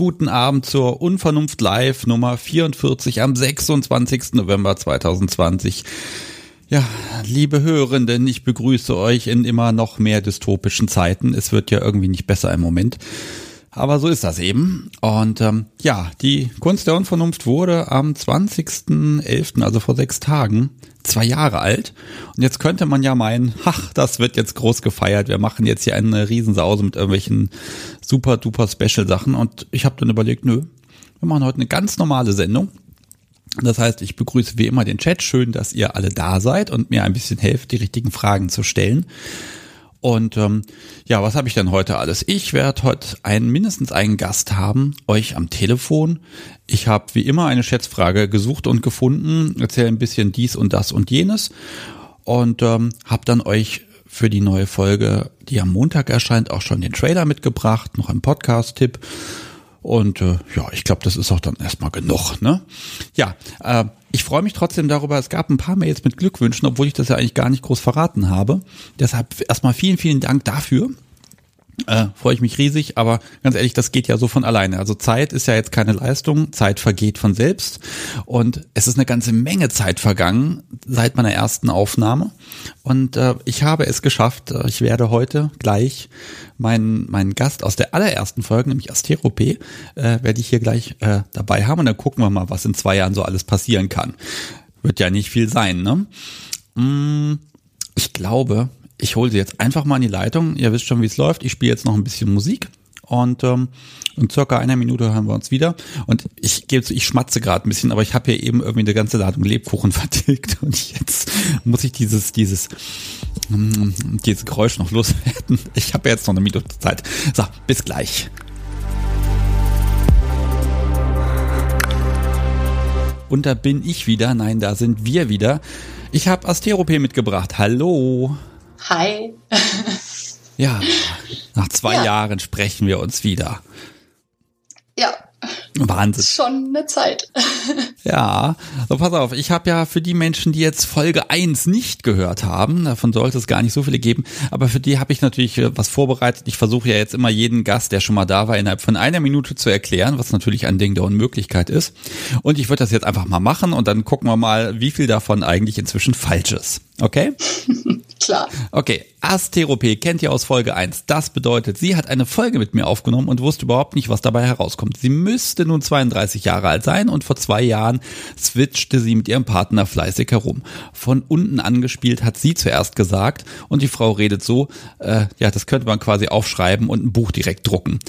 Guten Abend zur Unvernunft Live Nummer 44 am 26. November 2020. Ja, liebe Hörenden, ich begrüße euch in immer noch mehr dystopischen Zeiten. Es wird ja irgendwie nicht besser im Moment. Aber so ist das eben. Und ähm, ja, die Kunst der Unvernunft wurde am 20.11., also vor sechs Tagen, zwei Jahre alt. Und jetzt könnte man ja meinen, ach, das wird jetzt groß gefeiert. Wir machen jetzt hier eine Riesensause mit irgendwelchen super duper Special Sachen. Und ich habe dann überlegt, nö, wir machen heute eine ganz normale Sendung. Das heißt, ich begrüße wie immer den Chat. Schön, dass ihr alle da seid und mir ein bisschen helft, die richtigen Fragen zu stellen. Und ähm, ja, was habe ich denn heute alles? Ich werde heute einen, mindestens einen Gast haben, euch am Telefon. Ich habe wie immer eine Schätzfrage gesucht und gefunden, erzähle ein bisschen dies und das und jenes und ähm, habe dann euch für die neue Folge, die am Montag erscheint, auch schon den Trailer mitgebracht, noch einen Podcast-Tipp und äh, ja, ich glaube, das ist auch dann erstmal genug. Ne? Ja, äh, ich freue mich trotzdem darüber. Es gab ein paar Mails mit Glückwünschen, obwohl ich das ja eigentlich gar nicht groß verraten habe. Deshalb erstmal vielen, vielen Dank dafür äh, freue ich mich riesig, aber ganz ehrlich, das geht ja so von alleine. Also Zeit ist ja jetzt keine Leistung, Zeit vergeht von selbst und es ist eine ganze Menge Zeit vergangen seit meiner ersten Aufnahme und äh, ich habe es geschafft. Äh, ich werde heute gleich meinen meinen Gast aus der allerersten Folge, nämlich Asteropé, äh, werde ich hier gleich äh, dabei haben und dann gucken wir mal, was in zwei Jahren so alles passieren kann. Wird ja nicht viel sein, ne? Mm, ich glaube, ich hole sie jetzt einfach mal in die Leitung. Ihr wisst schon, wie es läuft. Ich spiele jetzt noch ein bisschen Musik und ähm, in circa einer Minute hören wir uns wieder. Und ich gebe ich schmatze gerade ein bisschen, aber ich habe hier eben irgendwie eine ganze Ladung Lebkuchen vertilgt und jetzt muss ich dieses dieses mm, dieses Geräusch noch loswerden. Ich habe jetzt noch eine Minute Zeit. So, bis gleich. Und da bin ich wieder. Nein, da sind wir wieder. Ich habe Asteropé mitgebracht. Hallo. Hi. ja, nach zwei ja. Jahren sprechen wir uns wieder. Ja. Wahnsinn. Schon eine Zeit. ja, so pass auf, ich habe ja für die Menschen, die jetzt Folge 1 nicht gehört haben, davon sollte es gar nicht so viele geben, aber für die habe ich natürlich äh, was vorbereitet. Ich versuche ja jetzt immer jeden Gast, der schon mal da war, innerhalb von einer Minute zu erklären, was natürlich ein Ding der Unmöglichkeit ist. Und ich würde das jetzt einfach mal machen und dann gucken wir mal, wie viel davon eigentlich inzwischen falsch ist. Okay? Klar. Okay, Asteropé kennt ihr aus Folge 1. Das bedeutet, sie hat eine Folge mit mir aufgenommen und wusste überhaupt nicht, was dabei herauskommt. Sie müsste nun 32 Jahre alt sein und vor zwei Jahren switchte sie mit ihrem Partner fleißig herum. Von unten angespielt hat sie zuerst gesagt und die Frau redet so, äh, ja, das könnte man quasi aufschreiben und ein Buch direkt drucken.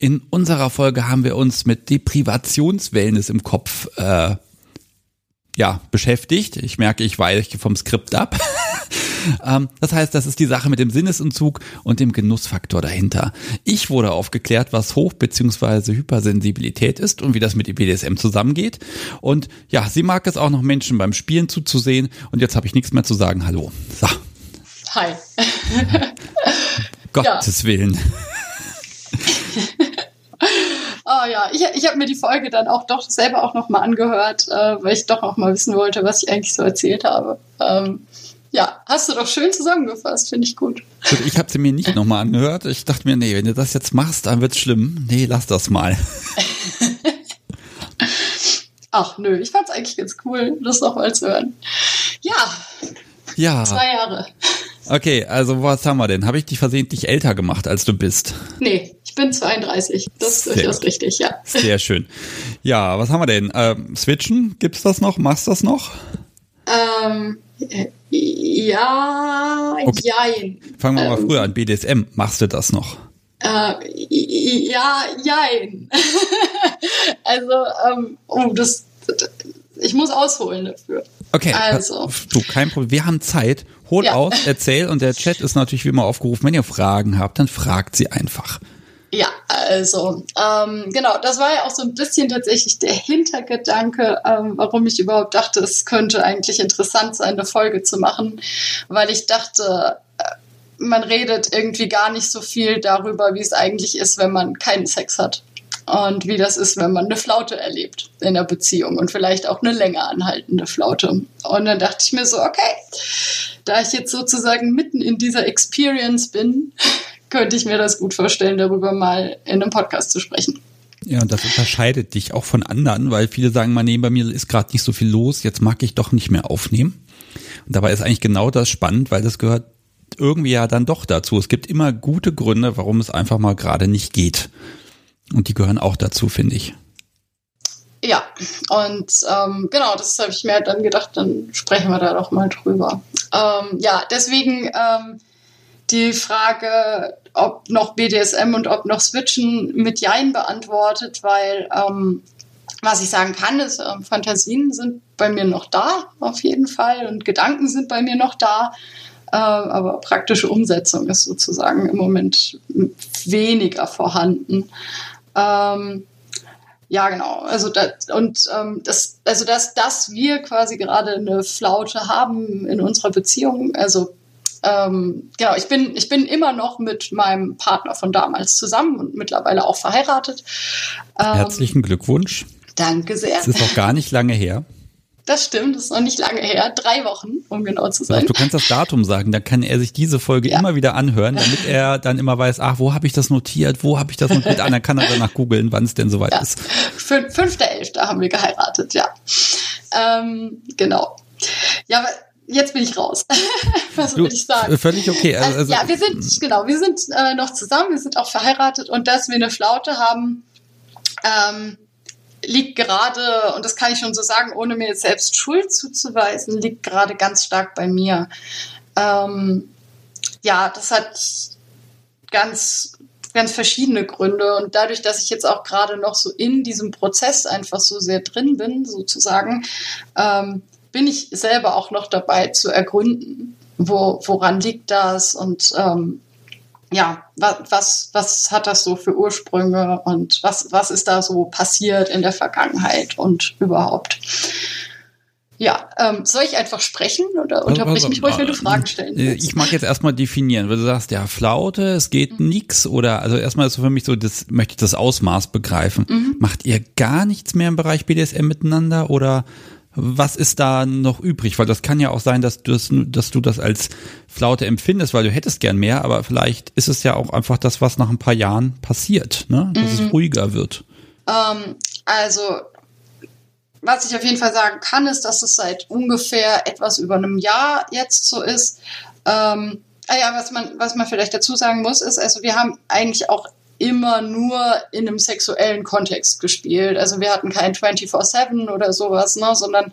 In unserer Folge haben wir uns mit Deprivationswellness im Kopf äh, ja, beschäftigt. Ich merke, ich weiche vom Skript ab. Ähm, das heißt, das ist die Sache mit dem Sinnesentzug und dem Genussfaktor dahinter. Ich wurde aufgeklärt, was Hoch- bzw. Hypersensibilität ist und wie das mit dem BDSM zusammengeht. Und ja, sie mag es auch noch Menschen beim Spielen zuzusehen. Und jetzt habe ich nichts mehr zu sagen. Hallo. So. Hi. Gottes Willen. Oh ja, ich, ich habe mir die Folge dann auch doch selber auch nochmal angehört, äh, weil ich doch auch mal wissen wollte, was ich eigentlich so erzählt habe. Ähm, ja, hast du doch schön zusammengefasst, finde ich gut. gut ich habe sie mir nicht nochmal angehört. Ich dachte mir, nee, wenn du das jetzt machst, dann wird's schlimm. Nee, lass das mal. Ach nö, ich fand's eigentlich ganz cool, das nochmal zu hören. Ja. Ja. Zwei Jahre. Okay, also was haben wir denn? Habe ich dich versehentlich älter gemacht, als du bist? Nee, ich bin 32. Das ist durchaus richtig, ja. Sehr schön. Ja, was haben wir denn? Ähm, Switchen, gibt's das noch? Machst du das noch? Ähm, ja, okay. jein. Fangen wir ähm, mal früher an. BDSM, machst du das noch? Äh, ja, jein. also, ähm, oh, das, ich muss ausholen dafür. Okay, also. du, kein Problem. Wir haben Zeit. Hol ja. aus, erzähl und der Chat ist natürlich wie immer aufgerufen. Wenn ihr Fragen habt, dann fragt sie einfach. Ja, also ähm, genau, das war ja auch so ein bisschen tatsächlich der Hintergedanke, ähm, warum ich überhaupt dachte, es könnte eigentlich interessant sein, eine Folge zu machen, weil ich dachte, äh, man redet irgendwie gar nicht so viel darüber, wie es eigentlich ist, wenn man keinen Sex hat und wie das ist, wenn man eine Flaute erlebt in der Beziehung und vielleicht auch eine länger anhaltende Flaute. Und dann dachte ich mir so, okay, da ich jetzt sozusagen mitten in dieser Experience bin, könnte ich mir das gut vorstellen, darüber mal in einem Podcast zu sprechen. Ja, und das unterscheidet dich auch von anderen, weil viele sagen mal, nee, bei mir ist gerade nicht so viel los, jetzt mag ich doch nicht mehr aufnehmen. Und dabei ist eigentlich genau das spannend, weil das gehört irgendwie ja dann doch dazu. Es gibt immer gute Gründe, warum es einfach mal gerade nicht geht. Und die gehören auch dazu, finde ich. Ja, und ähm, genau, das habe ich mir dann gedacht, dann sprechen wir da doch mal drüber. Ähm, ja, deswegen ähm, die Frage, ob noch BDSM und ob noch Switchen mit Jein beantwortet, weil ähm, was ich sagen kann, ist, ähm, Fantasien sind bei mir noch da, auf jeden Fall, und Gedanken sind bei mir noch da. Äh, aber praktische Umsetzung ist sozusagen im Moment weniger vorhanden. Ähm, ja, genau. Also das, und ähm, das, also dass, dass wir quasi gerade eine Flaute haben in unserer Beziehung, also ähm, genau, ich bin, ich bin immer noch mit meinem Partner von damals zusammen und mittlerweile auch verheiratet. Ähm, Herzlichen Glückwunsch. Danke sehr. Es ist auch gar nicht lange her. Das stimmt, das ist noch nicht lange her. Drei Wochen, um genau zu sein. Du kannst das Datum sagen, dann kann er sich diese Folge ja. immer wieder anhören, damit er dann immer weiß, ach, wo habe ich das notiert, wo habe ich das notiert? Ah, dann kann er danach googeln, wann es denn soweit ja. ist. Fünfter Elfter haben wir geheiratet, ja. Ähm, genau. Ja, aber jetzt bin ich raus. Was soll ich sagen? Völlig okay. Also, also, ja, wir sind, genau, wir sind äh, noch zusammen, wir sind auch verheiratet und dass wir eine Flaute haben, ähm, liegt gerade, und das kann ich schon so sagen, ohne mir jetzt selbst Schuld zuzuweisen, liegt gerade ganz stark bei mir. Ähm, ja, das hat ganz, ganz verschiedene Gründe. Und dadurch, dass ich jetzt auch gerade noch so in diesem Prozess einfach so sehr drin bin, sozusagen, ähm, bin ich selber auch noch dabei zu ergründen, wo, woran liegt das und ähm, ja, was, was hat das so für Ursprünge und was, was ist da so passiert in der Vergangenheit und überhaupt? Ja, ähm, soll ich einfach sprechen oder unterbrich mich ruhig, wenn du Fragen stellen äh, willst? Ich mag jetzt erstmal definieren, weil du sagst, ja, Flaute, es geht mhm. nix oder, also erstmal ist so für mich so, das möchte ich das Ausmaß begreifen. Mhm. Macht ihr gar nichts mehr im Bereich BDSM miteinander oder was ist da noch übrig? Weil das kann ja auch sein, dass du das, dass du das als Flaute empfindest, weil du hättest gern mehr, aber vielleicht ist es ja auch einfach das, was nach ein paar Jahren passiert, ne? dass mhm. es ruhiger wird. Ähm, also, was ich auf jeden Fall sagen kann, ist, dass es seit ungefähr etwas über einem Jahr jetzt so ist. Ähm, ah ja, was man, was man vielleicht dazu sagen muss, ist, also wir haben eigentlich auch immer nur in einem sexuellen Kontext gespielt. Also wir hatten kein 24-7 oder sowas, ne, sondern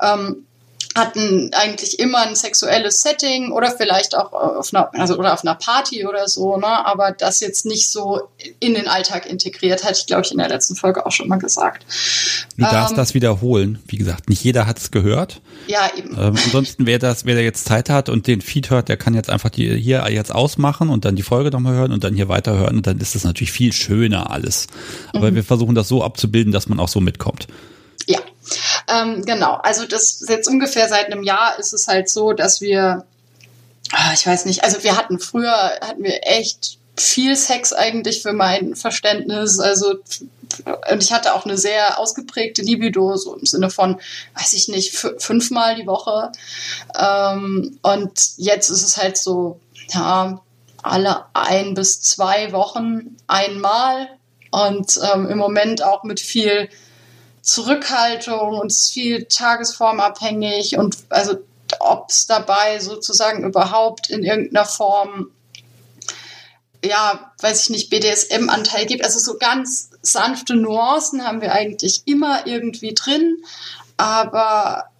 ähm, hatten eigentlich immer ein sexuelles Setting oder vielleicht auch auf einer, also oder auf einer Party oder so, ne? aber das jetzt nicht so in den Alltag integriert, hatte ich, glaube ich, in der letzten Folge auch schon mal gesagt. Du darfst ähm, das wiederholen. Wie gesagt, nicht jeder hat es gehört. Ja, eben. Ähm, ansonsten, wer das, wer da jetzt Zeit hat und den Feed hört, der kann jetzt einfach die hier jetzt ausmachen und dann die Folge nochmal hören und dann hier weiterhören und dann ist das natürlich viel schöner alles. Aber mhm. wir versuchen das so abzubilden, dass man auch so mitkommt. Ähm, genau. Also das jetzt ungefähr seit einem Jahr ist es halt so, dass wir, ah, ich weiß nicht, also wir hatten früher, hatten wir echt viel Sex eigentlich für mein Verständnis. Also und ich hatte auch eine sehr ausgeprägte Libido, so im Sinne von, weiß ich nicht, fünfmal die Woche. Ähm, und jetzt ist es halt so, ja, alle ein bis zwei Wochen einmal. Und ähm, im Moment auch mit viel Zurückhaltung und es ist viel tagesformabhängig und also ob es dabei sozusagen überhaupt in irgendeiner Form ja, weiß ich nicht, BDSM-Anteil gibt. Also so ganz sanfte Nuancen haben wir eigentlich immer irgendwie drin, aber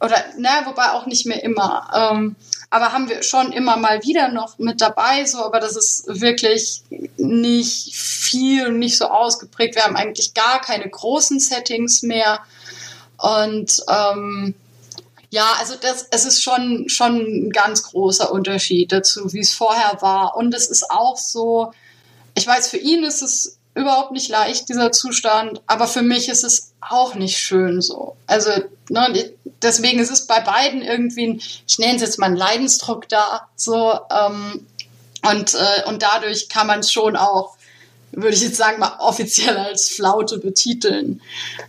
oder na, wobei auch nicht mehr immer. Ähm, aber haben wir schon immer mal wieder noch mit dabei, so, aber das ist wirklich nicht viel und nicht so ausgeprägt. Wir haben eigentlich gar keine großen Settings mehr. Und ähm, ja, also das, es ist schon, schon ein ganz großer Unterschied dazu, wie es vorher war. Und es ist auch so, ich weiß, für ihn ist es überhaupt nicht leicht, dieser Zustand, aber für mich ist es auch nicht schön so. Also ne, deswegen ist es bei beiden irgendwie ein, ich nenne es jetzt mal einen Leidensdruck da, so ähm, und, äh, und dadurch kann man es schon auch würde ich jetzt sagen, mal offiziell als Flaute betiteln.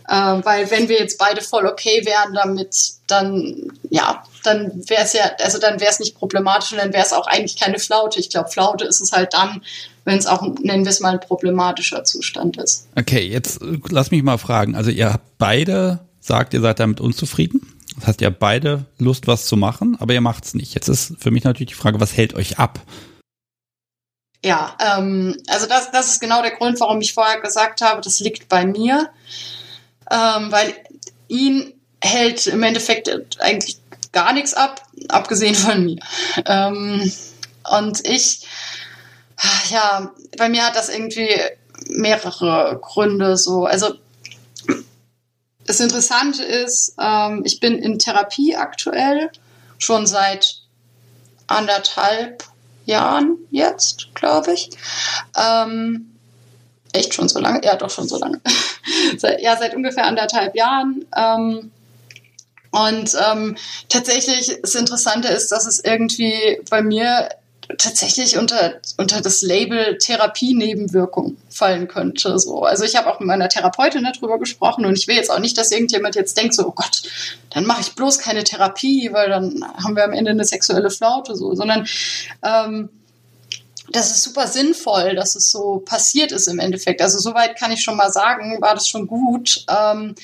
Äh, weil wenn wir jetzt beide voll okay wären damit, dann, ja, dann wäre es ja, also dann wäre es nicht problematisch und dann wäre es auch eigentlich keine Flaute. Ich glaube, Flaute ist es halt dann, wenn es auch, nennen wir es mal, ein problematischer Zustand ist. Okay, jetzt äh, lass mich mal fragen. Also ihr habt beide, sagt, ihr seid damit unzufrieden? Das heißt, ihr habt beide Lust, was zu machen, aber ihr macht es nicht. Jetzt ist für mich natürlich die Frage, was hält euch ab? Ja, ähm, also das, das ist genau der Grund, warum ich vorher gesagt habe, das liegt bei mir, ähm, weil ihn hält im Endeffekt eigentlich gar nichts ab, abgesehen von mir. Ähm, und ich, ja, bei mir hat das irgendwie mehrere Gründe so. Also das Interessante ist, ähm, ich bin in Therapie aktuell schon seit anderthalb Jahren jetzt, glaube ich. Ähm, echt schon so lange? Ja, doch schon so lange. ja, seit ungefähr anderthalb Jahren. Ähm, und ähm, tatsächlich das Interessante ist, dass es irgendwie bei mir tatsächlich unter, unter das Label Therapie-Nebenwirkung fallen könnte. So. Also ich habe auch mit meiner Therapeutin darüber gesprochen und ich will jetzt auch nicht, dass irgendjemand jetzt denkt, so, oh Gott, dann mache ich bloß keine Therapie, weil dann haben wir am Ende eine sexuelle Flaute, so, sondern ähm, das ist super sinnvoll, dass es so passiert ist im Endeffekt. Also soweit kann ich schon mal sagen, war das schon gut. Ähm,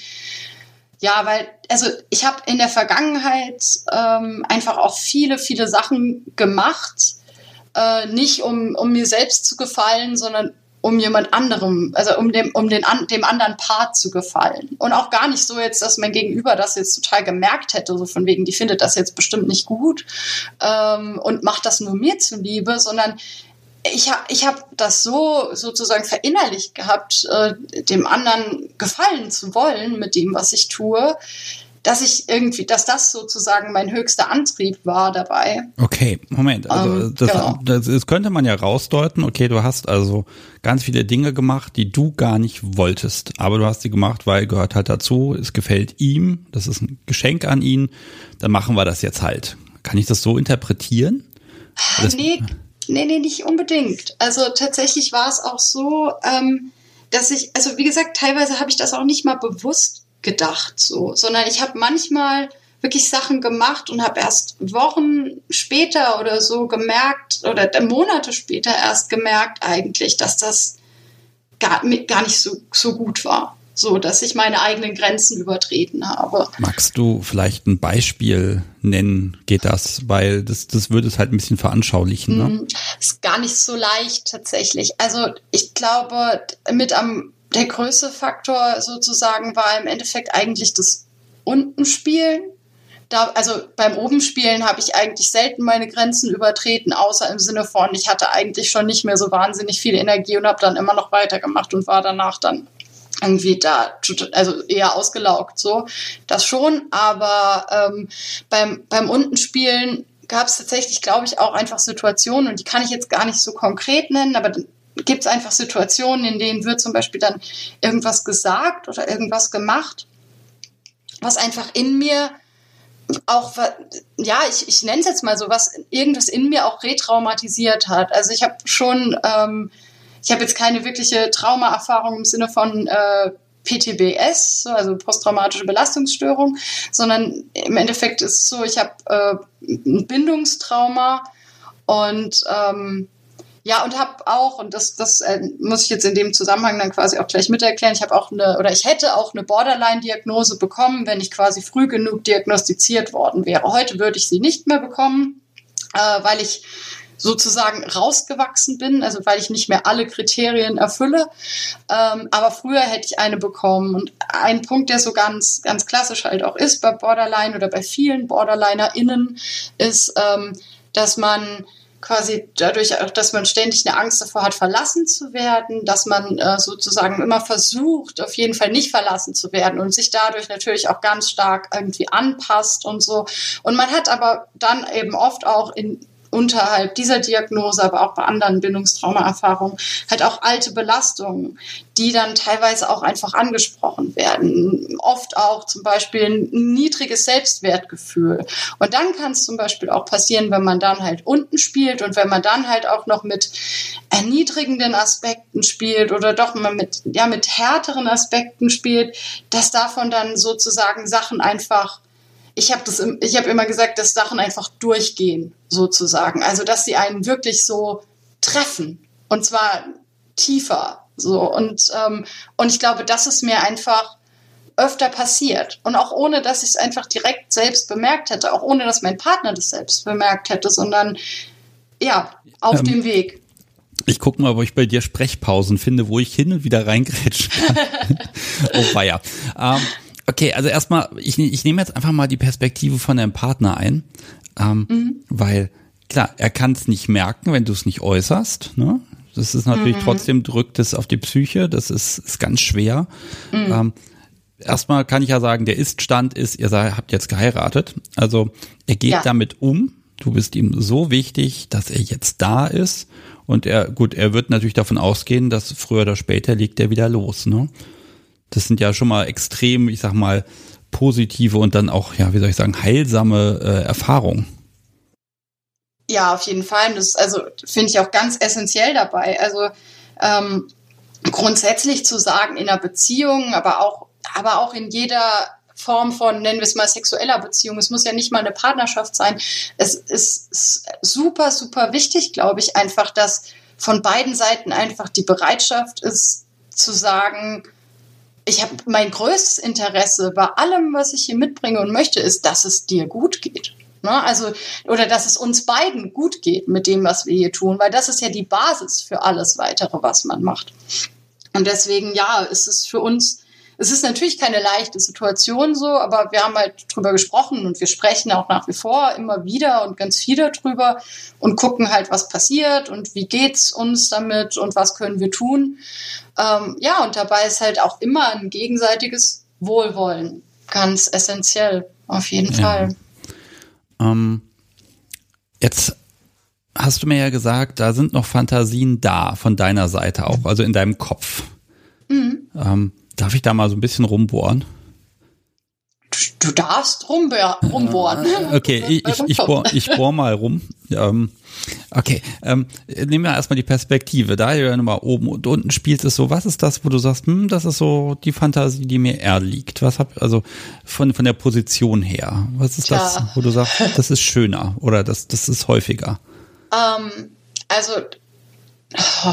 ja, weil, also ich habe in der Vergangenheit ähm, einfach auch viele, viele Sachen gemacht, äh, nicht um, um mir selbst zu gefallen, sondern um jemand anderem, also um dem, um den, dem anderen Part zu gefallen. Und auch gar nicht so jetzt, dass mein Gegenüber das jetzt total gemerkt hätte, so von wegen, die findet das jetzt bestimmt nicht gut ähm, und macht das nur mir zuliebe, sondern ich habe ich hab das so sozusagen verinnerlicht gehabt, äh, dem anderen gefallen zu wollen mit dem, was ich tue, dass ich irgendwie, dass das sozusagen mein höchster Antrieb war dabei. Okay, Moment. Also ähm, das, genau. das, das, könnte man ja rausdeuten. Okay, du hast also ganz viele Dinge gemacht, die du gar nicht wolltest, aber du hast sie gemacht, weil gehört halt dazu. Es gefällt ihm. Das ist ein Geschenk an ihn. Dann machen wir das jetzt halt. Kann ich das so interpretieren? Das, nee, nee, nee, nicht unbedingt. Also tatsächlich war es auch so, ähm, dass ich, also wie gesagt, teilweise habe ich das auch nicht mal bewusst gedacht, so, sondern ich habe manchmal wirklich Sachen gemacht und habe erst Wochen später oder so gemerkt oder Monate später erst gemerkt eigentlich, dass das gar, gar nicht so, so gut war. So, dass ich meine eigenen Grenzen übertreten habe. Magst du vielleicht ein Beispiel nennen? Geht das? Weil das, das würde es halt ein bisschen veranschaulichen. Ne? Mm, ist gar nicht so leicht tatsächlich. Also ich glaube, mit am der größte Faktor sozusagen war im Endeffekt eigentlich das Untenspielen. Da, also beim Obenspielen habe ich eigentlich selten meine Grenzen übertreten, außer im Sinne von, ich hatte eigentlich schon nicht mehr so wahnsinnig viel Energie und habe dann immer noch weitergemacht und war danach dann irgendwie da, also eher ausgelaugt so. Das schon, aber ähm, beim, beim Untenspielen gab es tatsächlich, glaube ich, auch einfach Situationen, und die kann ich jetzt gar nicht so konkret nennen, aber gibt es einfach Situationen, in denen wird zum Beispiel dann irgendwas gesagt oder irgendwas gemacht, was einfach in mir auch, ja, ich, ich nenne es jetzt mal so, was irgendwas in mir auch retraumatisiert hat. Also ich habe schon, ähm, ich habe jetzt keine wirkliche Traumaerfahrung im Sinne von äh, PTBS, also posttraumatische Belastungsstörung, sondern im Endeffekt ist es so, ich habe äh, ein Bindungstrauma und ähm, ja, und habe auch, und das, das äh, muss ich jetzt in dem Zusammenhang dann quasi auch gleich miterklären, ich habe auch eine, oder ich hätte auch eine Borderline-Diagnose bekommen, wenn ich quasi früh genug diagnostiziert worden wäre. Heute würde ich sie nicht mehr bekommen, äh, weil ich sozusagen rausgewachsen bin, also weil ich nicht mehr alle Kriterien erfülle. Ähm, aber früher hätte ich eine bekommen. Und ein Punkt, der so ganz, ganz klassisch halt auch ist bei Borderline oder bei vielen BorderlinerInnen, ist, ähm, dass man quasi dadurch auch, dass man ständig eine Angst davor hat, verlassen zu werden, dass man äh, sozusagen immer versucht, auf jeden Fall nicht verlassen zu werden und sich dadurch natürlich auch ganz stark irgendwie anpasst und so. Und man hat aber dann eben oft auch in unterhalb dieser Diagnose, aber auch bei anderen Bindungstraumaerfahrungen, halt auch alte Belastungen, die dann teilweise auch einfach angesprochen werden. Oft auch zum Beispiel ein niedriges Selbstwertgefühl. Und dann kann es zum Beispiel auch passieren, wenn man dann halt unten spielt und wenn man dann halt auch noch mit erniedrigenden Aspekten spielt oder doch mal mit, ja, mit härteren Aspekten spielt, dass davon dann sozusagen Sachen einfach ich habe das, ich habe immer gesagt, dass Sachen einfach durchgehen, sozusagen. Also, dass sie einen wirklich so treffen. Und zwar tiefer. So. Und, ähm, und ich glaube, das ist mir einfach öfter passiert. Und auch ohne, dass ich es einfach direkt selbst bemerkt hätte, auch ohne, dass mein Partner das selbst bemerkt hätte, sondern ja, auf ähm, dem Weg. Ich gucke mal, wo ich bei dir Sprechpausen finde, wo ich hin und wieder reingrätschen kann. oh weia. Ähm, Okay, also erstmal, ich, ich nehme jetzt einfach mal die Perspektive von deinem Partner ein, ähm, mhm. weil klar, er kann es nicht merken, wenn du es nicht äußerst. Ne? Das ist natürlich mhm. trotzdem drückt es auf die Psyche, das ist, ist ganz schwer. Mhm. Ähm, erstmal kann ich ja sagen, der Ist-Stand ist, ihr habt jetzt geheiratet. Also er geht ja. damit um. Du bist ihm so wichtig, dass er jetzt da ist. Und er, gut, er wird natürlich davon ausgehen, dass früher oder später liegt er wieder los. Ne? Das sind ja schon mal extrem, ich sag mal, positive und dann auch, ja, wie soll ich sagen, heilsame äh, Erfahrungen. Ja, auf jeden Fall. Das also finde ich auch ganz essentiell dabei. Also ähm, grundsätzlich zu sagen, in einer Beziehung, aber auch, aber auch in jeder Form von, nennen wir es mal, sexueller Beziehung. Es muss ja nicht mal eine Partnerschaft sein. Es ist super, super wichtig, glaube ich, einfach, dass von beiden Seiten einfach die Bereitschaft ist, zu sagen, ich habe mein größtes Interesse bei allem, was ich hier mitbringe und möchte, ist, dass es dir gut geht. Ne? Also, oder dass es uns beiden gut geht mit dem, was wir hier tun, weil das ist ja die Basis für alles weitere, was man macht. Und deswegen, ja, ist es für uns es ist natürlich keine leichte Situation so, aber wir haben halt drüber gesprochen und wir sprechen auch nach wie vor immer wieder und ganz viel darüber und gucken halt, was passiert und wie geht's uns damit und was können wir tun. Ähm, ja, und dabei ist halt auch immer ein gegenseitiges Wohlwollen ganz essentiell, auf jeden ja. Fall. Ähm, jetzt hast du mir ja gesagt, da sind noch Fantasien da von deiner Seite auch, also in deinem Kopf. Mhm. Ähm, Darf ich da mal so ein bisschen rumbohren? Du darfst rumbohren. Okay, ich, ich, ich, bohr, ich bohr mal rum. Ähm, okay, ähm, nehmen wir erstmal die Perspektive. Da du ja mal oben und unten spielst, ist so, was ist das, wo du sagst, hm, das ist so die Fantasie, die mir eher liegt. Was hab, also von, von der Position her, was ist Tja. das, wo du sagst, das ist schöner oder das, das ist häufiger? Ähm, also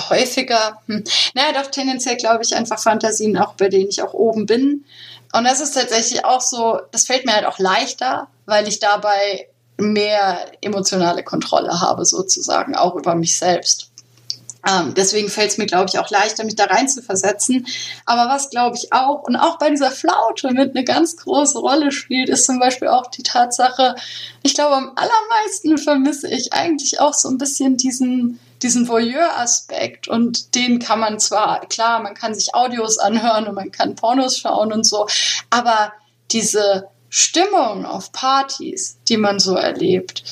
häufiger, hm. naja, doch tendenziell glaube ich einfach Fantasien, auch bei denen ich auch oben bin. Und das ist tatsächlich auch so, das fällt mir halt auch leichter, weil ich dabei mehr emotionale Kontrolle habe, sozusagen, auch über mich selbst. Ähm, deswegen fällt es mir, glaube ich, auch leichter, mich da rein zu versetzen. Aber was, glaube ich, auch und auch bei dieser Flaute mit eine ganz große Rolle spielt, ist zum Beispiel auch die Tatsache, ich glaube, am allermeisten vermisse ich eigentlich auch so ein bisschen diesen, diesen Voyeur-Aspekt und den kann man zwar, klar, man kann sich Audios anhören und man kann Pornos schauen und so, aber diese Stimmung auf Partys, die man so erlebt,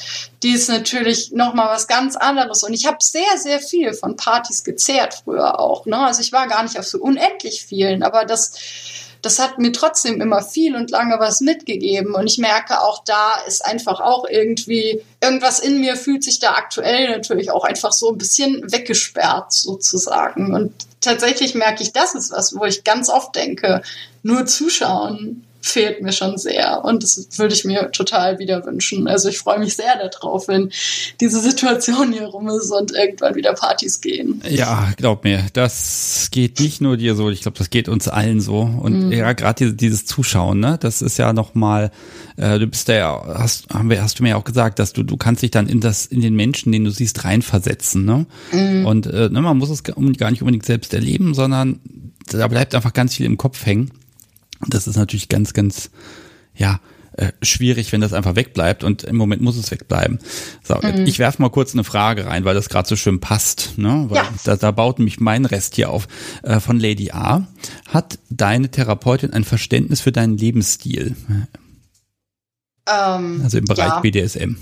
die ist natürlich nochmal was ganz anderes. Und ich habe sehr, sehr viel von Partys gezehrt früher auch. Ne? Also ich war gar nicht auf so unendlich vielen, aber das das hat mir trotzdem immer viel und lange was mitgegeben. Und ich merke auch, da ist einfach auch irgendwie, irgendwas in mir fühlt sich da aktuell natürlich auch einfach so ein bisschen weggesperrt sozusagen. Und tatsächlich merke ich, das ist was, wo ich ganz oft denke, nur zuschauen fehlt mir schon sehr. Und das würde ich mir total wieder wünschen. Also ich freue mich sehr darauf, wenn diese Situation hier rum ist und irgendwann wieder Partys gehen. Ja, glaub mir, das geht nicht nur dir so, ich glaube, das geht uns allen so. Und mhm. ja, gerade dieses, Zuschauen, ne, das ist ja nochmal, äh, du bist ja, hast, hast du mir ja auch gesagt, dass du, du kannst dich dann in das, in den Menschen, den du siehst, reinversetzen, ne? Mhm. Und äh, ne, man muss es gar nicht unbedingt selbst erleben, sondern da bleibt einfach ganz viel im Kopf hängen. Das ist natürlich ganz, ganz, ja, äh, schwierig, wenn das einfach wegbleibt und im Moment muss es wegbleiben. So, mhm. ich werfe mal kurz eine Frage rein, weil das gerade so schön passt. Ne? Weil ja. da, da baut nämlich mein Rest hier auf. Äh, von Lady A. Hat deine Therapeutin ein Verständnis für deinen Lebensstil? Ähm, also im Bereich ja. BDSM.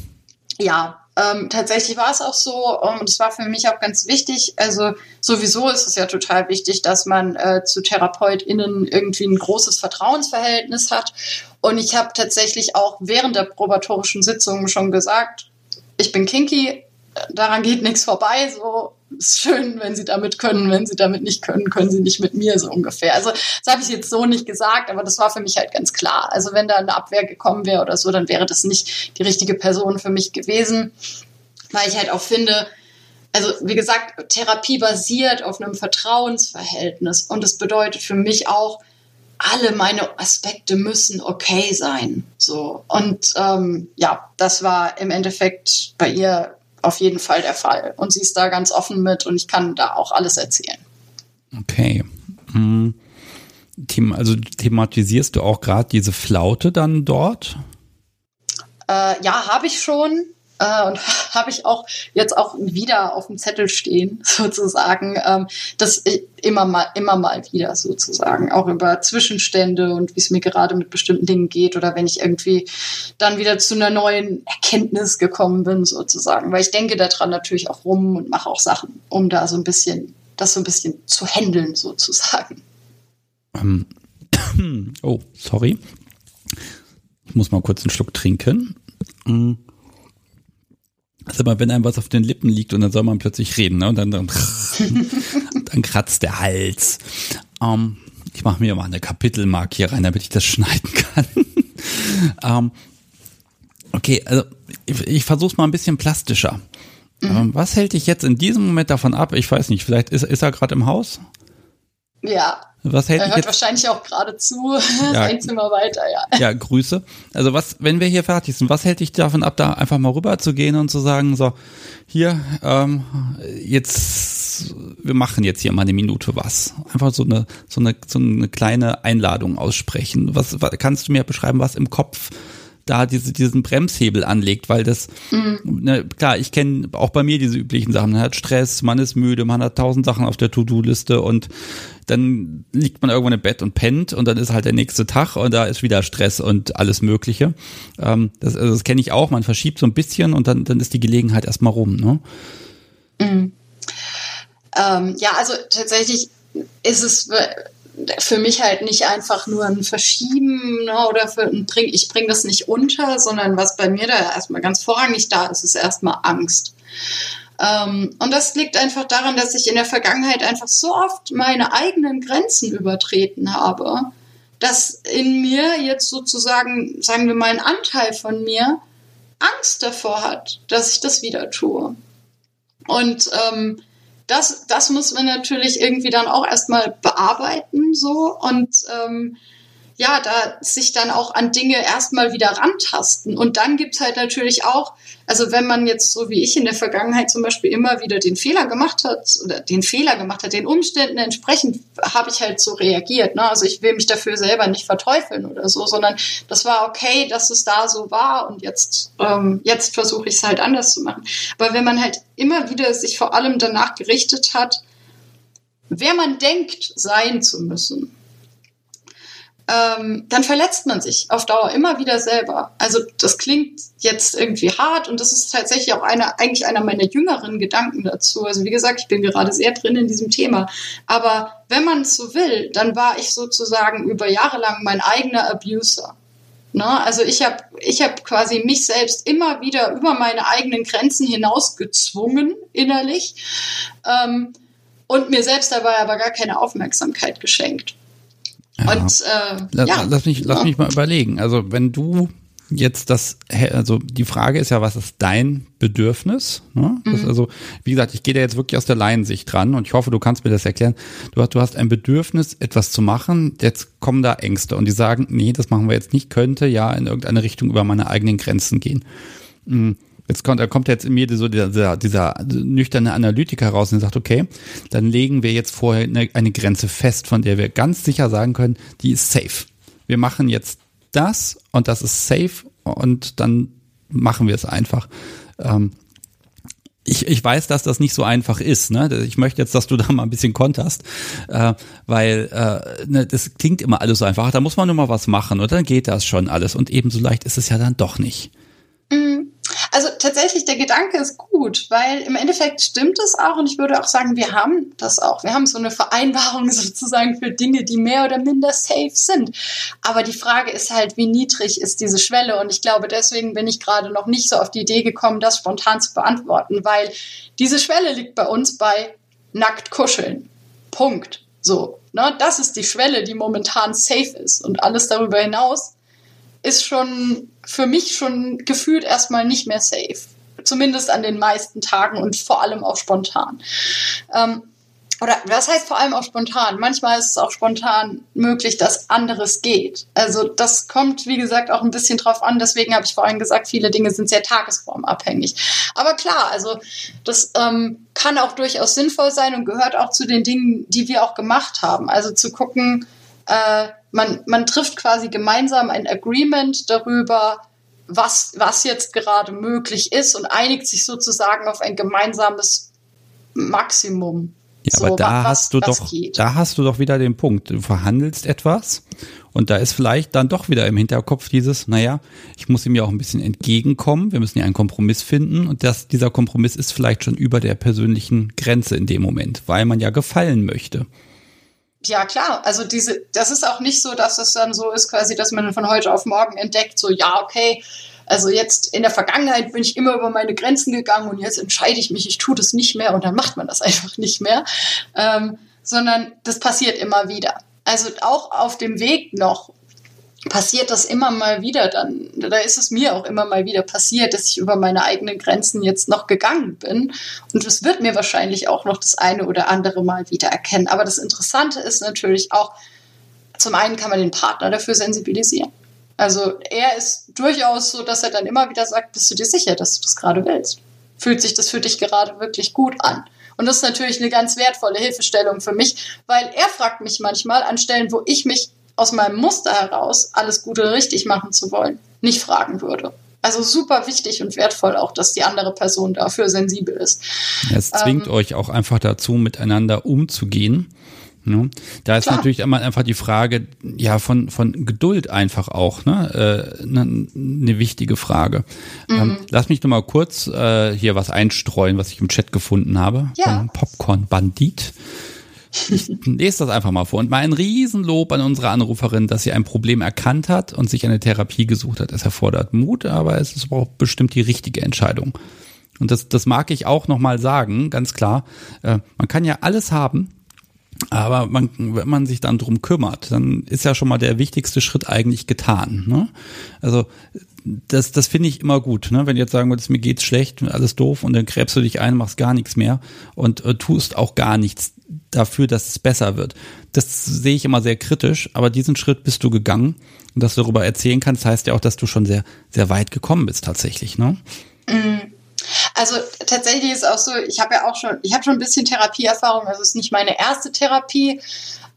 ja, ähm, tatsächlich war es auch so ähm, und es war für mich auch ganz wichtig. Also sowieso ist es ja total wichtig, dass man äh, zu TherapeutInnen irgendwie ein großes Vertrauensverhältnis hat. Und ich habe tatsächlich auch während der probatorischen Sitzung schon gesagt, ich bin kinky, daran geht nichts vorbei. So ist schön, wenn sie damit können. Wenn sie damit nicht können, können sie nicht mit mir so ungefähr. Also das habe ich jetzt so nicht gesagt, aber das war für mich halt ganz klar. Also wenn da eine Abwehr gekommen wäre oder so, dann wäre das nicht die richtige Person für mich gewesen, weil ich halt auch finde, also wie gesagt, Therapie basiert auf einem Vertrauensverhältnis und es bedeutet für mich auch, alle meine Aspekte müssen okay sein. So und ähm, ja, das war im Endeffekt bei ihr auf jeden Fall der Fall. Und sie ist da ganz offen mit und ich kann da auch alles erzählen. Okay. Hm. Also thematisierst du auch gerade diese Flaute dann dort? Äh, ja, habe ich schon. Äh, und habe ich auch jetzt auch wieder auf dem Zettel stehen, sozusagen. Ähm, das immer mal, immer mal wieder sozusagen. Auch über Zwischenstände und wie es mir gerade mit bestimmten Dingen geht oder wenn ich irgendwie dann wieder zu einer neuen Erkenntnis gekommen bin, sozusagen. Weil ich denke daran natürlich auch rum und mache auch Sachen, um da so ein bisschen, das so ein bisschen zu handeln, sozusagen. Ähm, oh, sorry. Ich muss mal kurz einen Schluck trinken. Mm. Also mal, wenn einem was auf den Lippen liegt und dann soll man plötzlich reden, ne? Und dann, dann, dann kratzt der Hals. Ähm, ich mache mir mal eine Kapitelmark hier rein, damit ich das schneiden kann. ähm, okay, also ich, ich versuche es mal ein bisschen plastischer. Mhm. Ähm, was hält dich jetzt in diesem Moment davon ab? Ich weiß nicht, vielleicht ist, ist er gerade im Haus? Ja, was hält er hört jetzt? wahrscheinlich auch gerade zu, ja. ein Zimmer weiter, ja. Ja, Grüße. Also was, wenn wir hier fertig sind, was hält dich davon ab, da einfach mal rüber zu gehen und zu sagen, so, hier, ähm, jetzt, wir machen jetzt hier mal eine Minute was. Einfach so eine, so eine, so eine kleine Einladung aussprechen. Was, was kannst du mir beschreiben, was im Kopf da diese, diesen Bremshebel anlegt, weil das, mhm. ne, klar, ich kenne auch bei mir diese üblichen Sachen. Man hat Stress, man ist müde, man hat tausend Sachen auf der To-Do-Liste und dann liegt man irgendwann im Bett und pennt und dann ist halt der nächste Tag und da ist wieder Stress und alles Mögliche. Ähm, das also das kenne ich auch, man verschiebt so ein bisschen und dann, dann ist die Gelegenheit erstmal rum. Ne? Mhm. Ähm, ja, also tatsächlich ist es für mich halt nicht einfach nur ein Verschieben ne, oder für ein Bring, ich bringe das nicht unter, sondern was bei mir da erstmal ganz vorrangig da ist, ist erstmal Angst. Ähm, und das liegt einfach daran, dass ich in der Vergangenheit einfach so oft meine eigenen Grenzen übertreten habe, dass in mir jetzt sozusagen, sagen wir mal, ein Anteil von mir Angst davor hat, dass ich das wieder tue. Und ähm, das, das muss man natürlich irgendwie dann auch erstmal bearbeiten so. Und ähm, ja, da sich dann auch an Dinge erstmal wieder rantasten. Und dann gibt's halt natürlich auch, also wenn man jetzt so wie ich in der Vergangenheit zum Beispiel immer wieder den Fehler gemacht hat oder den Fehler gemacht hat, den Umständen entsprechend habe ich halt so reagiert. Ne? Also ich will mich dafür selber nicht verteufeln oder so, sondern das war okay, dass es da so war und jetzt, ähm, jetzt versuche ich es halt anders zu machen. Aber wenn man halt immer wieder sich vor allem danach gerichtet hat, wer man denkt sein zu müssen, ähm, dann verletzt man sich auf Dauer immer wieder selber. Also das klingt jetzt irgendwie hart und das ist tatsächlich auch einer, eigentlich einer meiner jüngeren Gedanken dazu. Also wie gesagt, ich bin gerade sehr drin in diesem Thema. Aber wenn man es so will, dann war ich sozusagen über Jahre lang mein eigener Abuser. Ne? Also ich habe ich hab quasi mich selbst immer wieder über meine eigenen Grenzen hinaus gezwungen innerlich ähm, und mir selbst dabei aber gar keine Aufmerksamkeit geschenkt. Ja. Und äh, ja. Lass mich, lass mich mal überlegen. Also wenn du jetzt das, also die Frage ist ja, was ist dein Bedürfnis? Ne? Mhm. also, wie gesagt, ich gehe da jetzt wirklich aus der Laiensicht dran und ich hoffe, du kannst mir das erklären. Du hast, du hast ein Bedürfnis, etwas zu machen, jetzt kommen da Ängste und die sagen, nee, das machen wir jetzt nicht, könnte ja in irgendeine Richtung über meine eigenen Grenzen gehen. Mhm. Jetzt kommt, da kommt jetzt in mir so dieser, dieser nüchterne Analytiker raus und sagt, okay, dann legen wir jetzt vorher eine, eine Grenze fest, von der wir ganz sicher sagen können, die ist safe. Wir machen jetzt das und das ist safe und dann machen wir es einfach. Ähm, ich, ich weiß, dass das nicht so einfach ist. Ne? Ich möchte jetzt, dass du da mal ein bisschen konterst, äh, weil äh, ne, das klingt immer alles so einfach. Da muss man nur mal was machen und dann geht das schon alles. Und ebenso leicht ist es ja dann doch nicht. Mhm. Also tatsächlich, der Gedanke ist gut, weil im Endeffekt stimmt es auch und ich würde auch sagen, wir haben das auch. Wir haben so eine Vereinbarung sozusagen für Dinge, die mehr oder minder safe sind. Aber die Frage ist halt, wie niedrig ist diese Schwelle? Und ich glaube, deswegen bin ich gerade noch nicht so auf die Idee gekommen, das spontan zu beantworten, weil diese Schwelle liegt bei uns bei nackt kuscheln. Punkt. So, ne? Das ist die Schwelle, die momentan safe ist. Und alles darüber hinaus ist schon für mich schon gefühlt erstmal nicht mehr safe. Zumindest an den meisten Tagen und vor allem auch spontan. Ähm, oder was heißt vor allem auch spontan? Manchmal ist es auch spontan möglich, dass anderes geht. Also das kommt, wie gesagt, auch ein bisschen drauf an. Deswegen habe ich vorhin gesagt, viele Dinge sind sehr tagesformabhängig. Aber klar, also das ähm, kann auch durchaus sinnvoll sein und gehört auch zu den Dingen, die wir auch gemacht haben. Also zu gucken, äh, man, man trifft quasi gemeinsam ein Agreement darüber, was, was jetzt gerade möglich ist und einigt sich sozusagen auf ein gemeinsames Maximum. Ja, so, aber da was, hast du doch, geht. da hast du doch wieder den Punkt. Du verhandelst etwas und da ist vielleicht dann doch wieder im Hinterkopf dieses, naja, ich muss ihm ja auch ein bisschen entgegenkommen. Wir müssen ja einen Kompromiss finden und das, dieser Kompromiss ist vielleicht schon über der persönlichen Grenze in dem Moment, weil man ja gefallen möchte. Ja, klar. Also diese, das ist auch nicht so, dass es dann so ist, quasi, dass man von heute auf morgen entdeckt, so, ja, okay, also jetzt in der Vergangenheit bin ich immer über meine Grenzen gegangen und jetzt entscheide ich mich, ich tue das nicht mehr und dann macht man das einfach nicht mehr, ähm, sondern das passiert immer wieder. Also auch auf dem Weg noch passiert das immer mal wieder dann. Da ist es mir auch immer mal wieder passiert, dass ich über meine eigenen Grenzen jetzt noch gegangen bin. Und es wird mir wahrscheinlich auch noch das eine oder andere Mal wieder erkennen. Aber das Interessante ist natürlich auch, zum einen kann man den Partner dafür sensibilisieren. Also er ist durchaus so, dass er dann immer wieder sagt, bist du dir sicher, dass du das gerade willst? Fühlt sich das für dich gerade wirklich gut an? Und das ist natürlich eine ganz wertvolle Hilfestellung für mich, weil er fragt mich manchmal an Stellen, wo ich mich aus meinem Muster heraus, alles Gute richtig machen zu wollen, nicht fragen würde. Also super wichtig und wertvoll auch, dass die andere Person dafür sensibel ist. Es zwingt ähm, euch auch einfach dazu, miteinander umzugehen Ne? Da ist Klar. natürlich einmal einfach die Frage, ja, von, von Geduld einfach auch, ne, äh, ne, eine wichtige Frage. Mhm. Ähm, lass mich noch mal kurz äh, hier was einstreuen, was ich im Chat gefunden habe. Ja. Popcorn Bandit. Ich lese das einfach mal vor. Und mal ein Riesenlob an unsere Anruferin, dass sie ein Problem erkannt hat und sich eine Therapie gesucht hat. Es erfordert Mut, aber es ist auch bestimmt die richtige Entscheidung. Und das, das mag ich auch nochmal sagen, ganz klar. Äh, man kann ja alles haben, aber man, wenn man sich dann drum kümmert, dann ist ja schon mal der wichtigste Schritt eigentlich getan. Ne? Also das, das finde ich immer gut, ne? wenn du jetzt sagen würdest, mir geht's schlecht, alles doof und dann gräbst du dich ein, machst gar nichts mehr und äh, tust auch gar nichts dafür, dass es besser wird. Das sehe ich immer sehr kritisch, aber diesen Schritt bist du gegangen und dass du darüber erzählen kannst, heißt ja auch, dass du schon sehr, sehr weit gekommen bist tatsächlich. Ne? Mhm. Also tatsächlich ist auch so, ich habe ja auch schon, ich habe schon ein bisschen Therapieerfahrung, also es ist nicht meine erste Therapie.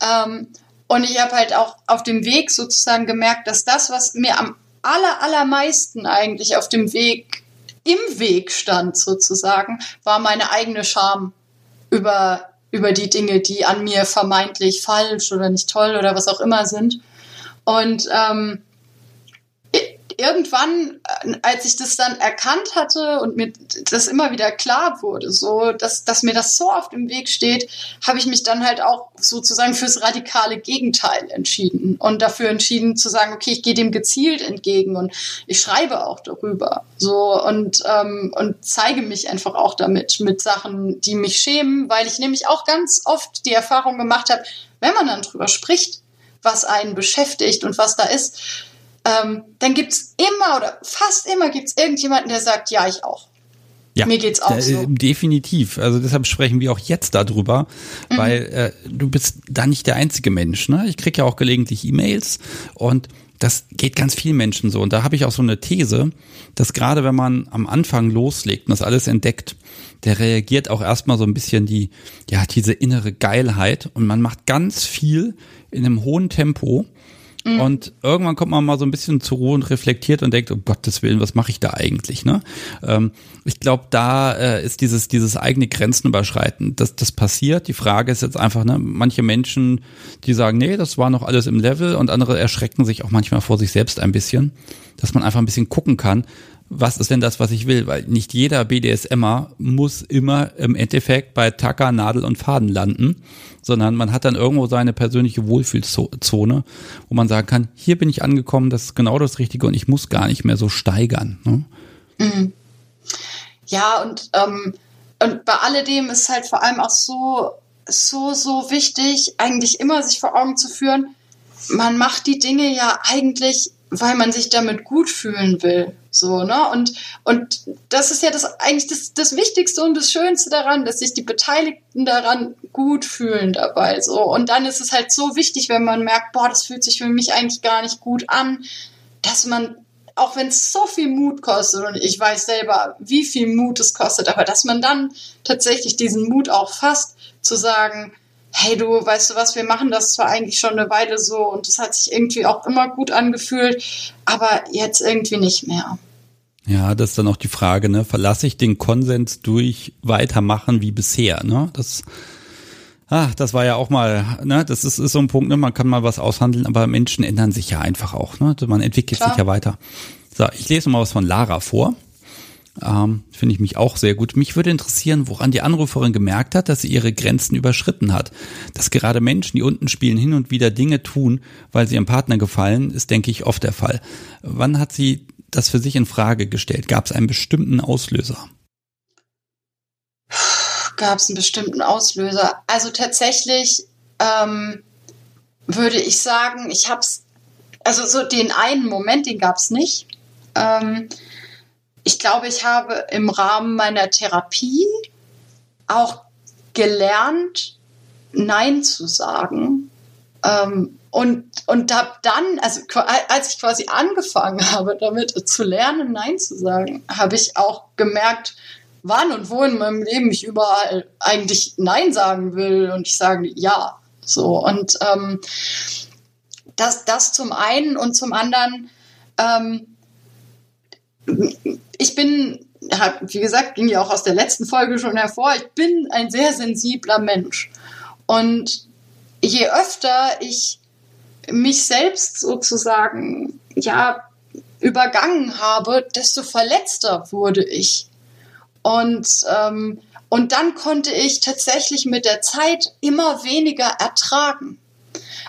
Ähm, und ich habe halt auch auf dem Weg sozusagen gemerkt, dass das, was mir am aller, allermeisten eigentlich auf dem Weg, im Weg stand sozusagen, war meine eigene Scham über, über die Dinge, die an mir vermeintlich falsch oder nicht toll oder was auch immer sind. Und ähm, irgendwann, äh, als ich das dann erkannt hatte und mir das immer wieder klar wurde, so, dass, dass mir das so auf dem Weg steht, habe ich mich dann halt auch sozusagen fürs radikale Gegenteil entschieden und dafür entschieden zu sagen, okay, ich gehe dem gezielt entgegen und ich schreibe auch darüber, so und ähm, und zeige mich einfach auch damit mit Sachen, die mich schämen, weil ich nämlich auch ganz oft die Erfahrung gemacht habe, wenn man dann drüber spricht, was einen beschäftigt und was da ist, ähm, dann gibt's immer oder fast immer gibt's irgendjemanden, der sagt, ja, ich auch. Ja, mir geht's auch so. Definitiv. Also deshalb sprechen wir auch jetzt darüber, mhm. weil äh, du bist da nicht der einzige Mensch. Ne? Ich krieg ja auch gelegentlich E-Mails und das geht ganz vielen Menschen so. Und da habe ich auch so eine These, dass gerade wenn man am Anfang loslegt und das alles entdeckt, der reagiert auch erstmal so ein bisschen die, ja, diese innere Geilheit und man macht ganz viel in einem hohen Tempo Mhm. Und irgendwann kommt man mal so ein bisschen zur Ruhe und reflektiert und denkt, um Gottes Willen, was mache ich da eigentlich? Ne? Ähm, ich glaube, da äh, ist dieses, dieses eigene Grenzen überschreiten. Das, das passiert. Die Frage ist jetzt einfach, ne, manche Menschen, die sagen, nee, das war noch alles im Level und andere erschrecken sich auch manchmal vor sich selbst ein bisschen, dass man einfach ein bisschen gucken kann, was ist denn das, was ich will? Weil nicht jeder BDSMer muss immer im Endeffekt bei Tacker, Nadel und Faden landen, sondern man hat dann irgendwo seine persönliche Wohlfühlzone, wo man sagen kann, hier bin ich angekommen, das ist genau das Richtige und ich muss gar nicht mehr so steigern. Ne? Mhm. Ja, und, ähm, und bei alledem ist halt vor allem auch so, so, so wichtig, eigentlich immer sich vor Augen zu führen, man macht die Dinge ja eigentlich, weil man sich damit gut fühlen will. So, ne? Und, und das ist ja das eigentlich das, das Wichtigste und das Schönste daran, dass sich die Beteiligten daran gut fühlen dabei. So. Und dann ist es halt so wichtig, wenn man merkt, boah, das fühlt sich für mich eigentlich gar nicht gut an, dass man, auch wenn es so viel Mut kostet, und ich weiß selber, wie viel Mut es kostet, aber dass man dann tatsächlich diesen Mut auch fasst, zu sagen, hey du, weißt du was, wir machen das zwar eigentlich schon eine Weile so und es hat sich irgendwie auch immer gut angefühlt, aber jetzt irgendwie nicht mehr. Ja, das ist dann auch die Frage, ne? Verlasse ich den Konsens durch weitermachen wie bisher, ne? Das, ah, das war ja auch mal, ne? Das ist, ist so ein Punkt, ne? Man kann mal was aushandeln, aber Menschen ändern sich ja einfach auch, ne? Man entwickelt Klar. sich ja weiter. So, ich lese mal was von Lara vor. Ähm, Finde ich mich auch sehr gut. Mich würde interessieren, woran die Anruferin gemerkt hat, dass sie ihre Grenzen überschritten hat. Dass gerade Menschen, die unten spielen, hin und wieder Dinge tun, weil sie ihrem Partner gefallen, ist, denke ich, oft der Fall. Wann hat sie das für sich in Frage gestellt? Gab es einen bestimmten Auslöser? Gab es einen bestimmten Auslöser? Also tatsächlich ähm, würde ich sagen, ich habe es, also so den einen Moment, den gab es nicht. Ähm, ich glaube, ich habe im Rahmen meiner Therapie auch gelernt, Nein zu sagen. Ähm, und, und hab dann, also als ich quasi angefangen habe, damit zu lernen, Nein zu sagen, habe ich auch gemerkt, wann und wo in meinem Leben ich überall eigentlich Nein sagen will und ich sage Ja. So. Und ähm, das, das zum einen und zum anderen, ähm, ich bin, wie gesagt, ging ja auch aus der letzten Folge schon hervor, ich bin ein sehr sensibler Mensch. Und je öfter ich mich selbst sozusagen, ja, übergangen habe, desto verletzter wurde ich. Und, ähm, und dann konnte ich tatsächlich mit der Zeit immer weniger ertragen.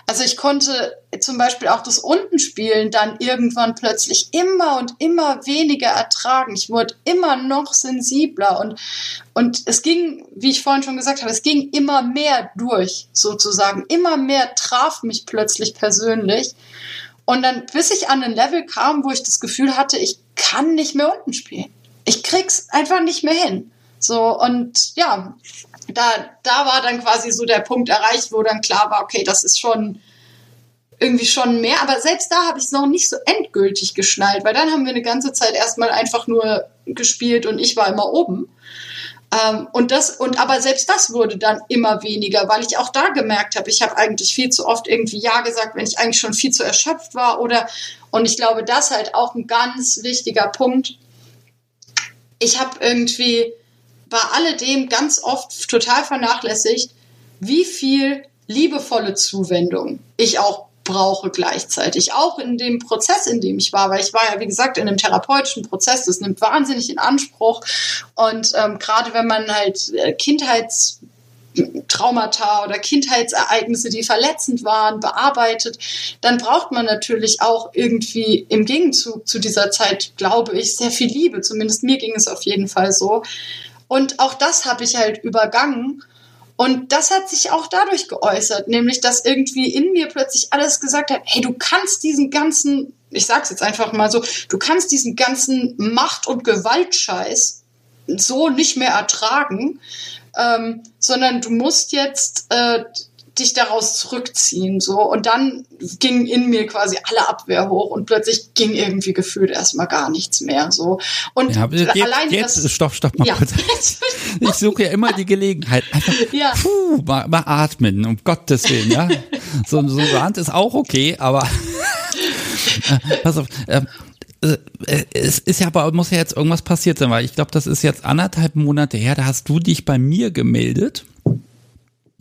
Also ich konnte zum Beispiel auch das Untenspielen dann irgendwann plötzlich immer und immer weniger ertragen. Ich wurde immer noch sensibler und, und es ging, wie ich vorhin schon gesagt habe, es ging immer mehr durch sozusagen. Immer mehr traf mich plötzlich persönlich. Und dann, bis ich an ein Level kam, wo ich das Gefühl hatte, ich kann nicht mehr unten spielen. Ich krieg's einfach nicht mehr hin. So, und ja, da, da war dann quasi so der Punkt erreicht, wo dann klar war, okay, das ist schon irgendwie schon mehr, aber selbst da habe ich es noch nicht so endgültig geschnallt, weil dann haben wir eine ganze Zeit erstmal einfach nur gespielt und ich war immer oben. Ähm, und das, und aber selbst das wurde dann immer weniger, weil ich auch da gemerkt habe, ich habe eigentlich viel zu oft irgendwie Ja gesagt, wenn ich eigentlich schon viel zu erschöpft war oder, und ich glaube, das halt auch ein ganz wichtiger Punkt. Ich habe irgendwie, bei alledem ganz oft total vernachlässigt, wie viel liebevolle Zuwendung ich auch brauche gleichzeitig. Auch in dem Prozess, in dem ich war, weil ich war ja, wie gesagt, in einem therapeutischen Prozess, das nimmt wahnsinnig in Anspruch. Und ähm, gerade wenn man halt äh, Kindheits Traumata oder Kindheitsereignisse, die verletzend waren, bearbeitet, dann braucht man natürlich auch irgendwie im Gegenzug zu dieser Zeit, glaube ich, sehr viel Liebe. Zumindest mir ging es auf jeden Fall so. Und auch das habe ich halt übergangen. Und das hat sich auch dadurch geäußert, nämlich dass irgendwie in mir plötzlich alles gesagt hat, hey, du kannst diesen ganzen, ich sag's jetzt einfach mal so, du kannst diesen ganzen Macht- und Gewaltscheiß so nicht mehr ertragen, ähm, sondern du musst jetzt äh, dich daraus zurückziehen. So. Und dann ging in mir quasi alle Abwehr hoch und plötzlich ging irgendwie gefühlt erstmal gar nichts mehr. So. Und ja, jetzt, allein jetzt, das, stopp, stopp mal ja. kurz. Ich suche ja immer die Gelegenheit. Einfach, ja. puh, mal, mal atmen, um Gottes Willen, ja. So, so eine Hand ist auch okay, aber pass auf, äh, äh, es ist ja aber, muss ja jetzt irgendwas passiert sein, weil ich glaube, das ist jetzt anderthalb Monate her, da hast du dich bei mir gemeldet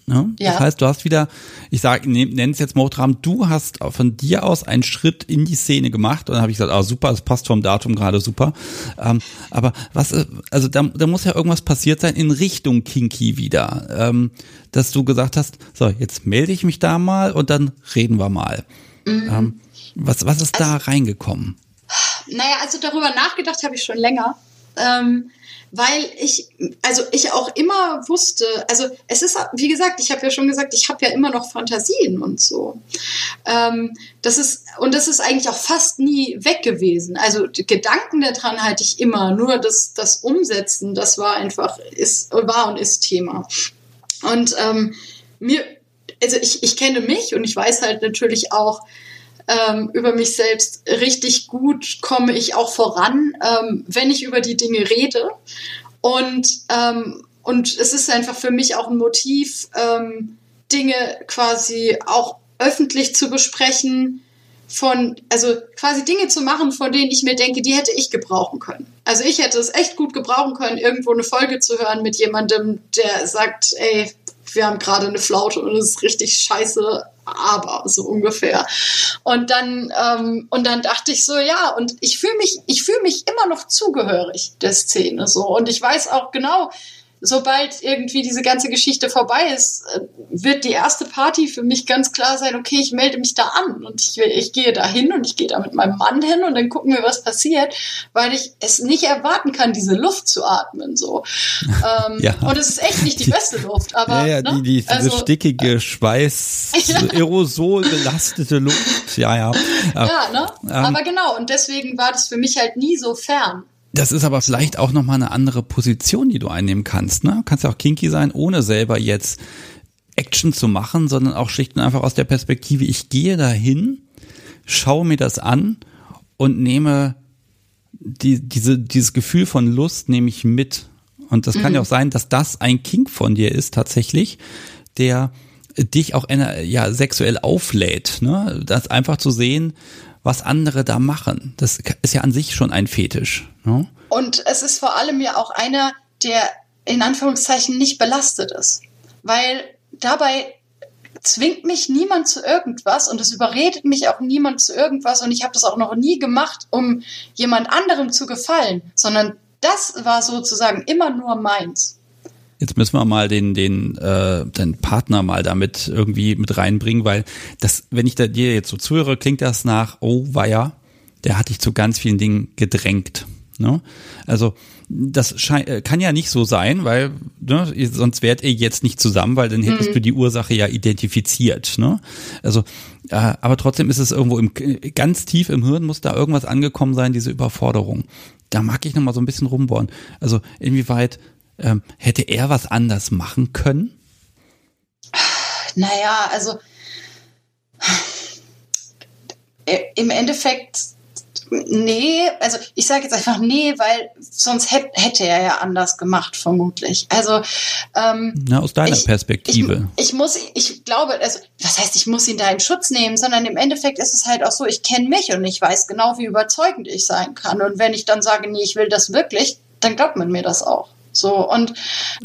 Ne? Ja. Das heißt, du hast wieder, ich sage, nenne es jetzt Motrahmen, du hast von dir aus einen Schritt in die Szene gemacht und dann habe ich gesagt, ah super, das passt vom Datum gerade super. Ähm, aber was, äh, also da, da muss ja irgendwas passiert sein in Richtung Kinky wieder, ähm, dass du gesagt hast, so jetzt melde ich mich da mal und dann reden wir mal. Mhm. Ähm, was, was ist also, da reingekommen? Naja, also darüber nachgedacht habe ich schon länger. Ähm, weil ich, also ich auch immer wusste, also es ist, wie gesagt, ich habe ja schon gesagt, ich habe ja immer noch Fantasien und so. Ähm, das ist, und das ist eigentlich auch fast nie weg gewesen. Also Gedanken daran hatte ich immer, nur das, das Umsetzen, das war einfach, ist, war und ist Thema. Und ähm, mir, also ich, ich kenne mich und ich weiß halt natürlich auch, ähm, über mich selbst richtig gut komme ich auch voran, ähm, wenn ich über die Dinge rede. Und, ähm, und es ist einfach für mich auch ein Motiv, ähm, Dinge quasi auch öffentlich zu besprechen, von, also quasi Dinge zu machen, von denen ich mir denke, die hätte ich gebrauchen können. Also ich hätte es echt gut gebrauchen können, irgendwo eine Folge zu hören mit jemandem, der sagt, ey, wir haben gerade eine Flaute und es ist richtig scheiße, aber so ungefähr. Und dann ähm, und dann dachte ich so, ja, und ich fühle mich, ich fühle mich immer noch zugehörig der Szene so und ich weiß auch genau, sobald irgendwie diese ganze Geschichte vorbei ist, äh, wird die erste Party für mich ganz klar sein, okay, ich melde mich da an und ich, ich gehe da hin und ich gehe da mit meinem Mann hin und dann gucken wir, was passiert, weil ich es nicht erwarten kann, diese Luft zu atmen. So. Ähm, ja. Und es ist echt nicht die beste Luft, aber. Ja, ja ne? die, die, diese also, stickige, äh, Schweiß. Aerosol belastete Luft. Ja, ja. Ja, ne? Ähm, aber genau, und deswegen war das für mich halt nie so fern. Das ist aber vielleicht auch nochmal eine andere Position, die du einnehmen kannst. Ne? Du kannst ja auch kinky sein, ohne selber jetzt Action zu machen, sondern auch schlicht und einfach aus der Perspektive, ich gehe dahin, schaue mir das an und nehme die, diese, dieses Gefühl von Lust nehme ich mit. Und das mhm. kann ja auch sein, dass das ein Kink von dir ist tatsächlich, der dich auch ja, sexuell auflädt. Ne? Das einfach zu sehen, was andere da machen. Das ist ja an sich schon ein Fetisch. Ne? Und es ist vor allem ja auch einer, der in Anführungszeichen nicht belastet ist. Weil dabei zwingt mich niemand zu irgendwas und es überredet mich auch niemand zu irgendwas und ich habe das auch noch nie gemacht, um jemand anderem zu gefallen, sondern das war sozusagen immer nur meins. Jetzt müssen wir mal den, den, äh, den Partner mal damit irgendwie mit reinbringen, weil das, wenn ich da dir jetzt so zuhöre, klingt das nach, oh, ja, der hat dich zu ganz vielen Dingen gedrängt. Ne? Also das äh, kann ja nicht so sein, weil ne, sonst wärt ihr jetzt nicht zusammen, weil dann hättest mhm. du die Ursache ja identifiziert. Ne? Also, äh, aber trotzdem ist es irgendwo im, ganz tief im Hirn muss da irgendwas angekommen sein, diese Überforderung. Da mag ich noch mal so ein bisschen rumbohren. Also inwieweit ähm, hätte er was anders machen können? Naja, also äh, im Endeffekt, nee, also ich sage jetzt einfach nee, weil sonst hätte, hätte er ja anders gemacht, vermutlich. Also ähm, Na, aus deiner ich, Perspektive. Ich, ich, muss, ich glaube, also was heißt, ich muss ihn da in Schutz nehmen, sondern im Endeffekt ist es halt auch so, ich kenne mich und ich weiß genau, wie überzeugend ich sein kann. Und wenn ich dann sage, nee, ich will das wirklich, dann glaubt man mir das auch. So und,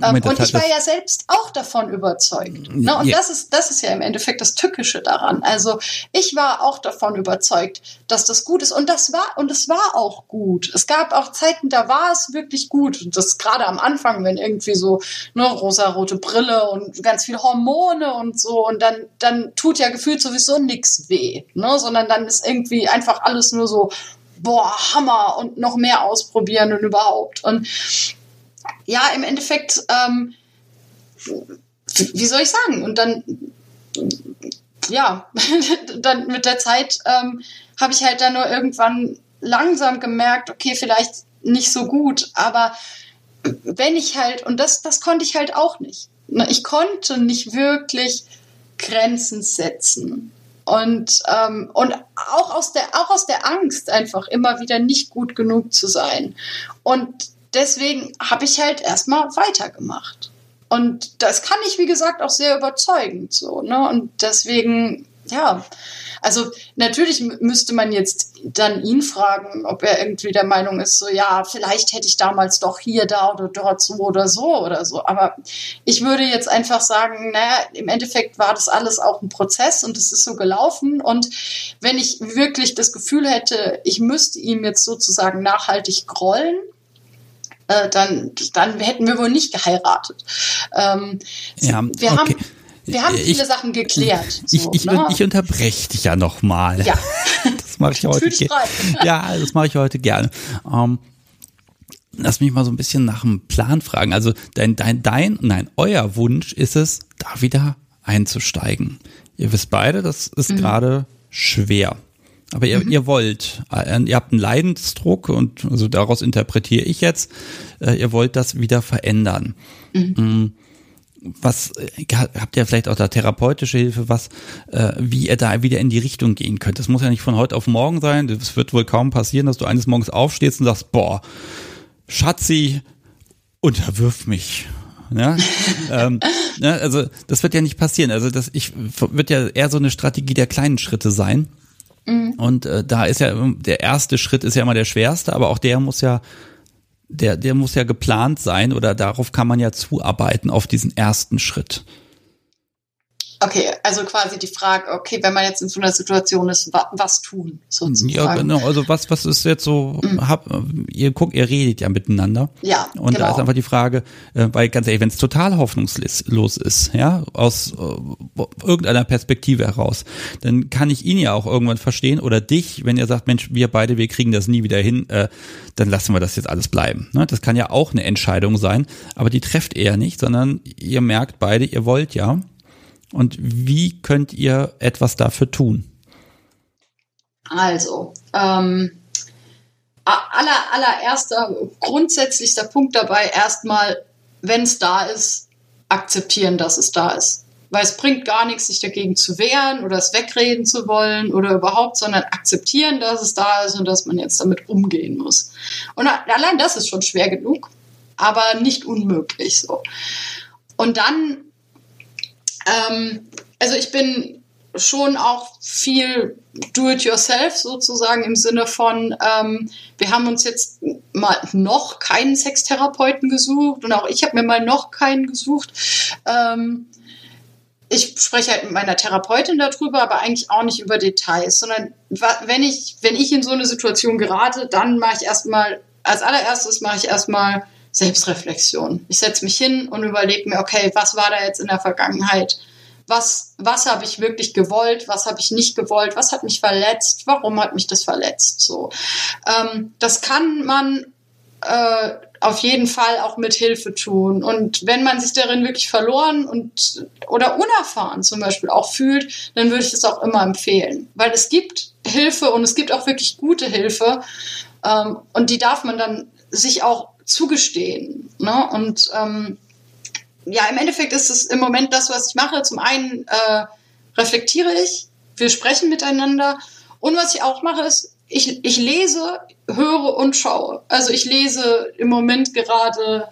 ähm, und ich war ja selbst auch davon überzeugt. Ne? Und ja. das ist das ist ja im Endeffekt das Tückische daran. Also ich war auch davon überzeugt, dass das gut ist und das war und es war auch gut. Es gab auch Zeiten, da war es wirklich gut. Und das gerade am Anfang, wenn irgendwie so ne rosa-rote Brille und ganz viel Hormone und so und dann dann tut ja gefühlt sowieso nichts weh, ne? Sondern dann ist irgendwie einfach alles nur so boah, Hammer und noch mehr ausprobieren und überhaupt. Und ja, im Endeffekt, ähm, wie soll ich sagen? Und dann, ja, dann mit der Zeit ähm, habe ich halt dann nur irgendwann langsam gemerkt, okay, vielleicht nicht so gut, aber wenn ich halt, und das, das konnte ich halt auch nicht. Ne, ich konnte nicht wirklich Grenzen setzen. Und, ähm, und auch, aus der, auch aus der Angst einfach immer wieder nicht gut genug zu sein. Und deswegen habe ich halt erstmal weitergemacht. Und das kann ich, wie gesagt, auch sehr überzeugend so. Ne? Und deswegen ja, also natürlich müsste man jetzt dann ihn fragen, ob er irgendwie der Meinung ist, so ja, vielleicht hätte ich damals doch hier, da oder dort so oder so oder so. Aber ich würde jetzt einfach sagen, naja, im Endeffekt war das alles auch ein Prozess und es ist so gelaufen. Und wenn ich wirklich das Gefühl hätte, ich müsste ihm jetzt sozusagen nachhaltig grollen, äh, dann, dann hätten wir wohl nicht geheiratet. Ähm, ja, wir okay. haben wir haben viele ich, Sachen geklärt. So, ich, ich, ne? ich unterbreche dich ja nochmal. Ja. Das mache ich heute gerne. Ja, das mache ich heute gerne. Ähm, lass mich mal so ein bisschen nach dem Plan fragen. Also dein, dein, dein, nein, euer Wunsch ist es, da wieder einzusteigen. Ihr wisst beide, das ist mhm. gerade schwer. Aber ihr, mhm. ihr wollt, äh, ihr habt einen Leidensdruck und also daraus interpretiere ich jetzt, äh, ihr wollt das wieder verändern. Mhm. Mm was äh, habt ihr vielleicht auch da therapeutische Hilfe, was wie ihr da wieder in die Richtung gehen könnt? Das muss ja nicht von heute auf morgen sein. Es wird wohl kaum passieren, dass du eines Morgens aufstehst und sagst, boah, Schatzi, unterwirf mich. Ja, ähm, ja, also das wird ja nicht passieren. Also das ich wird ja eher so eine Strategie der kleinen Schritte sein. Mhm. Und äh, da ist ja der erste Schritt ist ja immer der schwerste, aber auch der muss ja der, der muss ja geplant sein oder darauf kann man ja zuarbeiten auf diesen ersten Schritt. Okay, also quasi die Frage, okay, wenn man jetzt in so einer Situation ist, wa was tun sozusagen? Ja, genau. Also was, was ist jetzt so? Mhm. Hab, ihr guckt, ihr redet ja miteinander. Ja. Und genau. da ist einfach die Frage, äh, weil ganz ehrlich, wenn es total hoffnungslos ist, ja, aus äh, irgendeiner Perspektive heraus, dann kann ich ihn ja auch irgendwann verstehen oder dich, wenn ihr sagt, Mensch, wir beide, wir kriegen das nie wieder hin, äh, dann lassen wir das jetzt alles bleiben. Ne? Das kann ja auch eine Entscheidung sein, aber die trefft eher nicht, sondern ihr merkt beide, ihr wollt ja und wie könnt ihr etwas dafür tun? Also, ähm, aller, allererster, grundsätzlichster Punkt dabei, erstmal, wenn es da ist, akzeptieren, dass es da ist. Weil es bringt gar nichts, sich dagegen zu wehren oder es wegreden zu wollen oder überhaupt, sondern akzeptieren, dass es da ist und dass man jetzt damit umgehen muss. Und allein das ist schon schwer genug, aber nicht unmöglich so. Und dann ähm, also ich bin schon auch viel do-it-yourself sozusagen im Sinne von, ähm, wir haben uns jetzt mal noch keinen Sextherapeuten gesucht und auch ich habe mir mal noch keinen gesucht. Ähm, ich spreche halt mit meiner Therapeutin darüber, aber eigentlich auch nicht über Details, sondern wenn ich, wenn ich in so eine Situation gerate, dann mache ich erstmal, als allererstes mache ich erstmal Selbstreflexion. Ich setze mich hin und überlege mir, okay, was war da jetzt in der Vergangenheit? Was, was habe ich wirklich gewollt? Was habe ich nicht gewollt? Was hat mich verletzt? Warum hat mich das verletzt? So, ähm, das kann man äh, auf jeden Fall auch mit Hilfe tun. Und wenn man sich darin wirklich verloren und oder unerfahren zum Beispiel auch fühlt, dann würde ich das auch immer empfehlen, weil es gibt Hilfe und es gibt auch wirklich gute Hilfe ähm, und die darf man dann sich auch zugestehen. Ne? Und ähm, ja, im Endeffekt ist es im Moment das, was ich mache. Zum einen äh, reflektiere ich, wir sprechen miteinander. Und was ich auch mache, ist, ich, ich lese, höre und schaue. Also ich lese im Moment gerade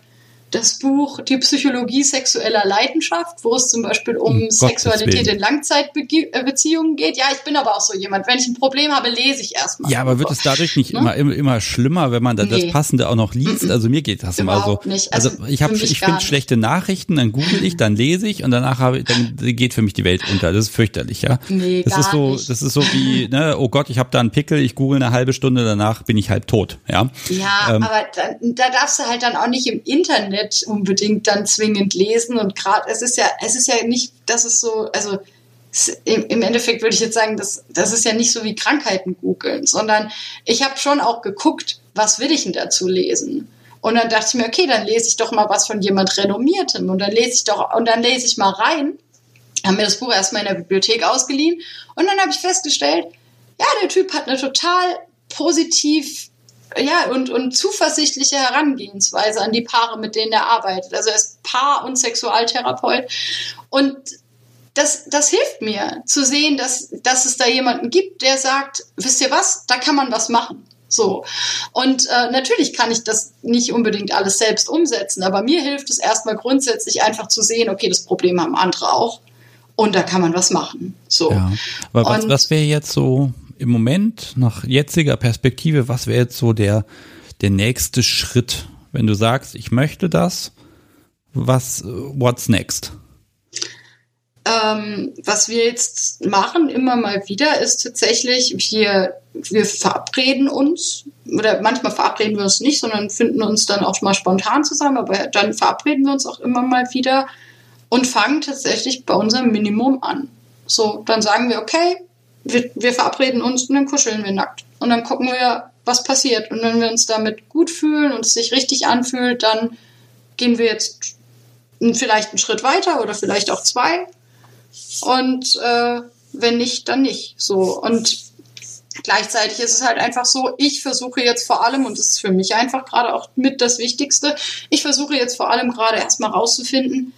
das Buch Die Psychologie sexueller Leidenschaft, wo es zum Beispiel um, um Sexualität in Langzeitbeziehungen geht. Ja, ich bin aber auch so jemand. Wenn ich ein Problem habe, lese ich erstmal. Ja, aber wird es dadurch nicht ne? immer, immer schlimmer, wenn man da nee. das Passende auch noch liest? Also mir geht das immer so. Nicht. Also, also ich habe, ich finde schlechte Nachrichten, dann google ich, dann lese ich und danach habe dann geht für mich die Welt unter. Das ist fürchterlich, ja. Nee, das gar ist so, nicht. das ist so wie, ne, oh Gott, ich habe da einen Pickel, ich google eine halbe Stunde, danach bin ich halb tot, ja. Ja, ähm, aber da, da darfst du halt dann auch nicht im Internet nicht unbedingt dann zwingend lesen. Und gerade, es ist ja, es ist ja nicht, das ist so, also im Endeffekt würde ich jetzt sagen, das, das ist ja nicht so wie Krankheiten googeln, sondern ich habe schon auch geguckt, was will ich denn dazu lesen? Und dann dachte ich mir, okay, dann lese ich doch mal was von jemand Renommiertem und dann lese ich doch, und dann lese ich mal rein, habe mir das Buch erstmal in der Bibliothek ausgeliehen und dann habe ich festgestellt, ja, der Typ hat eine total positiv ja, und, und zuversichtliche Herangehensweise an die Paare, mit denen er arbeitet. Also er ist Paar- und Sexualtherapeut. Und das, das hilft mir zu sehen, dass, dass es da jemanden gibt, der sagt, wisst ihr was, da kann man was machen. So. Und äh, natürlich kann ich das nicht unbedingt alles selbst umsetzen, aber mir hilft es erstmal grundsätzlich einfach zu sehen, okay, das Problem haben andere auch. und da kann man was machen. So. Ja. Aber was, was wäre jetzt so im Moment nach jetziger Perspektive, was wäre jetzt so der, der nächste Schritt, wenn du sagst, ich möchte das, was, what's next? Ähm, was wir jetzt machen, immer mal wieder, ist tatsächlich, wir, wir verabreden uns, oder manchmal verabreden wir uns nicht, sondern finden uns dann auch mal spontan zusammen, aber dann verabreden wir uns auch immer mal wieder und fangen tatsächlich bei unserem Minimum an. So, dann sagen wir, okay, wir, wir verabreden uns und dann kuscheln wir nackt. Und dann gucken wir, was passiert. Und wenn wir uns damit gut fühlen und es sich richtig anfühlt, dann gehen wir jetzt vielleicht einen Schritt weiter oder vielleicht auch zwei. Und äh, wenn nicht, dann nicht. So. Und gleichzeitig ist es halt einfach so, ich versuche jetzt vor allem, und das ist für mich einfach gerade auch mit das Wichtigste, ich versuche jetzt vor allem gerade erstmal rauszufinden,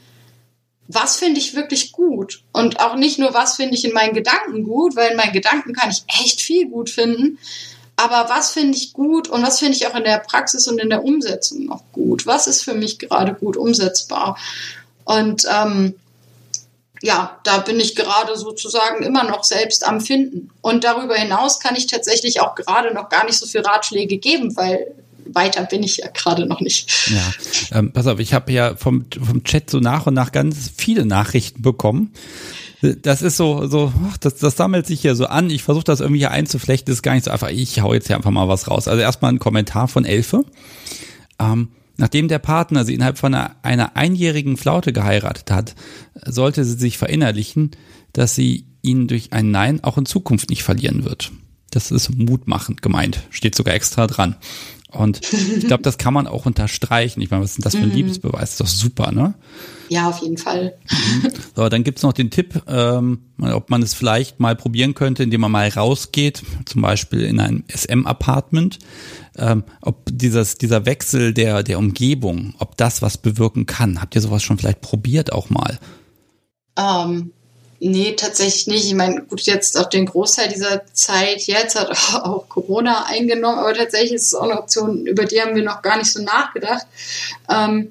was finde ich wirklich gut und auch nicht nur, was finde ich in meinen Gedanken gut, weil in meinen Gedanken kann ich echt viel gut finden, aber was finde ich gut und was finde ich auch in der Praxis und in der Umsetzung noch gut? Was ist für mich gerade gut umsetzbar? Und ähm, ja, da bin ich gerade sozusagen immer noch selbst am Finden. Und darüber hinaus kann ich tatsächlich auch gerade noch gar nicht so viel Ratschläge geben, weil weiter bin ich ja gerade noch nicht. Ja, ähm, pass auf, ich habe ja vom, vom Chat so nach und nach ganz viele Nachrichten bekommen. Das ist so, so, ach, das, das sammelt sich hier so an. Ich versuche das irgendwie hier einzuflechten. Das ist gar nicht so einfach. Ich hau jetzt hier einfach mal was raus. Also erstmal ein Kommentar von Elfe. Ähm, nachdem der Partner sie innerhalb von einer, einer einjährigen Flaute geheiratet hat, sollte sie sich verinnerlichen, dass sie ihn durch ein Nein auch in Zukunft nicht verlieren wird. Das ist mutmachend gemeint. Steht sogar extra dran. Und ich glaube, das kann man auch unterstreichen. Ich meine, was ist denn das für ein mhm. Liebesbeweis? Das ist doch super, ne? Ja, auf jeden Fall. Mhm. So, dann gibt's noch den Tipp, ähm, ob man es vielleicht mal probieren könnte, indem man mal rausgeht, zum Beispiel in ein SM-Apartment, ähm, ob dieses, dieser Wechsel der, der Umgebung, ob das was bewirken kann. Habt ihr sowas schon vielleicht probiert auch mal? Um, Nee, tatsächlich nicht. Ich meine, gut, jetzt auch den Großteil dieser Zeit jetzt hat auch Corona eingenommen, aber tatsächlich ist es auch eine Option, über die haben wir noch gar nicht so nachgedacht. Ähm,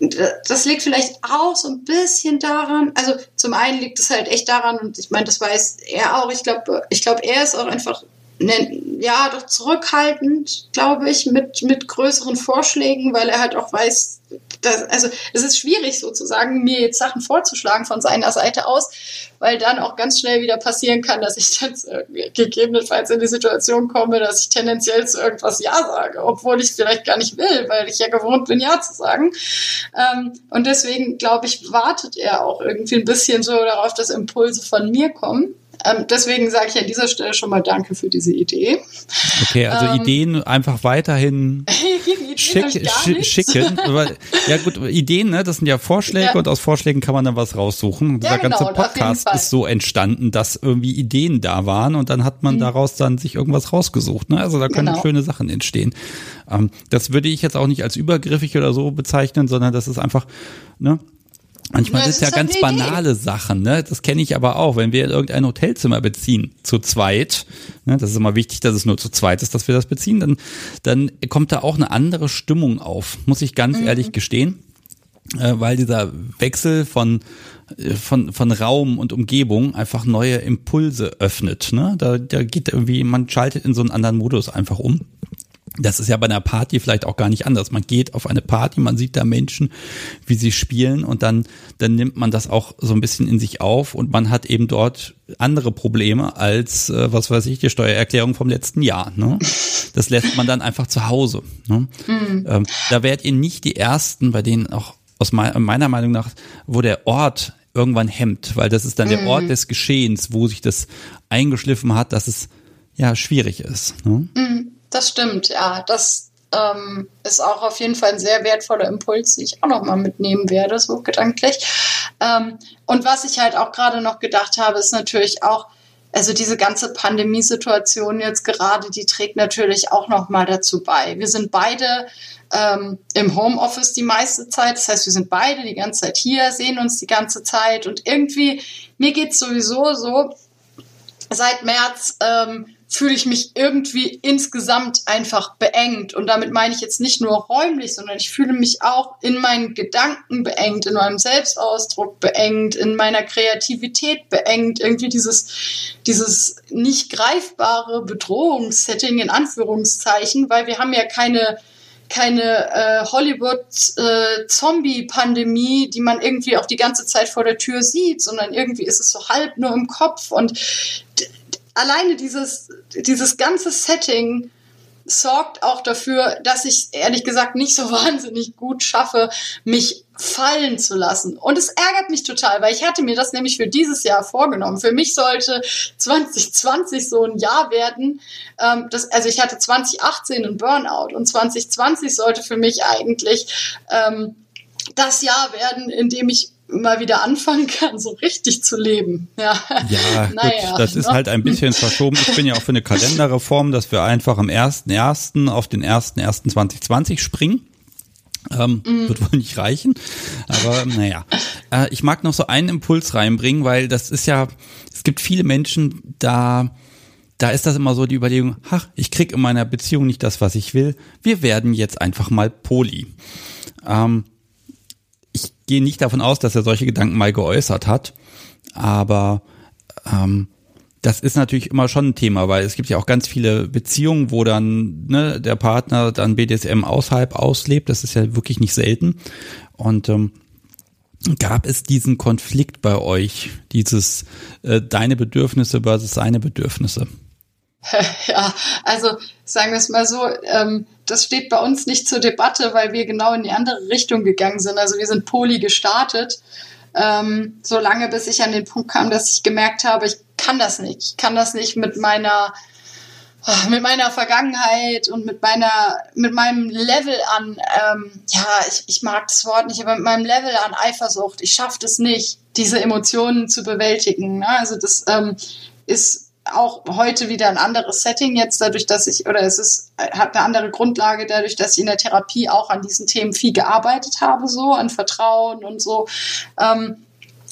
das liegt vielleicht auch so ein bisschen daran, also zum einen liegt es halt echt daran, und ich meine, das weiß er auch, ich glaube, ich glaube, er ist auch einfach ne, ja, doch zurückhaltend, glaube ich, mit, mit größeren Vorschlägen, weil er halt auch weiß, dass, also es ist schwierig sozusagen, mir jetzt Sachen vorzuschlagen von seiner Seite aus, weil dann auch ganz schnell wieder passieren kann, dass ich dann gegebenenfalls in die Situation komme, dass ich tendenziell zu irgendwas Ja sage, obwohl ich vielleicht gar nicht will, weil ich ja gewohnt bin, Ja zu sagen. Ähm, und deswegen, glaube ich, wartet er auch irgendwie ein bisschen so darauf, dass Impulse von mir kommen. Ähm, deswegen sage ich an dieser Stelle schon mal Danke für diese Idee. Okay, also ähm, Ideen einfach weiterhin schick, sch schicken. ja gut, Ideen, ne, das sind ja Vorschläge ja. und aus Vorschlägen kann man dann was raussuchen. Ja, Dieser genau, ganze Podcast ist so entstanden, dass irgendwie Ideen da waren und dann hat man mhm. daraus dann sich irgendwas rausgesucht. Ne? Also da können genau. schöne Sachen entstehen. Ähm, das würde ich jetzt auch nicht als übergriffig oder so bezeichnen, sondern das ist einfach, ne, Manchmal sind es ja ganz banale Sachen, ne? Das kenne ich aber auch. Wenn wir irgendein Hotelzimmer beziehen, zu zweit, ne? das ist immer wichtig, dass es nur zu zweit ist, dass wir das beziehen, dann, dann kommt da auch eine andere Stimmung auf, muss ich ganz mhm. ehrlich gestehen. Äh, weil dieser Wechsel von, äh, von, von Raum und Umgebung einfach neue Impulse öffnet. Ne? Da, da geht irgendwie, man schaltet in so einen anderen Modus einfach um. Das ist ja bei einer Party vielleicht auch gar nicht anders. Man geht auf eine Party, man sieht da Menschen, wie sie spielen und dann, dann nimmt man das auch so ein bisschen in sich auf und man hat eben dort andere Probleme als, äh, was weiß ich, die Steuererklärung vom letzten Jahr. Ne? Das lässt man dann einfach zu Hause. Ne? Mhm. Ähm, da werdet ihr nicht die Ersten, bei denen auch aus meiner Meinung nach, wo der Ort irgendwann hemmt, weil das ist dann mhm. der Ort des Geschehens, wo sich das eingeschliffen hat, dass es ja schwierig ist. Ne? Mhm. Das stimmt, ja. Das ähm, ist auch auf jeden Fall ein sehr wertvoller Impuls, den ich auch nochmal mitnehmen werde, so gedanklich. Ähm, und was ich halt auch gerade noch gedacht habe, ist natürlich auch, also diese ganze Pandemiesituation jetzt gerade, die trägt natürlich auch nochmal dazu bei. Wir sind beide ähm, im Homeoffice die meiste Zeit. Das heißt, wir sind beide die ganze Zeit hier, sehen uns die ganze Zeit und irgendwie, mir geht's sowieso so, seit März ähm, fühle ich mich irgendwie insgesamt einfach beengt. Und damit meine ich jetzt nicht nur räumlich, sondern ich fühle mich auch in meinen Gedanken beengt, in meinem Selbstausdruck beengt, in meiner Kreativität beengt. Irgendwie dieses, dieses nicht greifbare Bedrohungssetting in Anführungszeichen, weil wir haben ja keine keine äh, Hollywood-Zombie-Pandemie, äh, die man irgendwie auch die ganze Zeit vor der Tür sieht, sondern irgendwie ist es so halb nur im Kopf. Und alleine dieses, dieses ganze Setting sorgt auch dafür, dass ich ehrlich gesagt nicht so wahnsinnig gut schaffe, mich fallen zu lassen. Und es ärgert mich total, weil ich hatte mir das nämlich für dieses Jahr vorgenommen. Für mich sollte 2020 so ein Jahr werden. Ähm, das, also ich hatte 2018 einen Burnout und 2020 sollte für mich eigentlich ähm, das Jahr werden, in dem ich mal wieder anfangen kann, so richtig zu leben. Ja, ja naja, gut, das ist ne? halt ein bisschen verschoben. Ich bin ja auch für eine Kalenderreform, dass wir einfach am 1.1. auf den 1.1.2020 springen. Ähm, mm. Wird wohl nicht reichen, aber naja. Äh, ich mag noch so einen Impuls reinbringen, weil das ist ja, es gibt viele Menschen, da, da ist das immer so die Überlegung, ach, ich krieg in meiner Beziehung nicht das, was ich will. Wir werden jetzt einfach mal Poli. Ähm, gehe nicht davon aus, dass er solche Gedanken mal geäußert hat, aber ähm, das ist natürlich immer schon ein Thema, weil es gibt ja auch ganz viele Beziehungen, wo dann ne, der Partner dann BDSM außerhalb auslebt. Das ist ja wirklich nicht selten. Und ähm, gab es diesen Konflikt bei euch, dieses äh, deine Bedürfnisse versus seine Bedürfnisse? Ja, also sagen wir es mal so, ähm, das steht bei uns nicht zur Debatte, weil wir genau in die andere Richtung gegangen sind. Also wir sind poli gestartet, ähm, so lange bis ich an den Punkt kam, dass ich gemerkt habe, ich kann das nicht. Ich kann das nicht mit meiner mit meiner Vergangenheit und mit meiner mit meinem Level an ähm, ja ich, ich mag das Wort nicht aber mit meinem Level an Eifersucht ich schaffe das nicht diese Emotionen zu bewältigen ne? also das ähm, ist auch heute wieder ein anderes Setting jetzt, dadurch, dass ich, oder es ist, hat eine andere Grundlage, dadurch, dass ich in der Therapie auch an diesen Themen viel gearbeitet habe, so, an Vertrauen und so. Ähm,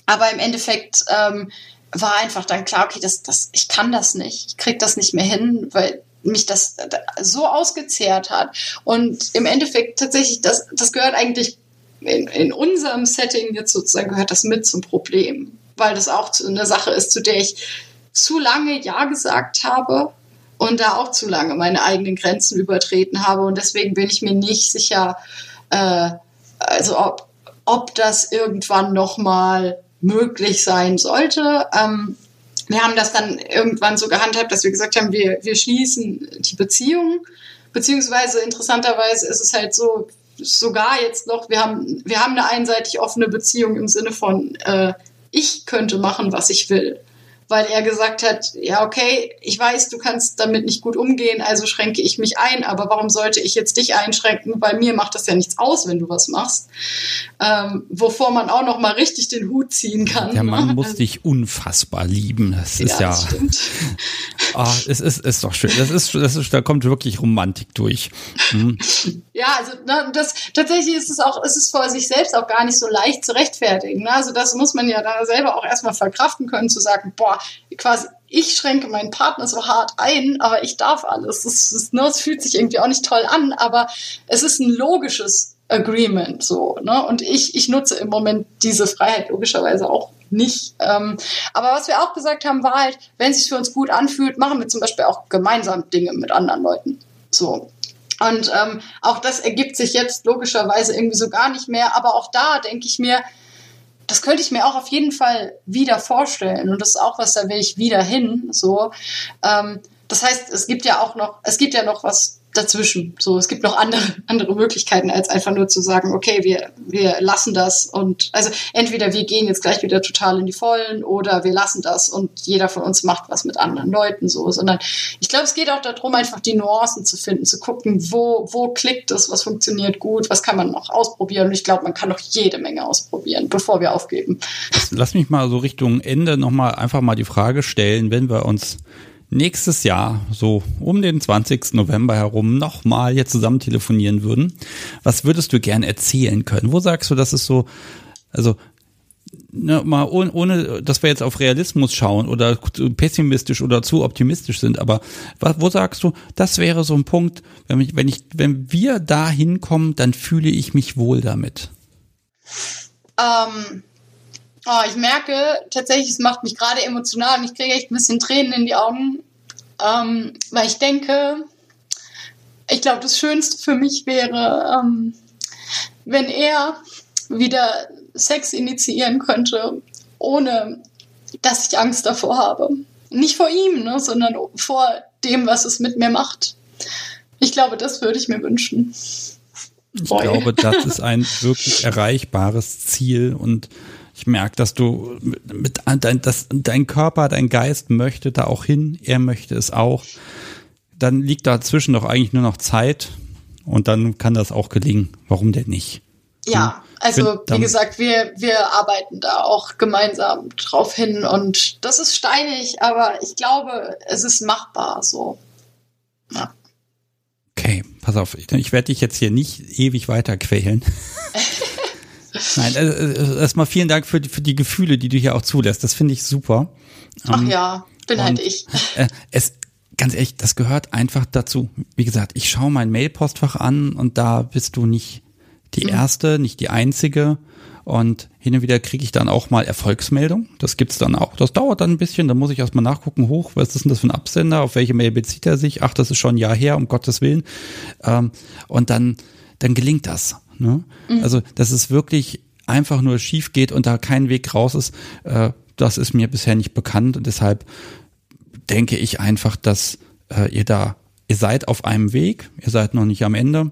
aber im Endeffekt ähm, war einfach dann klar, okay, das, das, ich kann das nicht, ich krieg das nicht mehr hin, weil mich das so ausgezehrt hat. Und im Endeffekt tatsächlich, das, das gehört eigentlich in, in unserem Setting jetzt sozusagen gehört das mit zum Problem, weil das auch eine Sache ist, zu der ich zu lange Ja gesagt habe und da auch zu lange meine eigenen Grenzen übertreten habe. Und deswegen bin ich mir nicht sicher, äh, also ob, ob das irgendwann nochmal möglich sein sollte. Ähm, wir haben das dann irgendwann so gehandhabt, dass wir gesagt haben, wir, wir schließen die Beziehung. Beziehungsweise interessanterweise ist es halt so, sogar jetzt noch, wir haben, wir haben eine einseitig offene Beziehung im Sinne von, äh, ich könnte machen, was ich will weil er gesagt hat, ja, okay, ich weiß, du kannst damit nicht gut umgehen, also schränke ich mich ein, aber warum sollte ich jetzt dich einschränken? Weil mir macht das ja nichts aus, wenn du was machst. Ähm, wovor man auch noch mal richtig den Hut ziehen kann. Der Mann ne? muss also, dich unfassbar lieben. Das ist ja, ja oh, es ist, ist doch schön. Das ist, das ist, da kommt wirklich Romantik durch. Mhm. Ja, also ne, das tatsächlich ist es auch, ist es vor sich selbst auch gar nicht so leicht zu rechtfertigen. Ne? Also das muss man ja da selber auch erstmal verkraften können, zu sagen, boah, quasi ich schränke meinen Partner so hart ein, aber ich darf alles. Das, das, ne, das fühlt sich irgendwie auch nicht toll an, aber es ist ein logisches Agreement so. Ne? Und ich, ich nutze im Moment diese Freiheit logischerweise auch nicht. Ähm, aber was wir auch gesagt haben, war halt, wenn es sich für uns gut anfühlt, machen wir zum Beispiel auch gemeinsam Dinge mit anderen Leuten. So. Und ähm, auch das ergibt sich jetzt logischerweise irgendwie so gar nicht mehr. Aber auch da denke ich mir, das könnte ich mir auch auf jeden Fall wieder vorstellen. Und das ist auch was, da will ich wieder hin. So. Ähm, das heißt, es gibt ja auch noch, es gibt ja noch was dazwischen. So, es gibt noch andere, andere Möglichkeiten, als einfach nur zu sagen, okay, wir, wir lassen das und also entweder wir gehen jetzt gleich wieder total in die Vollen oder wir lassen das und jeder von uns macht was mit anderen Leuten so, sondern ich glaube, es geht auch darum, einfach die Nuancen zu finden, zu gucken, wo, wo klickt es, was funktioniert gut, was kann man noch ausprobieren und ich glaube, man kann noch jede Menge ausprobieren, bevor wir aufgeben. Lass mich mal so Richtung Ende nochmal einfach mal die Frage stellen, wenn wir uns nächstes Jahr, so um den 20. November herum, nochmal hier zusammen telefonieren würden, was würdest du gern erzählen können? Wo sagst du, das ist so, also ne, mal ohne, ohne, dass wir jetzt auf Realismus schauen oder pessimistisch oder zu optimistisch sind, aber wo sagst du, das wäre so ein Punkt, wenn ich, wenn ich, wenn wir da hinkommen, dann fühle ich mich wohl damit. Ähm, oh, ich merke tatsächlich, es macht mich gerade emotional und ich kriege echt ein bisschen Tränen in die Augen, ähm, weil ich denke, ich glaube, das Schönste für mich wäre, ähm, wenn er wieder Sex initiieren könnte, ohne dass ich Angst davor habe. Nicht vor ihm, ne, sondern vor dem, was es mit mir macht. Ich glaube, das würde ich mir wünschen. Ich Boy. glaube, das ist ein wirklich erreichbares Ziel und ich merke, dass du mit, dein, dass dein Körper, dein Geist möchte da auch hin, er möchte es auch. Dann liegt dazwischen doch eigentlich nur noch Zeit und dann kann das auch gelingen. Warum denn nicht? Ja, also wie gesagt, wir, wir arbeiten da auch gemeinsam drauf hin und das ist steinig, aber ich glaube, es ist machbar so. Ja. Okay, pass auf, ich werde dich jetzt hier nicht ewig weiter quälen. Nein, äh, erstmal vielen Dank für die, für die Gefühle, die du hier auch zulässt. Das finde ich super. Ach ähm, ja, bin halt ich. Äh, es, ganz ehrlich, das gehört einfach dazu. Wie gesagt, ich schaue mein Mailpostfach an und da bist du nicht die mhm. erste, nicht die einzige. Und hin und wieder kriege ich dann auch mal Erfolgsmeldung. Das gibt's dann auch. Das dauert dann ein bisschen. Da muss ich erstmal nachgucken, hoch, was ist denn das für ein Absender? Auf welche Mail bezieht er sich? Ach, das ist schon ein Jahr her, um Gottes Willen. Ähm, und dann, dann gelingt das. Ne? Mhm. Also, dass es wirklich einfach nur schief geht und da kein Weg raus ist, äh, das ist mir bisher nicht bekannt. Und deshalb denke ich einfach, dass äh, ihr da, ihr seid auf einem Weg, ihr seid noch nicht am Ende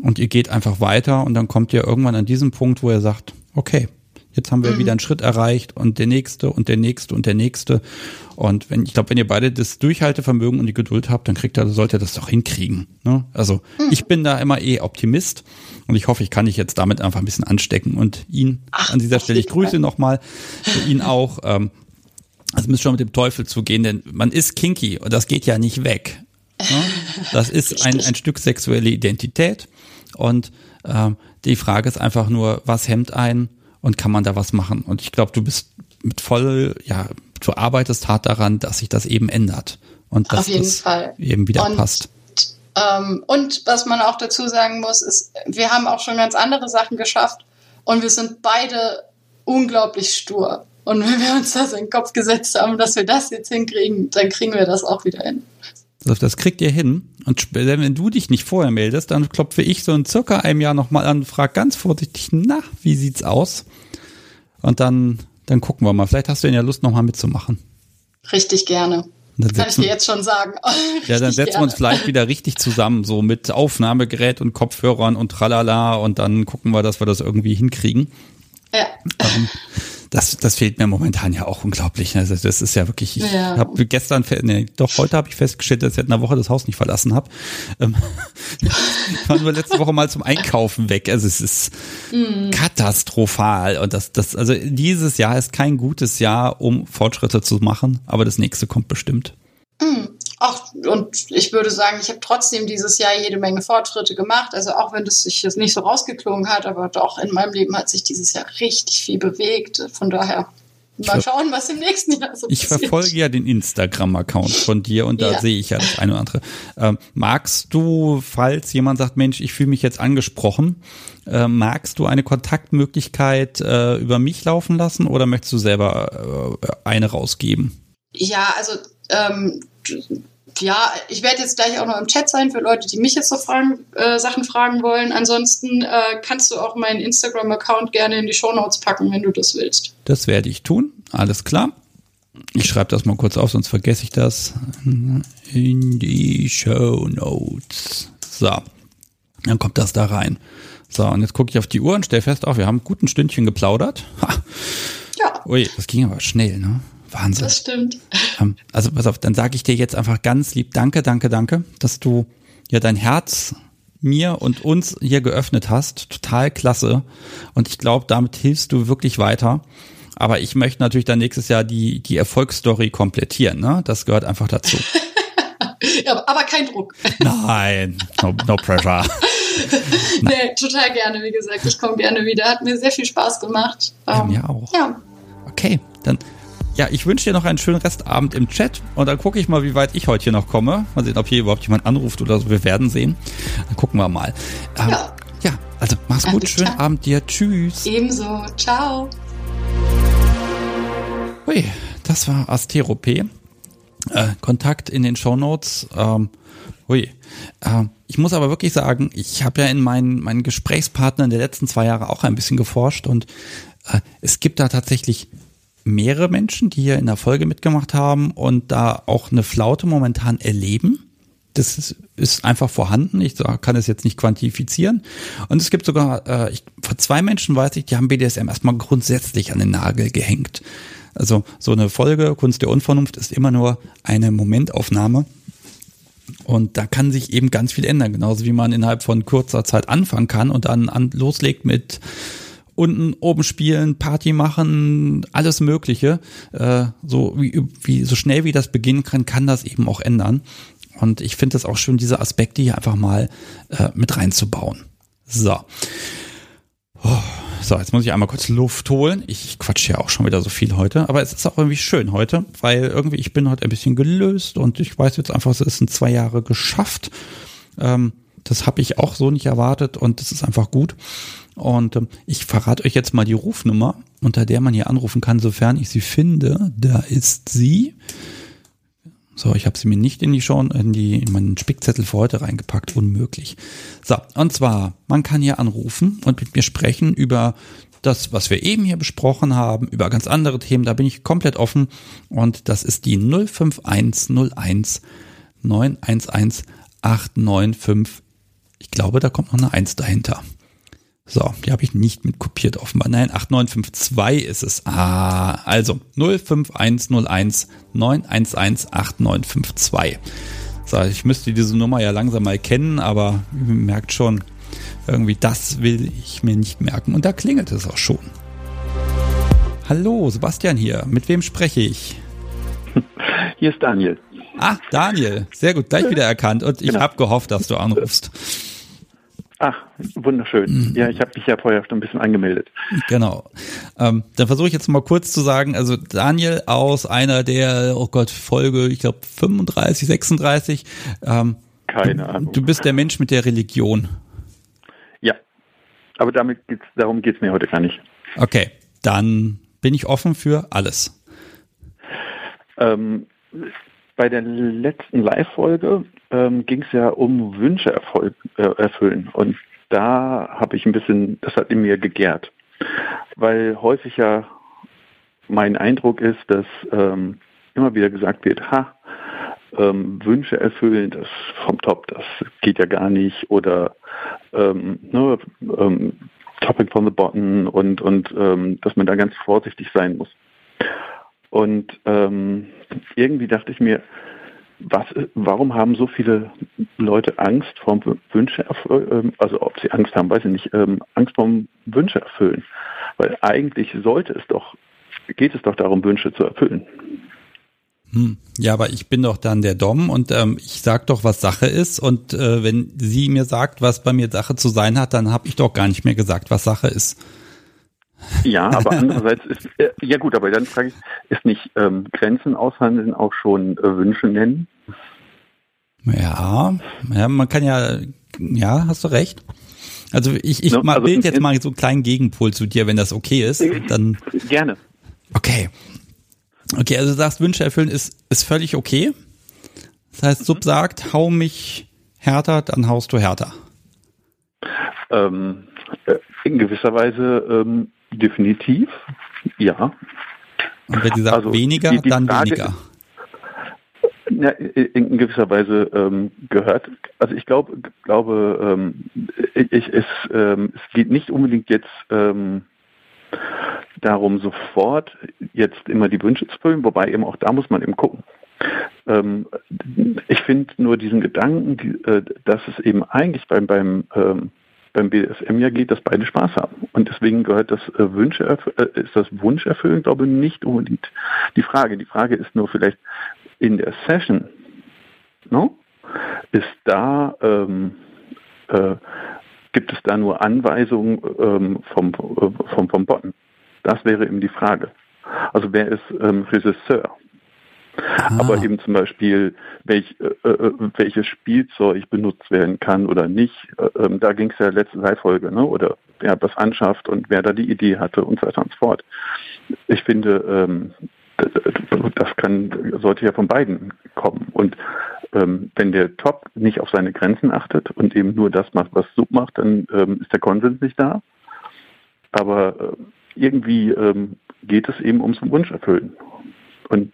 und ihr geht einfach weiter und dann kommt ihr irgendwann an diesen Punkt, wo ihr sagt, okay, jetzt haben wir mhm. wieder einen Schritt erreicht und der nächste und der nächste und der nächste. Und wenn, ich glaube, wenn ihr beide das Durchhaltevermögen und die Geduld habt, dann kriegt ihr, sollt ihr das doch hinkriegen. Ne? Also mhm. ich bin da immer eh Optimist und ich hoffe, ich kann dich jetzt damit einfach ein bisschen anstecken und ihn Ach, an dieser Stelle, ich grüße nochmal, ihn auch. Ähm, also müsst schon mit dem Teufel zugehen, denn man ist kinky und das geht ja nicht weg. Ne? Das ist ein, ein Stück sexuelle Identität und ähm, die Frage ist einfach nur, was hemmt ein und kann man da was machen? Und ich glaube, du bist mit voll, ja, du arbeitest hart daran, dass sich das eben ändert und dass das eben wieder und, passt. Ähm, und was man auch dazu sagen muss, ist, wir haben auch schon ganz andere Sachen geschafft und wir sind beide unglaublich stur. Und wenn wir uns das in den Kopf gesetzt haben, dass wir das jetzt hinkriegen, dann kriegen wir das auch wieder hin. Das kriegt ihr hin. Und wenn du dich nicht vorher meldest, dann klopfe ich so in circa einem Jahr nochmal an und frage ganz vorsichtig, na, wie sieht's aus? Und dann, dann gucken wir mal. Vielleicht hast du ja Lust, nochmal mitzumachen. Richtig gerne. Das kann ich dir jetzt schon sagen. ja, dann setzen gerne. wir uns vielleicht wieder richtig zusammen, so mit Aufnahmegerät und Kopfhörern und tralala und dann gucken wir, dass wir das irgendwie hinkriegen. Ja. Ähm, das, das fehlt mir momentan ja auch unglaublich. Also das ist ja wirklich, ich ja. habe gestern, nee, doch heute habe ich festgestellt, dass ich seit einer Woche das Haus nicht verlassen habe. Ähm, ich war nur letzte Woche mal zum Einkaufen weg. Also es ist mhm. katastrophal. Und das, das, also dieses Jahr ist kein gutes Jahr, um Fortschritte zu machen, aber das nächste kommt bestimmt. Mhm. Auch, und ich würde sagen, ich habe trotzdem dieses Jahr jede Menge Fortschritte gemacht. Also auch wenn das sich jetzt nicht so rausgeklungen hat, aber doch in meinem Leben hat sich dieses Jahr richtig viel bewegt. Von daher mal schauen, was im nächsten Jahr so ich passiert. Ich verfolge ja den Instagram-Account von dir und da ja. sehe ich ja das eine oder andere. Ähm, magst du, falls jemand sagt, Mensch, ich fühle mich jetzt angesprochen, äh, magst du eine Kontaktmöglichkeit äh, über mich laufen lassen oder möchtest du selber äh, eine rausgeben? Ja, also ähm, ja, ich werde jetzt gleich auch noch im Chat sein für Leute, die mich jetzt so fragen, äh, Sachen fragen wollen. Ansonsten äh, kannst du auch meinen Instagram-Account gerne in die Shownotes packen, wenn du das willst. Das werde ich tun. Alles klar. Ich schreibe das mal kurz auf, sonst vergesse ich das. In die Shownotes. So. Dann kommt das da rein. So, und jetzt gucke ich auf die Uhr und stelle fest, auch wir haben ein guten Stündchen geplaudert. Ha. Ja. Ui, das ging aber schnell, ne? Wahnsinn. Das stimmt. Ähm, also pass auf, dann sage ich dir jetzt einfach ganz lieb Danke, danke, danke, dass du ja dein Herz mir und uns hier geöffnet hast. Total klasse. Und ich glaube, damit hilfst du wirklich weiter. Aber ich möchte natürlich dann nächstes Jahr die, die Erfolgsstory komplettieren. Ne? Das gehört einfach dazu. ja, aber kein Druck. Nein, no, no pressure. nee, total gerne, wie gesagt. Ich komme gerne wieder. Hat mir sehr viel Spaß gemacht. Ja, mir ähm, auch. Ja, Okay, dann ja, ich wünsche dir noch einen schönen Restabend im Chat und dann gucke ich mal, wie weit ich heute hier noch komme. Mal sehen, ob hier überhaupt jemand anruft oder so. Wir werden sehen. Dann gucken wir mal. Ähm, ja. ja, also mach's gut. Schönen klar. Abend dir. Tschüss. Ebenso. Ciao. Hui, das war Asterope. Äh, Kontakt in den Show Notes. Ähm, hui. Äh, ich muss aber wirklich sagen, ich habe ja in meinen, meinen Gesprächspartnern der letzten zwei Jahre auch ein bisschen geforscht und äh, es gibt da tatsächlich mehrere Menschen, die hier in der Folge mitgemacht haben und da auch eine Flaute momentan erleben. Das ist, ist einfach vorhanden. Ich kann es jetzt nicht quantifizieren. Und es gibt sogar, äh, ich, vor zwei Menschen weiß ich, die haben BDSM erstmal grundsätzlich an den Nagel gehängt. Also so eine Folge Kunst der Unvernunft ist immer nur eine Momentaufnahme. Und da kann sich eben ganz viel ändern, genauso wie man innerhalb von kurzer Zeit anfangen kann und dann an, loslegt mit unten oben spielen, Party machen, alles Mögliche. Äh, so wie, wie so schnell wie das beginnen kann, kann das eben auch ändern. Und ich finde es auch schön, diese Aspekte hier einfach mal äh, mit reinzubauen. So. Oh, so, jetzt muss ich einmal kurz Luft holen. Ich quatsche ja auch schon wieder so viel heute, aber es ist auch irgendwie schön heute, weil irgendwie ich bin heute ein bisschen gelöst und ich weiß jetzt einfach, es sind zwei Jahre geschafft. Ähm, das habe ich auch so nicht erwartet und das ist einfach gut. Und ähm, ich verrate euch jetzt mal die Rufnummer, unter der man hier anrufen kann, sofern ich sie finde. Da ist sie. So, ich habe sie mir nicht in die Show, in die in meinen Spickzettel für heute reingepackt, unmöglich. So, und zwar, man kann hier anrufen und mit mir sprechen über das, was wir eben hier besprochen haben, über ganz andere Themen, da bin ich komplett offen und das ist die 05101 911 895. Ich glaube, da kommt noch eine 1 dahinter. So, die habe ich nicht mit kopiert offenbar. Nein, 8952 ist es. Ah, also 05101 911 8952. So, ich müsste diese Nummer ja langsam mal kennen, aber ihr merkt schon, irgendwie das will ich mir nicht merken. Und da klingelt es auch schon. Hallo, Sebastian hier. Mit wem spreche ich? Hier ist Daniel. Ah, Daniel. Sehr gut, gleich wieder erkannt. Und ich genau. habe gehofft, dass du anrufst. Ach, wunderschön. Mhm. Ja, ich habe mich ja vorher schon ein bisschen angemeldet. Genau. Ähm, dann versuche ich jetzt mal kurz zu sagen, also Daniel aus einer der, oh Gott, Folge, ich glaube 35, 36. Ähm, Keine Ahnung. Du bist der Mensch mit der Religion. Ja, aber damit geht's, darum geht es mir heute gar nicht. Okay, dann bin ich offen für alles. Ähm, bei der letzten Live-Folge ähm, ging es ja um Wünsche erfolg, äh, erfüllen. Und da habe ich ein bisschen, das hat in mir gegärt. Weil häufig ja mein Eindruck ist, dass ähm, immer wieder gesagt wird, ha, ähm, Wünsche erfüllen, das vom Top, das geht ja gar nicht. Oder ähm, ne, ähm, Topic from the bottom und, und ähm, dass man da ganz vorsichtig sein muss. Und ähm, irgendwie dachte ich mir, was, warum haben so viele Leute Angst vom Wünsche erfüllen, also ob sie Angst haben, weiß ich nicht, ähm, Angst vom Wünsche erfüllen. Weil eigentlich sollte es doch, geht es doch darum, Wünsche zu erfüllen. Hm. Ja, aber ich bin doch dann der Dom und ähm, ich sag doch, was Sache ist. Und äh, wenn sie mir sagt, was bei mir Sache zu sein hat, dann habe ich doch gar nicht mehr gesagt, was Sache ist. Ja, aber andererseits ist, äh, ja gut, aber dann frage ich, ist nicht ähm, Grenzen aushandeln auch schon äh, Wünsche nennen? Ja, ja, man kann ja, ja, hast du recht. Also ich, ich no, also bild jetzt mal so einen kleinen Gegenpol zu dir, wenn das okay ist. Dann gerne. Okay. Okay, also du sagst, Wünsche erfüllen ist, ist völlig okay. Das heißt, Sub sagt, hau mich härter, dann haust du härter. Ähm, äh, in gewisser Weise ähm, definitiv, ja. Und wenn sie sagt also weniger, die, die dann Frage, weniger. Ja, in gewisser Weise ähm, gehört. Also ich glaube, glaube, ähm, ich, es, ähm, es geht nicht unbedingt jetzt ähm, darum, sofort jetzt immer die Wünsche zu erfüllen, wobei eben auch da muss man eben gucken. Ähm, ich finde nur diesen Gedanken, die, äh, dass es eben eigentlich beim, beim ähm, beim BDSM ja geht, dass beide Spaß haben. Und deswegen gehört das äh, Wünsche äh, ist das Wunscherfüllen, glaube ich, nicht unbedingt die Frage. Die Frage ist nur vielleicht in der Session, no? ist da, ähm, äh, gibt es da nur Anweisungen ähm, vom, äh, vom, vom Botten? Das wäre eben die Frage. Also wer ist ähm, Regisseur? Ah. Aber eben zum Beispiel, welch, äh, äh, welches Spielzeug benutzt werden kann oder nicht. Äh, ähm, da ging es ja letzte Zeitfolge, ne? oder wer das anschafft und wer da die Idee hatte und so weiter und so fort. Ich finde, ähm, das kann, sollte ja von beiden kommen. Und ähm, wenn der Top nicht auf seine Grenzen achtet und eben nur das macht, was Sub macht, dann ähm, ist der Konsens nicht da. Aber äh, irgendwie ähm, geht es eben ums Wunsch erfüllen. Und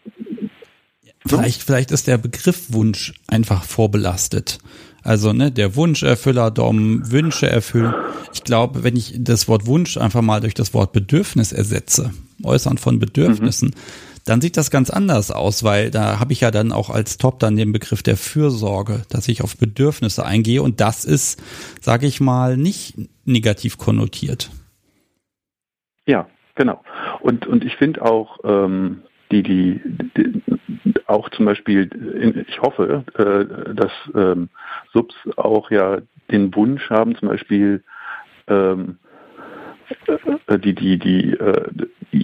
Vielleicht, vielleicht ist der Begriff Wunsch einfach vorbelastet. Also ne, der Wunscherfüller, Dom, Wünsche erfüllen. Ich glaube, wenn ich das Wort Wunsch einfach mal durch das Wort Bedürfnis ersetze, Äußern von Bedürfnissen, mhm. dann sieht das ganz anders aus, weil da habe ich ja dann auch als Top dann den Begriff der Fürsorge, dass ich auf Bedürfnisse eingehe und das ist, sage ich mal, nicht negativ konnotiert. Ja, genau. Und, und ich finde auch, ähm, die, die, die, auch zum Beispiel, ich hoffe, äh, dass ähm, Subs auch ja den Wunsch haben, zum Beispiel ähm, äh, die, die, die, äh,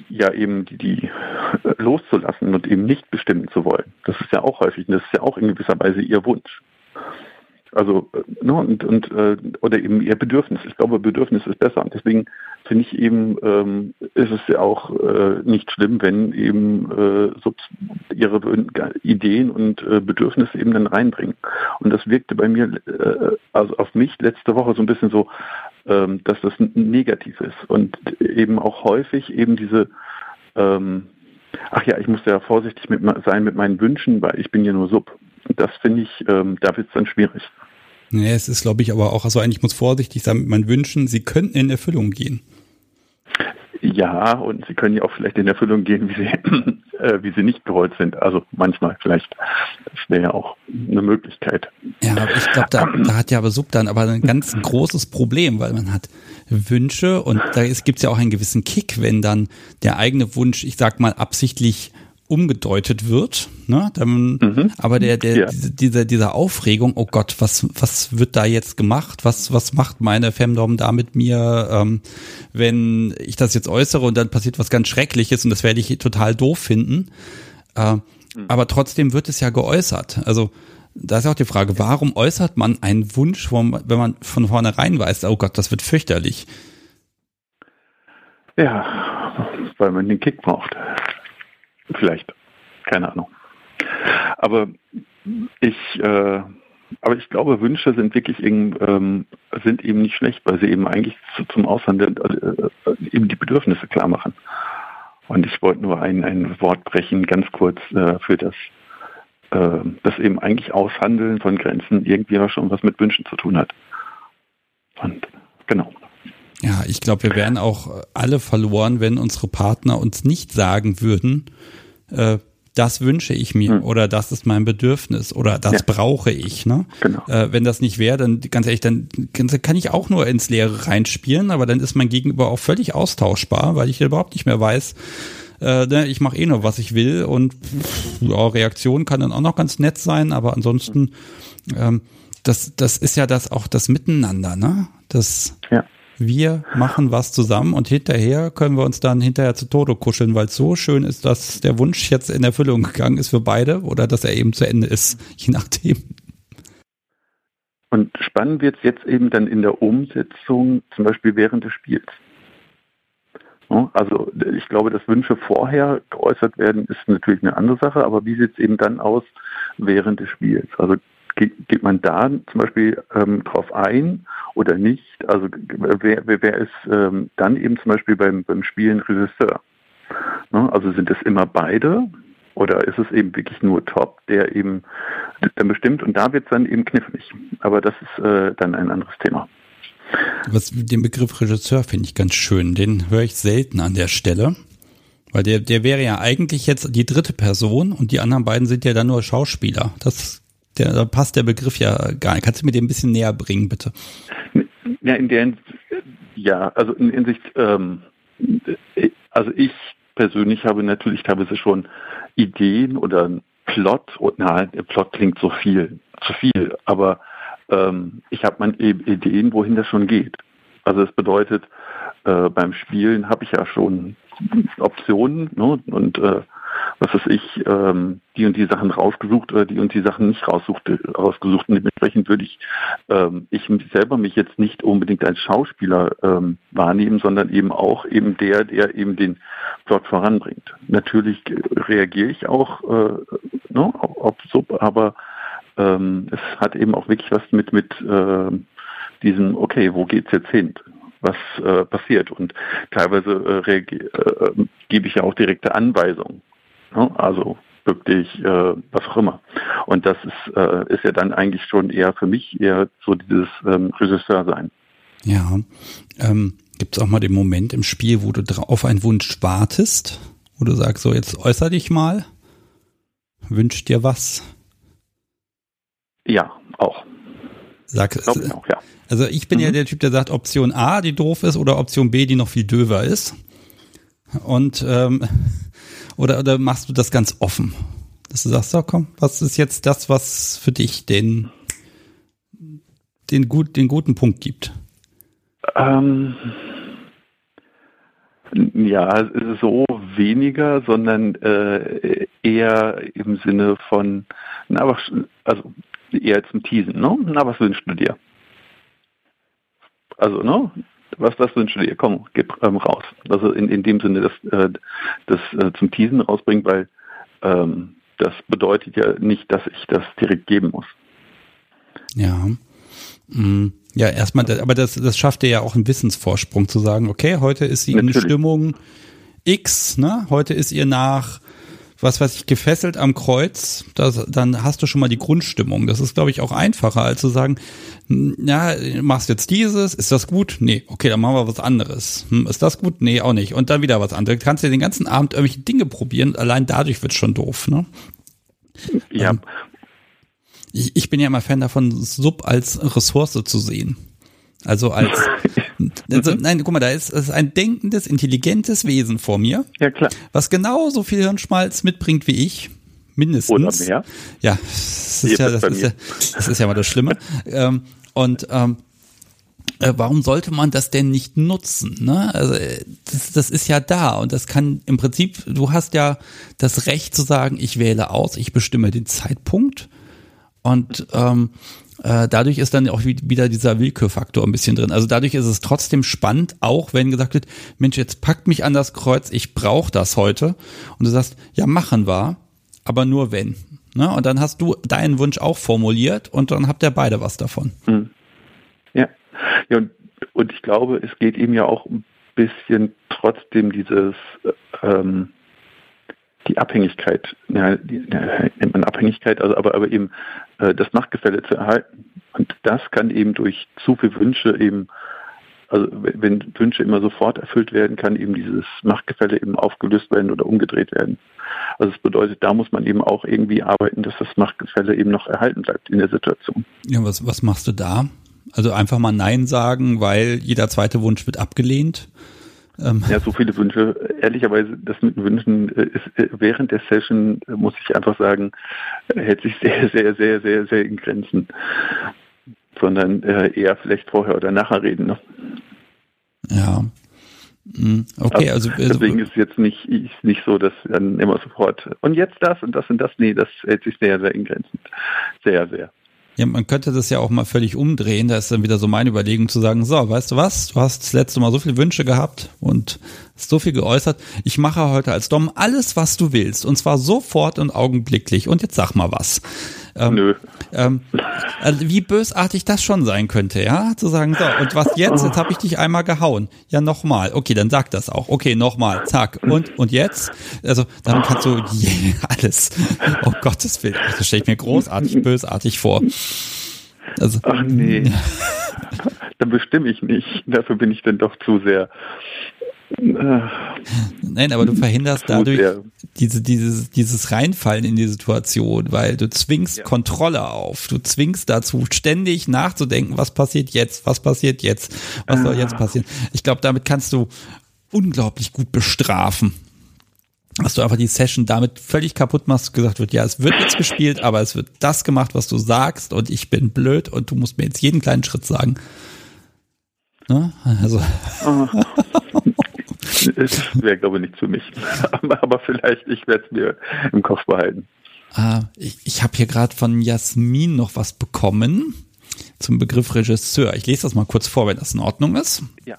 ja eben die, die loszulassen und eben nicht bestimmen zu wollen. Das ist ja auch häufig, das ist ja auch in gewisser Weise ihr Wunsch. Also, ne, und, und äh, oder eben ihr Bedürfnis. Ich glaube, Bedürfnis ist besser. Und deswegen finde ich eben, ähm, ist es ja auch äh, nicht schlimm, wenn eben äh, ihre Ideen und äh, Bedürfnisse eben dann reinbringen. Und das wirkte bei mir, äh, also auf mich letzte Woche so ein bisschen so, ähm, dass das negativ ist. Und eben auch häufig eben diese ähm, ach ja, ich muss ja vorsichtig mit, sein mit meinen Wünschen, weil ich bin ja nur Sub. Das finde ich, ähm, da wird es dann schwierig. Nee, es ist, glaube ich, aber auch, also eigentlich muss vorsichtig sein mit meinen Wünschen, sie könnten in Erfüllung gehen. Ja, und sie können ja auch vielleicht in Erfüllung gehen, wie sie, äh, wie sie nicht gewollt sind. Also manchmal vielleicht. Das wäre ja auch eine Möglichkeit. Ja, ich glaube, da, da hat ja aber Sub dann aber ein ganz großes Problem, weil man hat Wünsche und da gibt es ja auch einen gewissen Kick, wenn dann der eigene Wunsch, ich sag mal, absichtlich umgedeutet wird. Ne? Dann, mhm. Aber der, der, ja. diese, diese Aufregung, oh Gott, was, was wird da jetzt gemacht? Was, was macht meine Femdom da mit mir, ähm, wenn ich das jetzt äußere und dann passiert was ganz Schreckliches und das werde ich total doof finden. Äh, mhm. Aber trotzdem wird es ja geäußert. Also da ist auch die Frage, warum äußert man einen Wunsch, wenn man von vornherein weiß, oh Gott, das wird fürchterlich? Ja, weil man den Kick braucht. Vielleicht, keine Ahnung. Aber ich, äh, aber ich glaube, Wünsche sind wirklich eben, ähm, sind eben nicht schlecht, weil sie eben eigentlich zu, zum Aushandeln äh, äh, eben die Bedürfnisse klar machen. Und ich wollte nur ein, ein Wort brechen, ganz kurz äh, für das, äh, das eben eigentlich Aushandeln von Grenzen irgendwie auch schon was mit Wünschen zu tun hat. Und genau. Ja, ich glaube, wir wären auch alle verloren, wenn unsere Partner uns nicht sagen würden, äh, das wünsche ich mir hm. oder das ist mein Bedürfnis oder das ja. brauche ich. Ne? Genau. Äh, wenn das nicht wäre, dann ganz ehrlich, dann kann ich auch nur ins Leere reinspielen, aber dann ist mein Gegenüber auch völlig austauschbar, weil ich überhaupt nicht mehr weiß, äh, ne, ich mache eh nur, was ich will und ja, Reaktion kann dann auch noch ganz nett sein, aber ansonsten, ähm, das, das ist ja das auch das Miteinander, ne? Das, ja wir machen was zusammen und hinterher können wir uns dann hinterher zu Tode kuscheln, weil es so schön ist, dass der Wunsch jetzt in Erfüllung gegangen ist für beide oder dass er eben zu Ende ist, je nachdem. Und spannend wird es jetzt eben dann in der Umsetzung, zum Beispiel während des Spiels. Also ich glaube, dass Wünsche vorher geäußert werden, ist natürlich eine andere Sache, aber wie sieht es eben dann aus während des Spiels? Also geht, geht man da zum Beispiel ähm, drauf ein oder nicht? Also wer, wer, wer ist ähm, dann eben zum Beispiel beim, beim Spielen Regisseur? Ne? Also sind es immer beide oder ist es eben wirklich nur Top, der eben dann bestimmt und da wird es dann eben knifflig. Aber das ist äh, dann ein anderes Thema. Was, den Begriff Regisseur finde ich ganz schön. Den höre ich selten an der Stelle. Weil der, der wäre ja eigentlich jetzt die dritte Person und die anderen beiden sind ja dann nur Schauspieler. Das der, da passt der Begriff ja gar nicht. Kannst du mir den ein bisschen näher bringen, bitte? Ja, in der ja, also in Hinsicht, ähm, also ich persönlich habe natürlich teilweise schon Ideen oder Plot, und na, der Plot klingt so viel, zu viel, aber ähm, ich habe meine Ideen, wohin das schon geht. Also das bedeutet, äh, beim Spielen habe ich ja schon Optionen ne? und äh, was weiß ich, ähm, die und die Sachen rausgesucht oder die und die Sachen nicht raussucht, rausgesucht. Und dementsprechend würde ich, ähm, ich selber mich jetzt nicht unbedingt als Schauspieler ähm, wahrnehmen, sondern eben auch eben der, der eben den Plot voranbringt. Natürlich reagiere ich auch, äh, ne, ob so, aber ähm, es hat eben auch wirklich was mit mit äh, diesem, okay, wo geht's jetzt hin? was äh, passiert. Und teilweise äh, äh, gebe ich ja auch direkte Anweisungen. Ne? Also wirklich äh, was auch immer. Und das ist, äh, ist ja dann eigentlich schon eher für mich eher so dieses ähm, Regisseur sein. Ja. Ähm, Gibt es auch mal den Moment im Spiel, wo du auf einen Wunsch wartest, wo du sagst, so jetzt äußer dich mal, wünsch dir was? Ja, auch. Sag, ich auch, ja. Also ich bin mhm. ja der Typ, der sagt, Option A, die doof ist, oder Option B, die noch viel döver ist. Und ähm, oder, oder machst du das ganz offen? Dass du sagst, so komm, was ist jetzt das, was für dich den, den, gut, den guten Punkt gibt? Ähm, ja, so weniger, sondern äh, eher im Sinne von, na, was, also eher zum Teasen, ne? Na, was wünschst du dir? Also, ne? Was, was wünschst du dir? Komm, gib ähm, raus. Also in, in dem Sinne, dass äh, das äh, zum Teasen rausbringt, weil ähm, das bedeutet ja nicht, dass ich das direkt geben muss. Ja. Mm. Ja, erstmal, aber das, das schafft dir ja auch einen Wissensvorsprung zu sagen, okay, heute ist sie Natürlich. in Stimmung X, ne? Heute ist ihr nach was weiß ich, gefesselt am Kreuz, das, dann hast du schon mal die Grundstimmung. Das ist, glaube ich, auch einfacher, als zu sagen, ja, machst jetzt dieses, ist das gut? Nee, okay, dann machen wir was anderes. Hm, ist das gut? Nee, auch nicht. Und dann wieder was anderes. Du kannst ja den ganzen Abend irgendwelche Dinge probieren, allein dadurch wird schon doof, ne? Ja. Ähm, ich, ich bin ja immer Fan davon, Sub als Ressource zu sehen. Also als, also, mhm. nein, guck mal, da ist, ist ein denkendes, intelligentes Wesen vor mir. Ja, klar. Was genauso viel Hirnschmalz mitbringt wie ich. Mindestens. Oder mehr. Ja, das ist ja, das ist ja, das ist ja mal das Schlimme. ähm, und, ähm, äh, warum sollte man das denn nicht nutzen? Ne? Also das, das ist ja da und das kann im Prinzip, du hast ja das Recht zu sagen, ich wähle aus, ich bestimme den Zeitpunkt und ähm, äh, dadurch ist dann auch wieder dieser Willkürfaktor ein bisschen drin. Also dadurch ist es trotzdem spannend, auch wenn gesagt wird, Mensch, jetzt packt mich an das Kreuz, ich brauche das heute. Und du sagst, ja, machen wir, aber nur wenn. Ne? Und dann hast du deinen Wunsch auch formuliert und dann habt ihr beide was davon. Mhm. Ja, ja und, und ich glaube, es geht ihm ja auch ein bisschen trotzdem dieses ähm, die Abhängigkeit, ja, die, ja, nennt man Abhängigkeit, also aber, aber eben das Machtgefälle zu erhalten. Und das kann eben durch zu viele Wünsche eben, also wenn Wünsche immer sofort erfüllt werden, kann eben dieses Machtgefälle eben aufgelöst werden oder umgedreht werden. Also es bedeutet, da muss man eben auch irgendwie arbeiten, dass das Machtgefälle eben noch erhalten bleibt in der Situation. Ja, was, was machst du da? Also einfach mal Nein sagen, weil jeder zweite Wunsch wird abgelehnt? Ähm. Ja, so viele Wünsche. Ehrlicherweise, das mit Wünschen äh, ist äh, während der Session, äh, muss ich einfach sagen, hält sich sehr, sehr, sehr, sehr, sehr in Grenzen. Sondern eher vielleicht vorher oder nachher reden. Ne? Ja. Hm, okay, also, also deswegen ist es jetzt nicht, ist nicht so, dass dann immer sofort und jetzt das und das und das. Nee, das hält sich sehr, sehr in Grenzen. Sehr, sehr. Ja, man könnte das ja auch mal völlig umdrehen. Da ist dann wieder so meine Überlegung zu sagen, so, weißt du was, du hast das letzte Mal so viele Wünsche gehabt und so viel geäußert. Ich mache heute als Dom alles, was du willst. Und zwar sofort und augenblicklich. Und jetzt sag mal was. Ähm, Nö. Ähm, also wie bösartig das schon sein könnte, ja? Zu sagen, so, und was jetzt? Jetzt habe ich dich einmal gehauen. Ja, nochmal. Okay, dann sag das auch. Okay, nochmal. Zack. Und, und jetzt? Also, dann kannst du yeah, alles. Oh Gottes Willen. Das stelle ich mir großartig bösartig vor. Also, Ach nee. dann bestimme ich nicht. Dafür bin ich dann doch zu sehr Nein, aber du verhinderst dadurch diese, dieses, dieses Reinfallen in die Situation, weil du zwingst ja. Kontrolle auf. Du zwingst dazu, ständig nachzudenken, was passiert jetzt, was passiert jetzt, was soll jetzt ah. passieren. Ich glaube, damit kannst du unglaublich gut bestrafen. Dass du einfach die Session damit völlig kaputt machst, gesagt wird, ja, es wird jetzt gespielt, aber es wird das gemacht, was du sagst und ich bin blöd und du musst mir jetzt jeden kleinen Schritt sagen. Ne? Also. Es wäre, glaube ich, nicht für mich. Aber vielleicht, ich werde es mir im Kopf behalten. Äh, ich ich habe hier gerade von Jasmin noch was bekommen zum Begriff Regisseur. Ich lese das mal kurz vor, wenn das in Ordnung ist. Ja.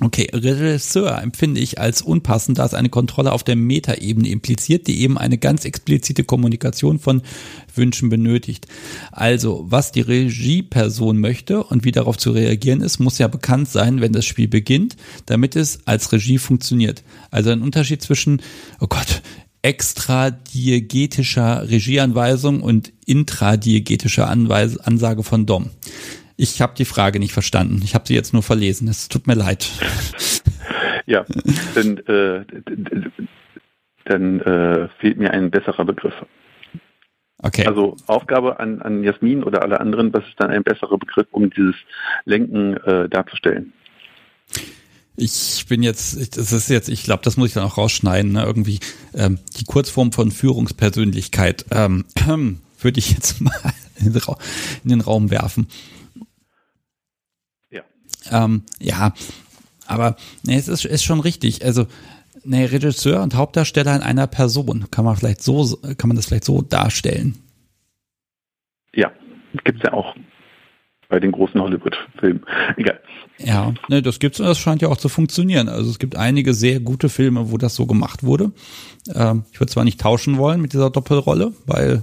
Okay, Regisseur empfinde ich als unpassend, da es eine Kontrolle auf der Metaebene impliziert, die eben eine ganz explizite Kommunikation von Wünschen benötigt. Also, was die Regieperson möchte und wie darauf zu reagieren ist, muss ja bekannt sein, wenn das Spiel beginnt, damit es als Regie funktioniert. Also ein Unterschied zwischen, oh Gott, extradiegetischer Regieanweisung und intradiegetischer Anweis Ansage von Dom. Ich habe die Frage nicht verstanden. Ich habe sie jetzt nur verlesen. Es tut mir leid. Ja, dann, äh, dann äh, fehlt mir ein besserer Begriff. Okay. Also Aufgabe an, an Jasmin oder alle anderen, was ist dann ein besserer Begriff, um dieses Lenken äh, darzustellen? Ich bin jetzt, das ist jetzt, ich glaube, das muss ich dann auch rausschneiden, ne? irgendwie ähm, die Kurzform von Führungspersönlichkeit ähm, würde ich jetzt mal in den, in den Raum werfen. Ähm, ja, aber nee, es ist, ist schon richtig. Also nee, Regisseur und Hauptdarsteller in einer Person kann man vielleicht so, kann man das vielleicht so darstellen. Ja, gibt's ja auch bei den großen Hollywood-Filmen. Egal. Ja, ne, das gibt's und das scheint ja auch zu funktionieren. Also es gibt einige sehr gute Filme, wo das so gemacht wurde. Ähm, ich würde zwar nicht tauschen wollen mit dieser Doppelrolle, weil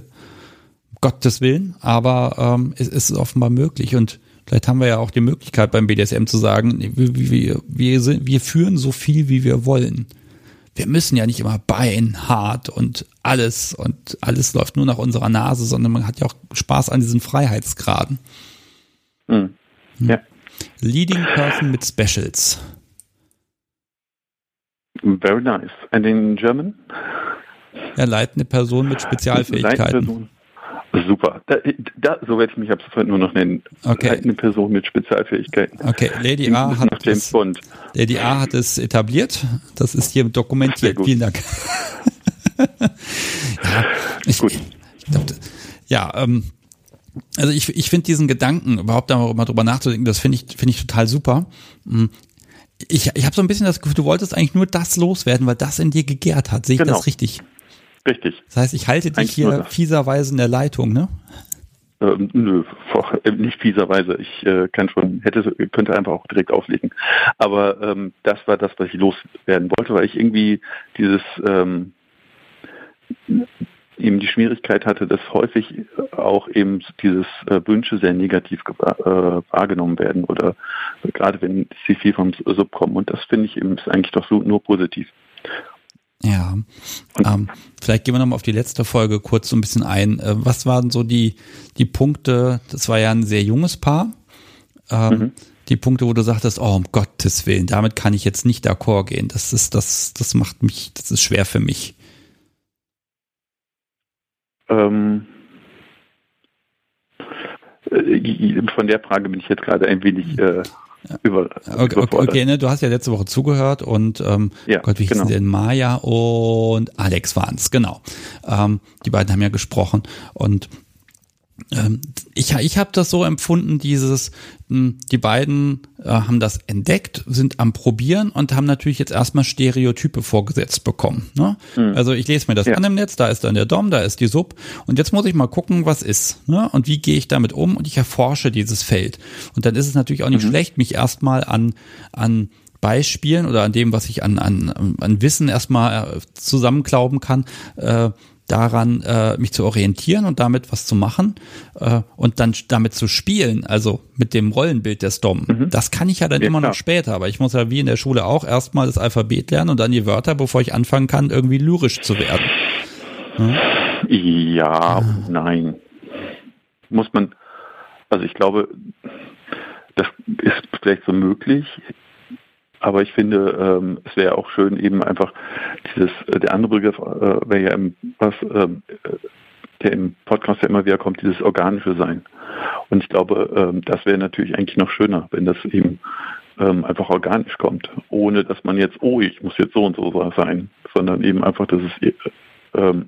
Gottes Willen, aber ähm, es, es ist offenbar möglich und Vielleicht haben wir ja auch die Möglichkeit beim BDSM zu sagen, wir, wir, wir, sind, wir führen so viel, wie wir wollen. Wir müssen ja nicht immer Bein, hart und alles und alles läuft nur nach unserer Nase, sondern man hat ja auch Spaß an diesen Freiheitsgraden. Hm. Ja. Leading Person mit Specials. Very nice. And in German? Ja, leitende Person mit Spezialfähigkeiten. Super. Da, da, so werde ich mich ab sofort nur noch nennen. Okay. Eine Person mit Spezialfähigkeiten. Okay, Lady A hat es, Lady A hat es etabliert. Das ist hier dokumentiert. Vielen Dank. ja, ich, Gut. Ich glaub, ja, ähm, also ich, ich finde diesen Gedanken, überhaupt da mal drüber nachzudenken, das finde ich, finde ich total super. Hm, ich, ich habe so ein bisschen das Gefühl, du wolltest eigentlich nur das loswerden, weil das in dir gegärt hat. Sehe ich genau. das richtig? Richtig. Das heißt, ich halte dich Eigentlich hier fieserweise in der Leitung, ne? Ähm, nö, äh, nicht fieserweise. Ich äh, kann schon, hätte, könnte einfach auch direkt auflegen. Aber ähm, das war das, was ich loswerden wollte, weil ich irgendwie dieses ähm, eben die Schwierigkeit hatte, dass häufig auch eben dieses äh, Wünsche sehr negativ äh, wahrgenommen werden oder gerade wenn sie viel vom Sub kommen. Und das finde ich eben ist eigentlich doch so nur positiv. Ja, ähm, vielleicht gehen wir nochmal auf die letzte Folge kurz so ein bisschen ein. Äh, was waren so die, die Punkte, das war ja ein sehr junges Paar, ähm, mhm. die Punkte, wo du sagtest, oh, um Gottes Willen, damit kann ich jetzt nicht d'accord gehen. Das ist, das, das macht mich, das ist schwer für mich. Ähm, äh, von der Frage bin ich jetzt gerade ein wenig äh, über, okay, okay, okay, ne, du hast ja letzte Woche zugehört und ähm, ja, Gott, wie genau. hießen denn Maya und Alex waren es, genau. Ähm, die beiden haben ja gesprochen und ich, ich habe das so empfunden, dieses, hm, die beiden äh, haben das entdeckt, sind am Probieren und haben natürlich jetzt erstmal Stereotype vorgesetzt bekommen. Ne? Mhm. Also ich lese mir das ja. an im Netz, da ist dann der Dom, da ist die Sub und jetzt muss ich mal gucken, was ist ne? und wie gehe ich damit um und ich erforsche dieses Feld. Und dann ist es natürlich auch nicht mhm. schlecht, mich erstmal an, an Beispielen oder an dem, was ich an, an, an Wissen erstmal äh, zusammenklauben kann, äh, daran, äh, mich zu orientieren und damit was zu machen äh, und dann damit zu spielen, also mit dem Rollenbild der Dom. Mhm. Das kann ich ja dann ja, immer noch später, aber ich muss ja wie in der Schule auch erstmal das Alphabet lernen und dann die Wörter, bevor ich anfangen kann, irgendwie lyrisch zu werden. Hm? Ja, ah. nein. Muss man, also ich glaube, das ist vielleicht so möglich. Aber ich finde, ähm, es wäre auch schön, eben einfach dieses, äh, der andere Begriff äh, wäre ja im, was, ähm, äh, der im Podcast ja immer wieder kommt, dieses organische Sein. Und ich glaube, ähm, das wäre natürlich eigentlich noch schöner, wenn das eben ähm, einfach organisch kommt, ohne dass man jetzt, oh, ich muss jetzt so und so sein, sondern eben einfach, dass es ähm,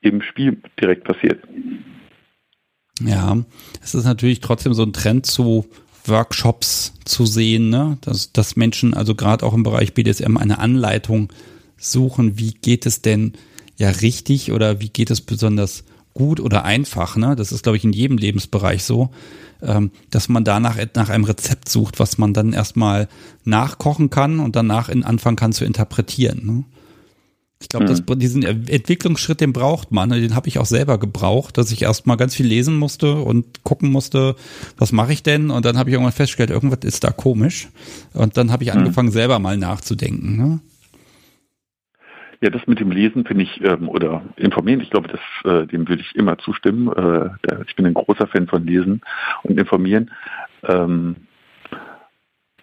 im Spiel direkt passiert. Ja, es ist natürlich trotzdem so ein Trend zu Workshops zu sehen, ne? dass, dass Menschen also gerade auch im Bereich BDSM eine Anleitung suchen, wie geht es denn ja richtig oder wie geht es besonders gut oder einfach. Ne? Das ist, glaube ich, in jedem Lebensbereich so, ähm, dass man danach nach einem Rezept sucht, was man dann erstmal nachkochen kann und danach in anfangen kann zu interpretieren. Ne? Ich glaube, mhm. diesen Entwicklungsschritt, den braucht man. Den habe ich auch selber gebraucht, dass ich erstmal ganz viel lesen musste und gucken musste, was mache ich denn? Und dann habe ich irgendwann festgestellt, irgendwas ist da komisch. Und dann habe ich mhm. angefangen, selber mal nachzudenken. Ne? Ja, das mit dem Lesen finde ich, ähm, oder informieren, ich glaube, das, äh, dem würde ich immer zustimmen. Äh, ich bin ein großer Fan von Lesen und Informieren. Ähm,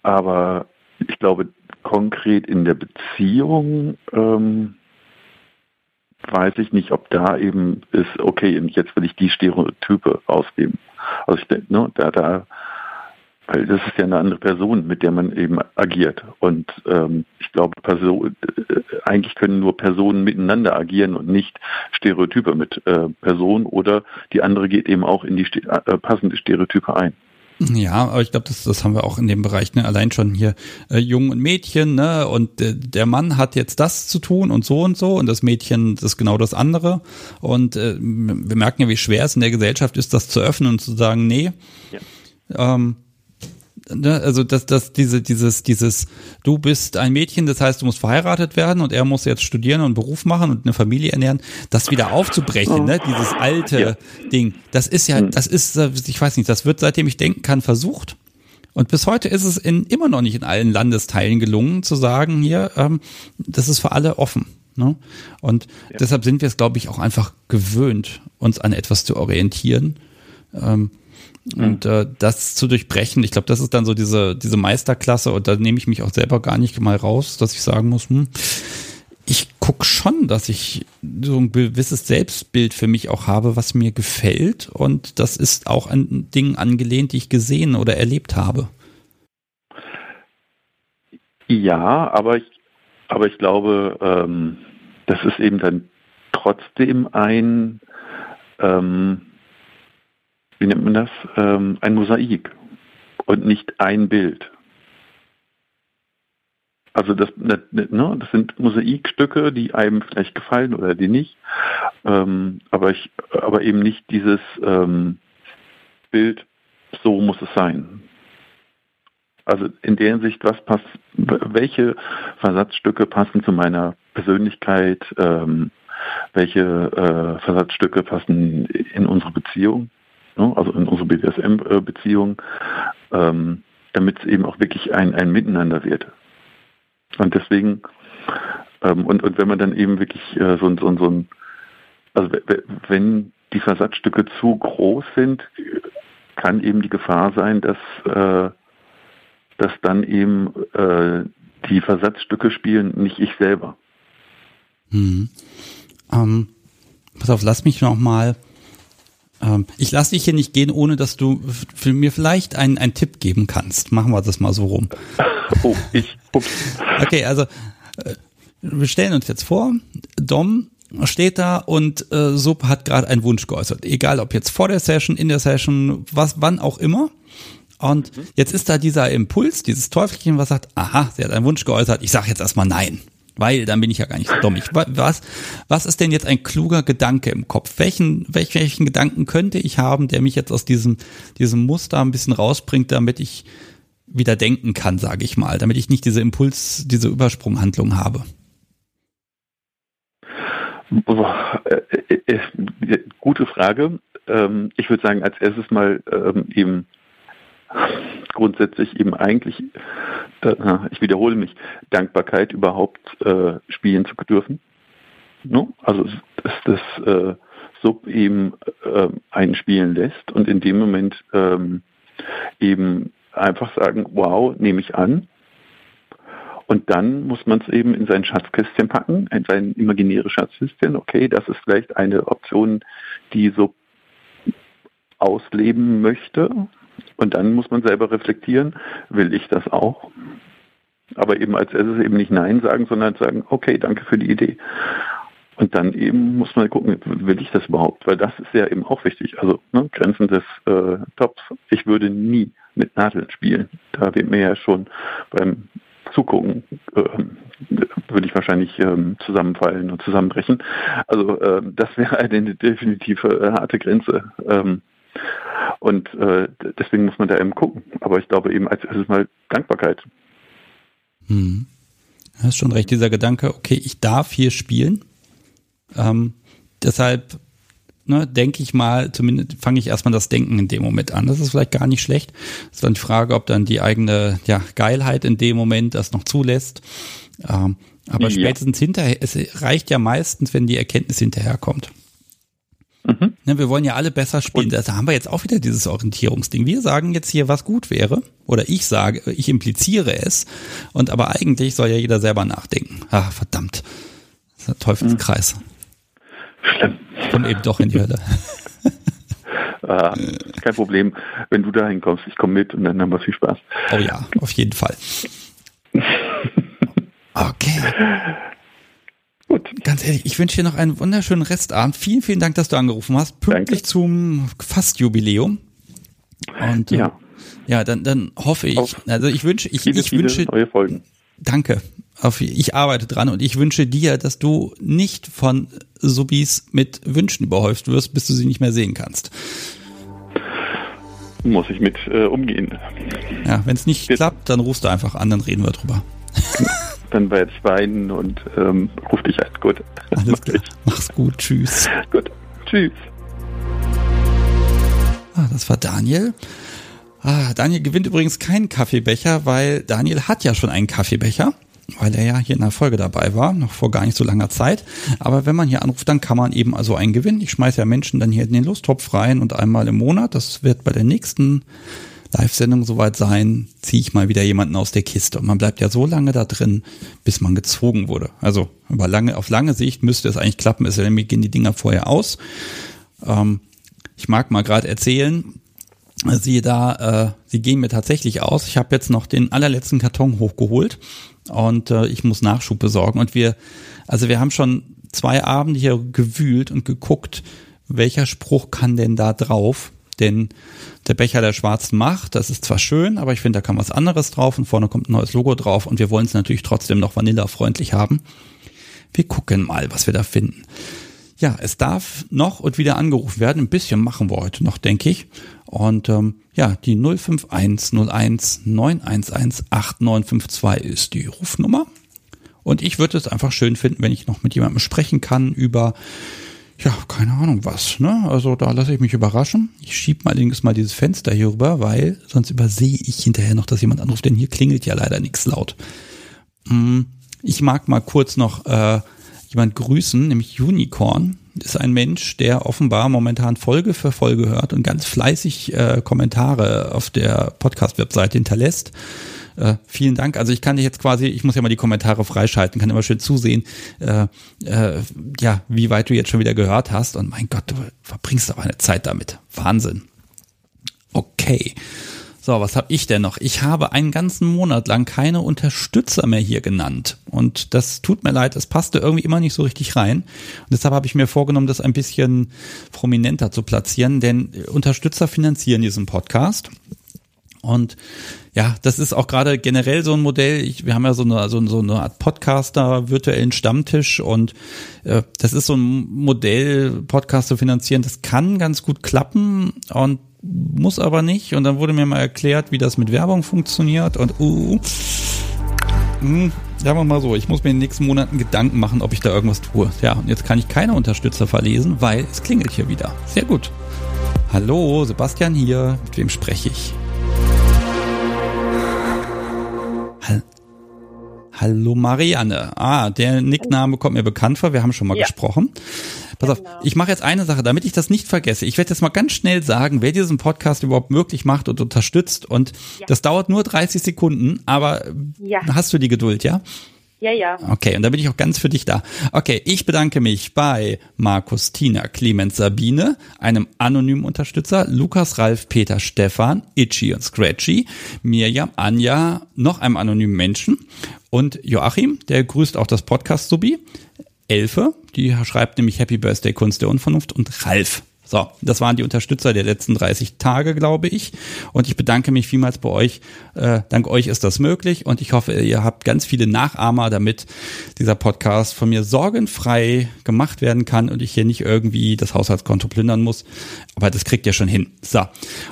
aber ich glaube, konkret in der Beziehung ähm, weiß ich nicht, ob da eben ist, okay, jetzt will ich die Stereotype rausgeben. Also ich denke, ne, da, da, weil das ist ja eine andere Person, mit der man eben agiert. Und ähm, ich glaube, Person, äh, eigentlich können nur Personen miteinander agieren und nicht Stereotype mit äh, Personen oder die andere geht eben auch in die äh, passende Stereotype ein. Ja, aber ich glaube, das, das haben wir auch in dem Bereich, ne? allein schon hier äh, Jungen und Mädchen, ne? Und äh, der Mann hat jetzt das zu tun und so und so und das Mädchen das ist genau das andere. Und äh, wir merken ja, wie schwer es in der Gesellschaft ist, das zu öffnen und zu sagen, nee. Ja. Ähm, ne, also dass das diese dieses dieses du bist ein Mädchen, das heißt du musst verheiratet werden und er muss jetzt studieren und einen Beruf machen und eine Familie ernähren, das wieder aufzubrechen, ne, dieses alte ja. Ding, das ist ja, hm. das ist, ich weiß nicht, das wird seitdem ich denken kann versucht. Und bis heute ist es in, immer noch nicht in allen Landesteilen gelungen, zu sagen, hier, ähm, das ist für alle offen. Ne? Und ja. deshalb sind wir es, glaube ich, auch einfach gewöhnt, uns an etwas zu orientieren. Ähm, und äh, das zu durchbrechen, ich glaube, das ist dann so diese, diese Meisterklasse und da nehme ich mich auch selber gar nicht mal raus, dass ich sagen muss, hm, ich gucke schon, dass ich so ein gewisses Selbstbild für mich auch habe, was mir gefällt. Und das ist auch an Dingen angelehnt, die ich gesehen oder erlebt habe. Ja, aber ich, aber ich glaube, ähm, das ist eben dann trotzdem ein, ähm, wie nennt man das, ähm, ein Mosaik und nicht ein Bild. Also das, ne, das sind Mosaikstücke, die einem vielleicht gefallen oder die nicht, ähm, aber, ich, aber eben nicht dieses ähm, Bild, so muss es sein. Also in der Hinsicht, was passt, welche Versatzstücke passen zu meiner Persönlichkeit, ähm, welche äh, Versatzstücke passen in unsere Beziehung ne? also in unsere BDSM-Beziehung, ähm, damit es eben auch wirklich ein, ein Miteinander wird. Und deswegen, ähm, und, und wenn man dann eben wirklich äh, so, so, so ein, also wenn die Versatzstücke zu groß sind, kann eben die Gefahr sein, dass, äh, dass dann eben äh, die Versatzstücke spielen, nicht ich selber. Hm. Ähm, pass auf, lass mich noch mal ähm, ich lasse dich hier nicht gehen, ohne dass du für mir vielleicht einen, einen Tipp geben kannst. Machen wir das mal so rum. Oh, ich. Ups. Okay, also äh, wir stellen uns jetzt vor, Dom steht da und äh, Sub hat gerade einen Wunsch geäußert. Egal ob jetzt vor der Session, in der Session, was, wann auch immer. Und mhm. jetzt ist da dieser Impuls, dieses Teufelchen, was sagt, aha, sie hat einen Wunsch geäußert, ich sage jetzt erstmal nein weil dann bin ich ja gar nicht so dumm. Ich, was, was ist denn jetzt ein kluger Gedanke im Kopf? Welchen, welchen, welchen Gedanken könnte ich haben, der mich jetzt aus diesem, diesem Muster ein bisschen rausbringt, damit ich wieder denken kann, sage ich mal, damit ich nicht diese Impuls, diese Übersprunghandlung habe? Äh, äh, äh, gute Frage. Ähm, ich würde sagen, als erstes mal ähm, eben grundsätzlich eben eigentlich, ich wiederhole mich, Dankbarkeit überhaupt äh, spielen zu dürfen. No? Also dass das äh, Sub eben äh, einen spielen lässt und in dem Moment ähm, eben einfach sagen, wow, nehme ich an. Und dann muss man es eben in sein Schatzkästchen packen, in sein imaginäres Schatzkästchen. Okay, das ist vielleicht eine Option, die so ausleben möchte. Und dann muss man selber reflektieren, will ich das auch? Aber eben als erstes eben nicht Nein sagen, sondern sagen, okay, danke für die Idee. und dann eben muss man gucken, will ich das überhaupt? Weil das ist ja eben auch wichtig. Also ne, Grenzen des äh, Tops. Ich würde nie mit Nadeln spielen. Da wird mir ja schon beim Zugucken, äh, würde ich wahrscheinlich ähm, zusammenfallen und zusammenbrechen. Also äh, das wäre eine definitive äh, harte Grenze. Ähm, und äh, deswegen muss man da eben gucken. Aber ich glaube eben als erstes mal Dankbarkeit. Hm. Hast schon recht, dieser Gedanke, okay, ich darf hier spielen ähm, deshalb ne, denke ich mal, zumindest fange ich erstmal das Denken in dem Moment an. Das ist vielleicht gar nicht schlecht. Das ist dann die Frage, ob dann die eigene ja, Geilheit in dem Moment das noch zulässt. Ähm, aber ja. spätestens hinterher, es reicht ja meistens, wenn die Erkenntnis hinterherkommt. Ne, wir wollen ja alle besser spielen. Und da haben wir jetzt auch wieder dieses Orientierungsding. Wir sagen jetzt hier, was gut wäre. Oder ich sage, ich impliziere es. Und aber eigentlich soll ja jeder selber nachdenken. Ah, verdammt. Das ist ein Teufelskreis. Mhm. Schlimm. Und eben doch in die Hölle. ah, kein Problem. Wenn du dahin kommst, ich komme mit und dann haben wir viel Spaß. Oh ja, auf jeden Fall. Okay. Gut. Ganz ehrlich, ich wünsche dir noch einen wunderschönen Restabend. Vielen, vielen Dank, dass du angerufen hast. Pünktlich Danke. zum Fastjubiläum. Und ja, äh, ja dann, dann hoffe ich, auf also ich wünsche, ich, viele, ich wünsche, neue Folgen. Danke. Auf, ich arbeite dran und ich wünsche dir, dass du nicht von Subis mit Wünschen überhäuft wirst, bis du sie nicht mehr sehen kannst. Muss ich mit äh, umgehen. Ja, wenn es nicht Jetzt. klappt, dann rufst du einfach an, dann reden wir drüber. dann werde ich weinen und ähm, ruf dich an. Gut. Alles klar. Mach's gut. Tschüss. Gut. Tschüss. Ah, das war Daniel. Ah, Daniel gewinnt übrigens keinen Kaffeebecher, weil Daniel hat ja schon einen Kaffeebecher weil er ja hier in der Folge dabei war, noch vor gar nicht so langer Zeit. Aber wenn man hier anruft, dann kann man eben also einen gewinnen. Ich schmeiße ja Menschen dann hier in den Lusttopf rein und einmal im Monat, das wird bei der nächsten Live-Sendung soweit sein, ziehe ich mal wieder jemanden aus der Kiste. Und man bleibt ja so lange da drin, bis man gezogen wurde. Also über lange, auf lange Sicht müsste es eigentlich klappen, es mir gehen die Dinger vorher aus. Ähm, ich mag mal gerade erzählen, siehe da, äh, sie gehen mir tatsächlich aus. Ich habe jetzt noch den allerletzten Karton hochgeholt und äh, ich muss Nachschub besorgen. Und wir, also wir haben schon zwei Abende hier gewühlt und geguckt, welcher Spruch kann denn da drauf? Denn der Becher der schwarzen Macht, das ist zwar schön, aber ich finde, da kann was anderes drauf und vorne kommt ein neues Logo drauf und wir wollen es natürlich trotzdem noch vanillafreundlich haben. Wir gucken mal, was wir da finden. Ja, es darf noch und wieder angerufen werden. Ein bisschen machen wir heute noch, denke ich. Und ähm, ja, die 05101 911 8952 ist die Rufnummer. Und ich würde es einfach schön finden, wenn ich noch mit jemandem sprechen kann über, ja, keine Ahnung was. Ne? Also da lasse ich mich überraschen. Ich schiebe mal allerdings mal dieses Fenster hier rüber, weil sonst übersehe ich hinterher noch, dass jemand anruft, denn hier klingelt ja leider nichts laut. Hm, ich mag mal kurz noch äh, jemand grüßen, nämlich Unicorn. Ist ein Mensch, der offenbar momentan Folge für Folge hört und ganz fleißig äh, Kommentare auf der Podcast-Webseite hinterlässt. Äh, vielen Dank. Also ich kann dich jetzt quasi, ich muss ja mal die Kommentare freischalten, kann immer schön zusehen, äh, äh, ja, wie weit du jetzt schon wieder gehört hast. Und mein Gott, du verbringst auch eine Zeit damit. Wahnsinn. Okay. So, was habe ich denn noch? Ich habe einen ganzen Monat lang keine Unterstützer mehr hier genannt. Und das tut mir leid, es passte irgendwie immer nicht so richtig rein. Und deshalb habe ich mir vorgenommen, das ein bisschen prominenter zu platzieren, denn Unterstützer finanzieren diesen Podcast. Und ja, das ist auch gerade generell so ein Modell. Ich, wir haben ja so eine, so, so eine Art Podcaster, virtuellen Stammtisch und äh, das ist so ein Modell, Podcast zu finanzieren. Das kann ganz gut klappen und muss aber nicht. Und dann wurde mir mal erklärt, wie das mit Werbung funktioniert. Und uh, hm, sagen wir mal so, ich muss mir in den nächsten Monaten Gedanken machen, ob ich da irgendwas tue. Ja, und jetzt kann ich keine Unterstützer verlesen, weil es klingelt hier wieder. Sehr gut. Hallo, Sebastian hier. Mit wem spreche ich? Hallo Marianne. Ah, der Nickname kommt mir bekannt vor. Wir haben schon mal ja. gesprochen. Pass genau. auf, ich mache jetzt eine Sache, damit ich das nicht vergesse. Ich werde jetzt mal ganz schnell sagen, wer diesen Podcast überhaupt möglich macht und unterstützt. Und ja. das dauert nur 30 Sekunden, aber ja. hast du die Geduld, ja? Ja, ja. Okay, und da bin ich auch ganz für dich da. Okay, ich bedanke mich bei Markus, Tina, Clemens, Sabine, einem anonymen Unterstützer, Lukas, Ralf, Peter, Stefan, Itchy und Scratchy, Mirjam, Anja, noch einem anonymen Menschen und Joachim, der grüßt auch das Podcast-Subi. Elfe, die schreibt nämlich Happy Birthday Kunst der Unvernunft und Ralf. So, das waren die Unterstützer der letzten 30 Tage, glaube ich. Und ich bedanke mich vielmals bei euch. Äh, dank euch ist das möglich und ich hoffe, ihr habt ganz viele Nachahmer, damit dieser Podcast von mir sorgenfrei gemacht werden kann und ich hier nicht irgendwie das Haushaltskonto plündern muss. Aber das kriegt ihr schon hin. So,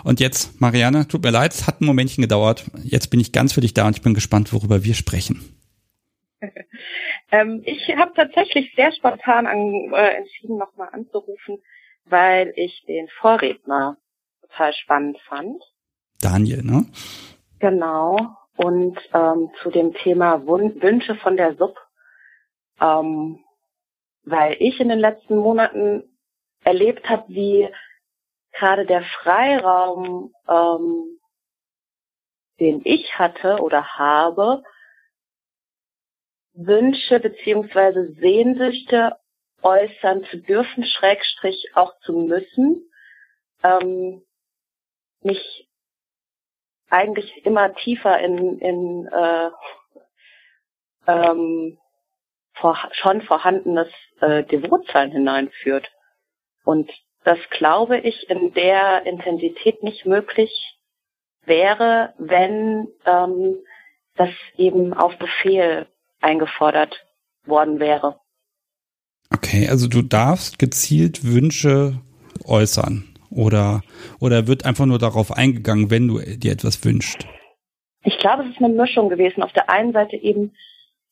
und jetzt, Marianne, tut mir leid, es hat ein Momentchen gedauert. Jetzt bin ich ganz für dich da und ich bin gespannt, worüber wir sprechen. ähm, ich habe tatsächlich sehr spontan an, äh, entschieden, nochmal anzurufen weil ich den Vorredner total spannend fand. Daniel, ne? Genau. Und ähm, zu dem Thema Wun Wünsche von der Sub, ähm, weil ich in den letzten Monaten erlebt habe, wie gerade der Freiraum, ähm, den ich hatte oder habe, Wünsche beziehungsweise Sehnsüchte äußern zu dürfen, Schrägstrich auch zu müssen, ähm, mich eigentlich immer tiefer in, in äh, ähm, vor, schon vorhandenes äh, Devotsein hineinführt. Und das glaube ich in der Intensität nicht möglich wäre, wenn ähm, das eben auf Befehl eingefordert worden wäre. Okay, also du darfst gezielt Wünsche äußern oder oder wird einfach nur darauf eingegangen, wenn du dir etwas wünschst? Ich glaube, es ist eine Mischung gewesen. Auf der einen Seite eben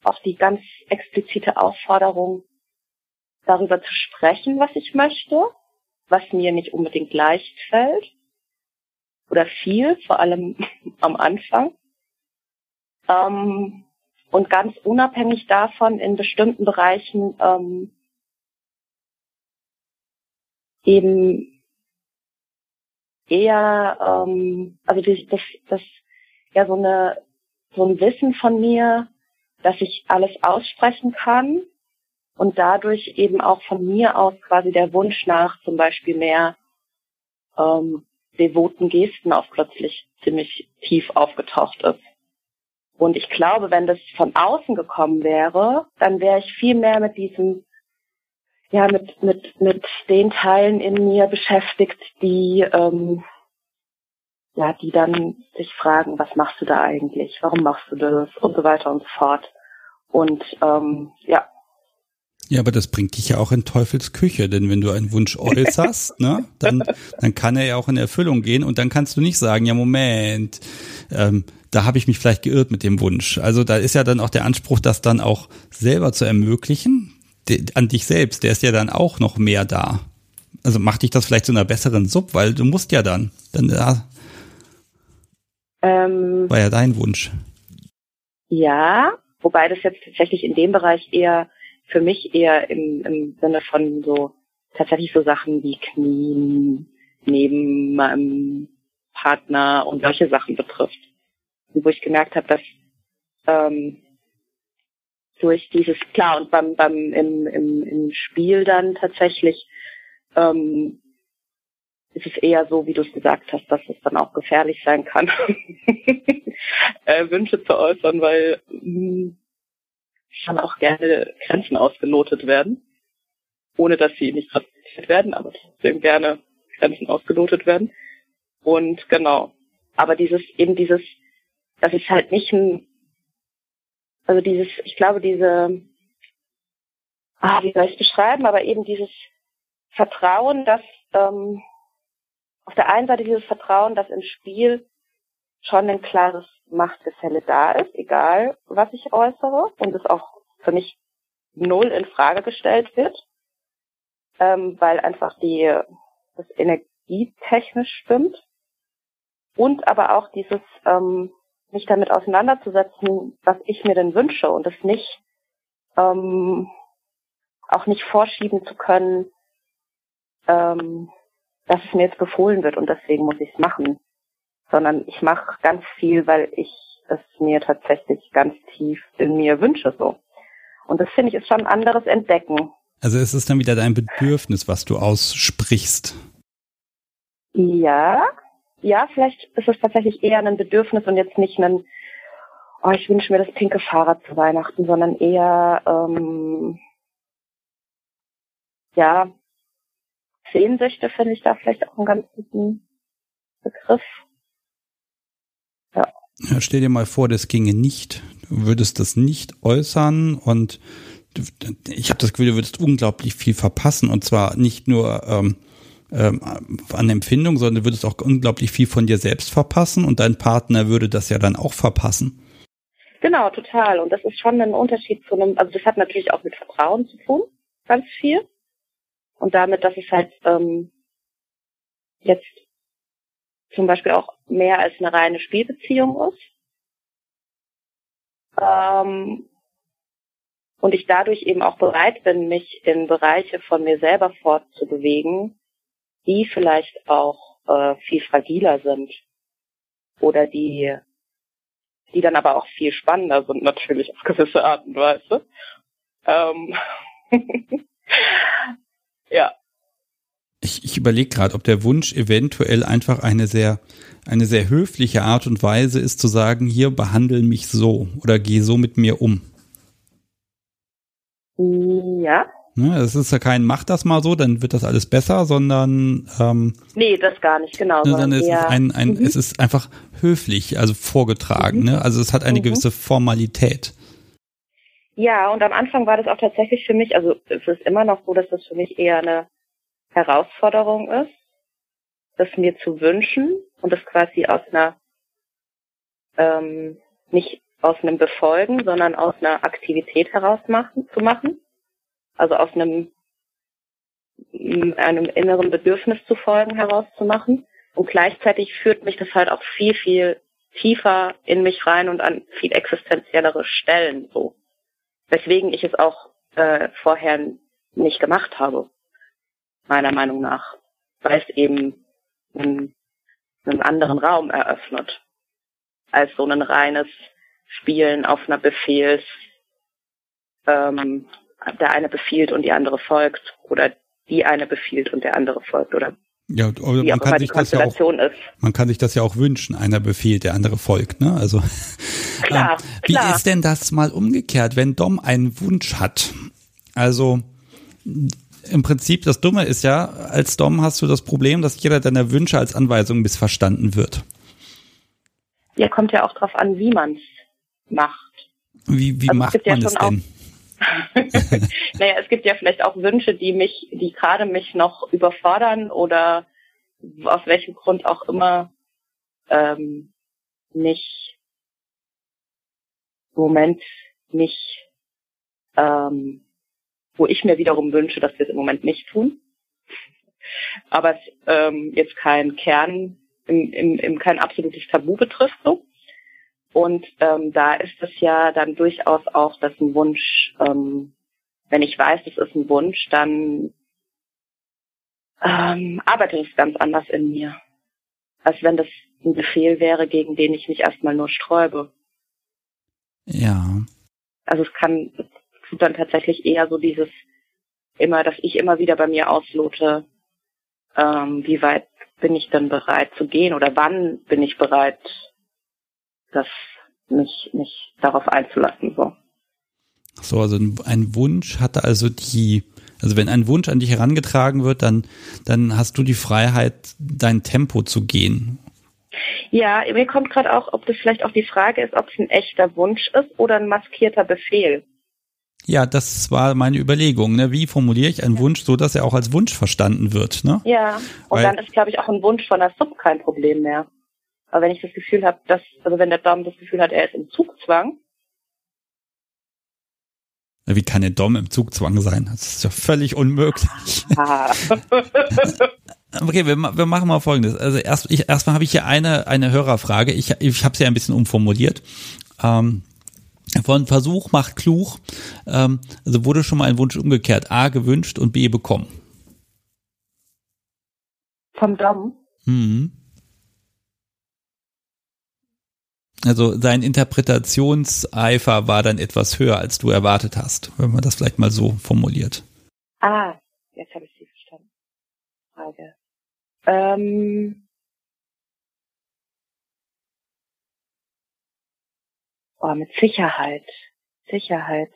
auch die ganz explizite Aufforderung, darüber zu sprechen, was ich möchte, was mir nicht unbedingt leicht fällt oder viel, vor allem am Anfang. Ähm, und ganz unabhängig davon in bestimmten Bereichen ähm, eben eher, ähm, also das, das, ja so eine so ein Wissen von mir, dass ich alles aussprechen kann und dadurch eben auch von mir aus quasi der Wunsch nach zum Beispiel mehr ähm, devoten Gesten auch plötzlich ziemlich tief aufgetaucht ist. Und ich glaube, wenn das von außen gekommen wäre, dann wäre ich viel mehr mit diesem ja mit mit mit den Teilen in mir beschäftigt, die ähm, ja die dann sich fragen, was machst du da eigentlich, warum machst du das und so weiter und so fort. Und ähm, ja. Ja, aber das bringt dich ja auch in Teufels Küche, denn wenn du einen Wunsch äußerst, ne, dann, dann kann er ja auch in Erfüllung gehen und dann kannst du nicht sagen, ja Moment, ähm, da habe ich mich vielleicht geirrt mit dem Wunsch. Also da ist ja dann auch der Anspruch, das dann auch selber zu ermöglichen, an dich selbst, der ist ja dann auch noch mehr da. Also macht dich das vielleicht zu einer besseren Sub, weil du musst ja dann. Dann ja, ähm, war ja dein Wunsch. Ja, wobei das jetzt tatsächlich in dem Bereich eher für mich eher im, im Sinne von so tatsächlich so Sachen wie Knien neben meinem Partner und solche Sachen betrifft. Und wo ich gemerkt habe, dass ähm, durch dieses, klar, und beim, beim im, im, im Spiel dann tatsächlich ähm, ist es eher so, wie du es gesagt hast, dass es dann auch gefährlich sein kann, äh, Wünsche zu äußern, weil mh, hm, kann auch gerne Grenzen ausgelotet werden, ohne dass sie nicht respektiert werden, aber trotzdem gerne Grenzen ausgelotet werden. Und genau. Aber dieses, eben dieses, das ist halt nicht ein also dieses, ich glaube, diese, ah, wie soll ich es beschreiben, aber eben dieses Vertrauen, dass ähm, auf der einen Seite dieses Vertrauen, dass im Spiel schon ein klares Machtgefälle da ist, egal was ich äußere, und es auch für mich null in Frage gestellt wird, ähm, weil einfach die das energietechnisch stimmt. Und aber auch dieses ähm, mich damit auseinanderzusetzen, was ich mir denn wünsche und es nicht ähm, auch nicht vorschieben zu können, ähm, dass es mir jetzt befohlen wird und deswegen muss ich es machen, sondern ich mache ganz viel, weil ich es mir tatsächlich ganz tief in mir wünsche so. Und das finde ich ist schon ein anderes Entdecken. Also es ist dann wieder dein Bedürfnis, was du aussprichst. Ja, ja, vielleicht ist es tatsächlich eher ein Bedürfnis und jetzt nicht ein, oh, ich wünsche mir das pinke Fahrrad zu Weihnachten, sondern eher, ähm, ja, Sehnsüchte finde ich da vielleicht auch einen ganz guten Begriff. Ja. ja. Stell dir mal vor, das ginge nicht. Du würdest das nicht äußern und ich habe das Gefühl, du würdest unglaublich viel verpassen und zwar nicht nur ähm, ähm, an Empfindung, sondern du würdest auch unglaublich viel von dir selbst verpassen und dein Partner würde das ja dann auch verpassen. Genau, total. Und das ist schon ein Unterschied zu einem, also das hat natürlich auch mit Vertrauen zu tun, ganz viel. Und damit, dass es halt ähm, jetzt zum Beispiel auch mehr als eine reine Spielbeziehung ist. Ähm, und ich dadurch eben auch bereit bin, mich in Bereiche von mir selber fortzubewegen, die vielleicht auch äh, viel fragiler sind oder die die dann aber auch viel spannender sind natürlich auf gewisse Art und Weise. Ähm ja. Ich, ich überlege gerade, ob der Wunsch eventuell einfach eine sehr, eine sehr höfliche Art und Weise ist zu sagen, hier behandle mich so oder geh so mit mir um. Ja. Ne, es ist ja kein, mach das mal so, dann wird das alles besser, sondern ähm, Nee, das gar nicht, genau. Ne, sondern es ist ein, ein mhm. es ist einfach höflich, also vorgetragen, mhm. ne? Also es hat eine mhm. gewisse Formalität. Ja, und am Anfang war das auch tatsächlich für mich, also es ist immer noch so, dass das für mich eher eine Herausforderung ist, das mir zu wünschen und das quasi aus einer ähm, nicht aus einem Befolgen, sondern aus einer Aktivität heraus machen, zu machen also aus einem, einem inneren Bedürfnis zu folgen herauszumachen. Und gleichzeitig führt mich das halt auch viel, viel tiefer in mich rein und an viel existenziellere Stellen so. Weswegen ich es auch äh, vorher nicht gemacht habe, meiner Meinung nach. Weil es eben einen, einen anderen Raum eröffnet, als so ein reines Spielen auf einer Befehls, ähm, der eine befiehlt und die andere folgt oder die eine befiehlt und der andere folgt oder ja, oder man kann sich das ja auch, ist. man kann sich das ja auch wünschen, einer befiehlt, der andere folgt, ne? Also klar, ähm, wie klar. ist denn das mal umgekehrt, wenn Dom einen Wunsch hat? Also im Prinzip das Dumme ist ja, als Dom hast du das Problem, dass jeder deiner Wünsche als Anweisung missverstanden wird. Ja, kommt ja auch drauf an, wie man es macht. Wie, wie also macht man es denn? naja, es gibt ja vielleicht auch Wünsche, die mich, die gerade mich noch überfordern oder aus welchem Grund auch immer ähm, nicht im Moment nicht, ähm, wo ich mir wiederum wünsche, dass wir es im Moment nicht tun. Aber es ähm, jetzt kein Kern, im, im, im kein absolutes Tabu betrifft so. Und ähm, da ist es ja dann durchaus auch, dass ein Wunsch, ähm, wenn ich weiß, es ist ein Wunsch, dann ähm, arbeitet es ganz anders in mir, als wenn das ein Befehl wäre, gegen den ich mich erstmal nur sträube. Ja. Also es kann, es tut dann tatsächlich eher so dieses immer, dass ich immer wieder bei mir auslote, ähm, wie weit bin ich denn bereit zu gehen oder wann bin ich bereit, das mich, mich darauf einzulassen. So. so, also ein Wunsch hatte also die, also wenn ein Wunsch an dich herangetragen wird, dann, dann hast du die Freiheit, dein Tempo zu gehen. Ja, mir kommt gerade auch, ob das vielleicht auch die Frage ist, ob es ein echter Wunsch ist oder ein maskierter Befehl. Ja, das war meine Überlegung. Ne? Wie formuliere ich einen ja. Wunsch, so dass er auch als Wunsch verstanden wird? Ne? Ja, und Weil, dann ist, glaube ich, auch ein Wunsch von der Sub kein Problem mehr. Aber wenn ich das Gefühl habe, dass, also wenn der Dom das Gefühl hat, er ist im Zugzwang. Wie kann der Dom im Zugzwang sein? Das ist ja völlig unmöglich. Ah. okay, wir, wir, machen mal folgendes. Also erst, ich, erstmal habe ich hier eine, eine Hörerfrage. Ich, ich habe sie ja ein bisschen umformuliert. Ähm, von Versuch macht klug. Ähm, also wurde schon mal ein Wunsch umgekehrt. A gewünscht und B bekommen. Vom Dom? Mhm. Also sein Interpretationseifer war dann etwas höher, als du erwartet hast, wenn man das vielleicht mal so formuliert. Ah, jetzt habe ich Sie verstanden. Frage. Ähm, oh, mit Sicherheit. Sicherheit.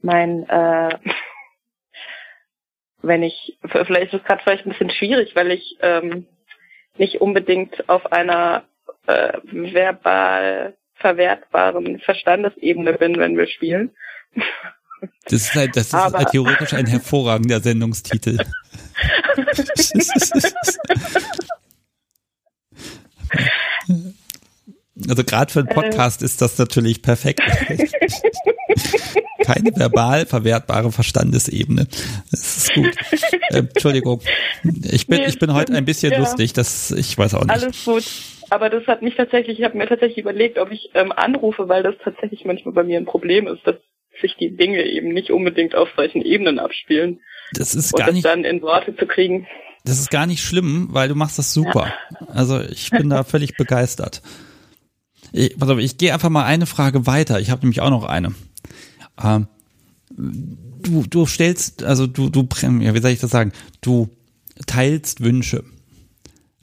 Mein, äh, wenn ich, vielleicht ist es gerade vielleicht ein bisschen schwierig, weil ich ähm, nicht unbedingt auf einer äh, verbal verwertbaren Verstandesebene bin, wenn wir spielen. Das ist halt, das ist halt theoretisch ein hervorragender Sendungstitel. also gerade für einen Podcast äh. ist das natürlich perfekt. Keine verbal verwertbare Verstandesebene. Das ist gut. Äh, Entschuldigung. Ich bin, ich bin heute ein bisschen ja. lustig. Das, ich weiß auch nicht. Alles gut. Aber das hat mich tatsächlich, ich habe mir tatsächlich überlegt, ob ich ähm, anrufe, weil das tatsächlich manchmal bei mir ein Problem ist, dass sich die Dinge eben nicht unbedingt auf solchen Ebenen abspielen. Das ist gar nicht. dann in Worte zu kriegen. Das ist gar nicht schlimm, weil du machst das super. Ja. Also ich bin da völlig begeistert. Ich, pass auf, ich gehe einfach mal eine Frage weiter. Ich habe nämlich auch noch eine. Ähm, du, du stellst, also du, du, ja, wie soll ich das sagen? Du teilst Wünsche,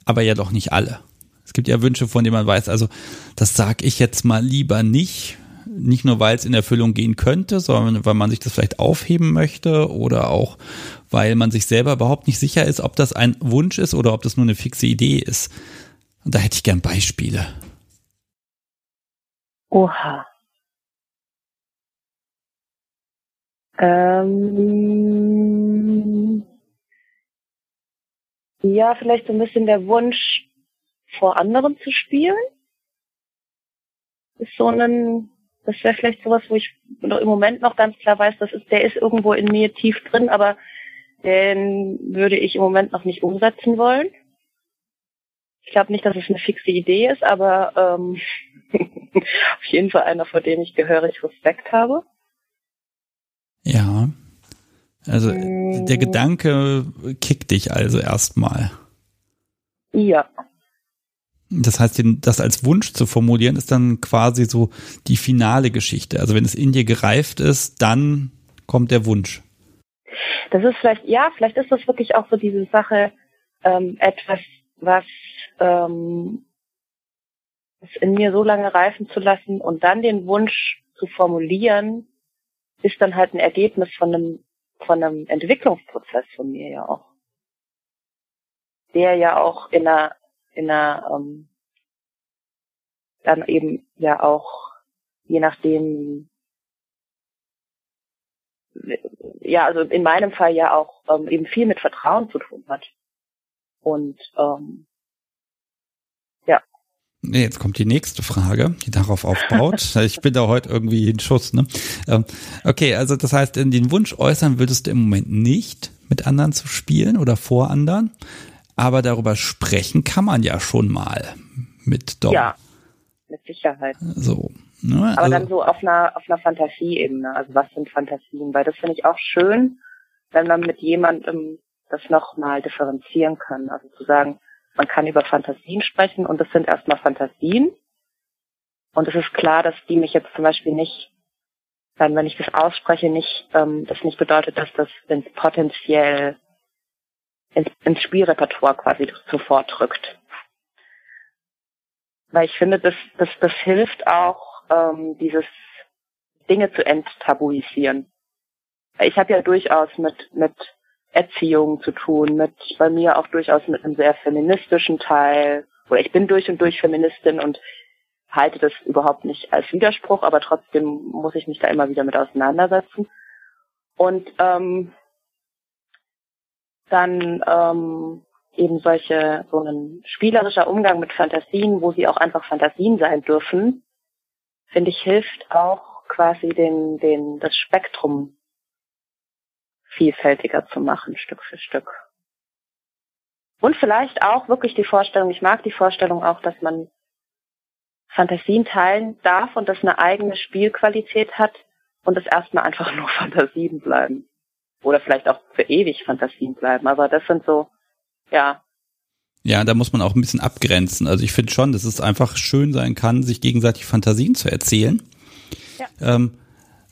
aber ja doch nicht alle. Es gibt ja Wünsche, von denen man weiß, also das sage ich jetzt mal lieber nicht. Nicht nur, weil es in Erfüllung gehen könnte, sondern weil man sich das vielleicht aufheben möchte oder auch, weil man sich selber überhaupt nicht sicher ist, ob das ein Wunsch ist oder ob das nur eine fixe Idee ist. Und da hätte ich gern Beispiele. Oha. Ähm, ja, vielleicht so ein bisschen der Wunsch, vor anderen zu spielen. Ist so ein, das wäre vielleicht sowas, wo ich im Moment noch ganz klar weiß, das ist, der ist irgendwo in mir tief drin, aber den würde ich im Moment noch nicht umsetzen wollen. Ich glaube nicht, dass es eine fixe Idee ist, aber ähm, auf jeden Fall einer, vor dem ich gehörig Respekt habe. Ja. Also hm. der Gedanke kickt dich also erstmal. Ja. Das heißt, das als Wunsch zu formulieren, ist dann quasi so die finale Geschichte. Also wenn es in dir gereift ist, dann kommt der Wunsch. Das ist vielleicht, ja, vielleicht ist das wirklich auch so diese Sache, ähm, etwas, was ähm, es in mir so lange reifen zu lassen und dann den Wunsch zu formulieren, ist dann halt ein Ergebnis von einem, von einem Entwicklungsprozess von mir ja auch. Der ja auch in einer in einer ähm, dann eben ja auch je nachdem ja also in meinem Fall ja auch ähm, eben viel mit Vertrauen zu tun hat und ähm, Nee, jetzt kommt die nächste Frage, die darauf aufbaut. ich bin da heute irgendwie in Schuss. Ne? Ähm, okay, also das heißt, den Wunsch äußern würdest du im Moment nicht, mit anderen zu spielen oder vor anderen aber darüber sprechen kann man ja schon mal mit Dom. Ja, mit Sicherheit. So. Ne? Aber also, dann so auf einer, auf einer Fantasieebene. Also was sind Fantasien? Weil das finde ich auch schön, wenn man mit jemandem das nochmal differenzieren kann. Also zu sagen, man kann über Fantasien sprechen und das sind erstmal Fantasien. Und es ist klar, dass die mich jetzt zum Beispiel nicht, dann wenn ich das ausspreche, nicht, ähm, das nicht bedeutet, dass das potenziell ins, ins Spielrepertoire quasi sofort drückt. Weil ich finde, das, das, das hilft auch, ähm, dieses Dinge zu enttabuisieren. Ich habe ja durchaus mit, mit Erziehung zu tun, mit bei mir auch durchaus mit einem sehr feministischen Teil. Oder ich bin durch und durch Feministin und halte das überhaupt nicht als Widerspruch, aber trotzdem muss ich mich da immer wieder mit auseinandersetzen. Und ähm, dann ähm, eben solche, so ein spielerischer Umgang mit Fantasien, wo sie auch einfach Fantasien sein dürfen, finde ich, hilft auch quasi den, den, das Spektrum vielfältiger zu machen, Stück für Stück. Und vielleicht auch wirklich die Vorstellung, ich mag die Vorstellung auch, dass man Fantasien teilen darf und das eine eigene Spielqualität hat und es erstmal einfach nur Fantasien bleiben oder vielleicht auch für ewig Fantasien bleiben. Aber das sind so, ja. Ja, da muss man auch ein bisschen abgrenzen. Also ich finde schon, dass es einfach schön sein kann, sich gegenseitig Fantasien zu erzählen. Ja. Ähm,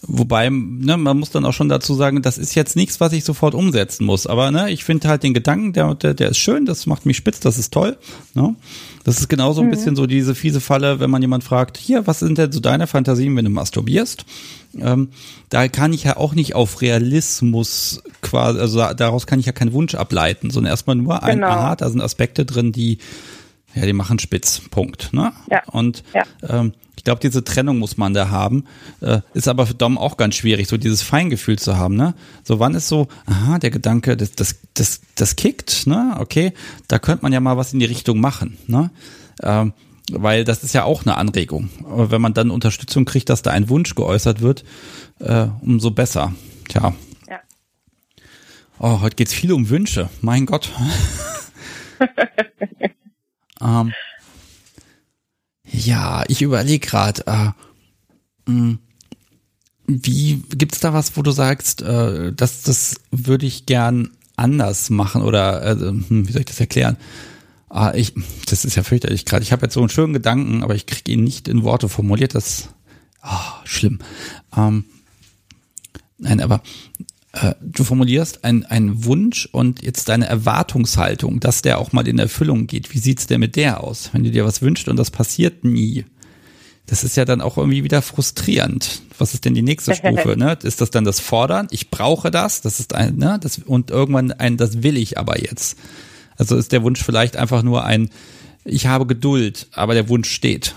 Wobei, ne, man muss dann auch schon dazu sagen, das ist jetzt nichts, was ich sofort umsetzen muss. Aber ne, ich finde halt den Gedanken, der, der, der ist schön, das macht mich spitz, das ist toll. Ne? Das ist genauso ein mhm. bisschen so diese fiese Falle, wenn man jemand fragt, hier, was sind denn so deine Fantasien, wenn du masturbierst? Ähm, da kann ich ja auch nicht auf Realismus quasi, also daraus kann ich ja keinen Wunsch ableiten, sondern erstmal nur ein, Genau. aha, da sind Aspekte drin, die, ja, die machen spitz, Punkt. Ne? Ja. Und Ja. ähm, ich glaube, diese Trennung muss man da haben. Äh, ist aber für Dom auch ganz schwierig, so dieses Feingefühl zu haben. Ne? So, wann ist so, aha, der Gedanke, das, das, das, das kickt, ne? Okay, da könnte man ja mal was in die Richtung machen. Ne? Ähm, weil das ist ja auch eine Anregung. Aber wenn man dann Unterstützung kriegt, dass da ein Wunsch geäußert wird, äh, umso besser. Tja. Ja. Oh, heute geht's viel um Wünsche. Mein Gott. ähm, ja, ich überlege gerade, äh, mh, wie gibt's da was, wo du sagst, äh, das, das würde ich gern anders machen oder äh, hm, wie soll ich das erklären? Ah, ich, das ist ja fürchterlich gerade. Ich habe jetzt so einen schönen Gedanken, aber ich kriege ihn nicht in Worte formuliert. Das, ah, schlimm. Ähm, nein, aber äh, du formulierst einen Wunsch und jetzt deine Erwartungshaltung, dass der auch mal in Erfüllung geht. Wie sieht's denn mit der aus? Wenn du dir was wünschst und das passiert nie, das ist ja dann auch irgendwie wieder frustrierend. Was ist denn die nächste Stufe? Ne? Ist das dann das Fordern? Ich brauche das, das ist ein, ne? das, und irgendwann ein, das will ich aber jetzt. Also ist der Wunsch vielleicht einfach nur ein, ich habe Geduld, aber der Wunsch steht.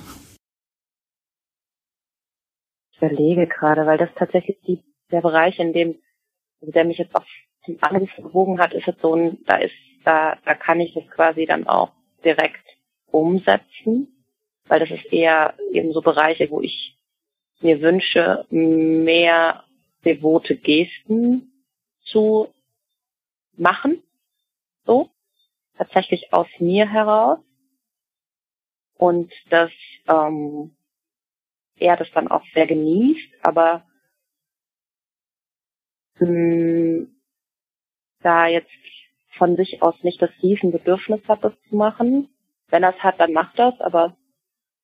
Ich überlege gerade, weil das tatsächlich die, der Bereich, in dem, also der mich jetzt auf zum Anruf bewogen hat, ist jetzt so ein, da ist, da, da kann ich das quasi dann auch direkt umsetzen, weil das ist eher eben so Bereiche, wo ich mir wünsche, mehr devote Gesten zu machen, so, tatsächlich aus mir heraus. Und dass ähm, er das dann auch sehr genießt, aber mh, da jetzt von sich aus nicht das Riesenbedürfnis hat, das zu machen. Wenn er es hat, dann macht das, aber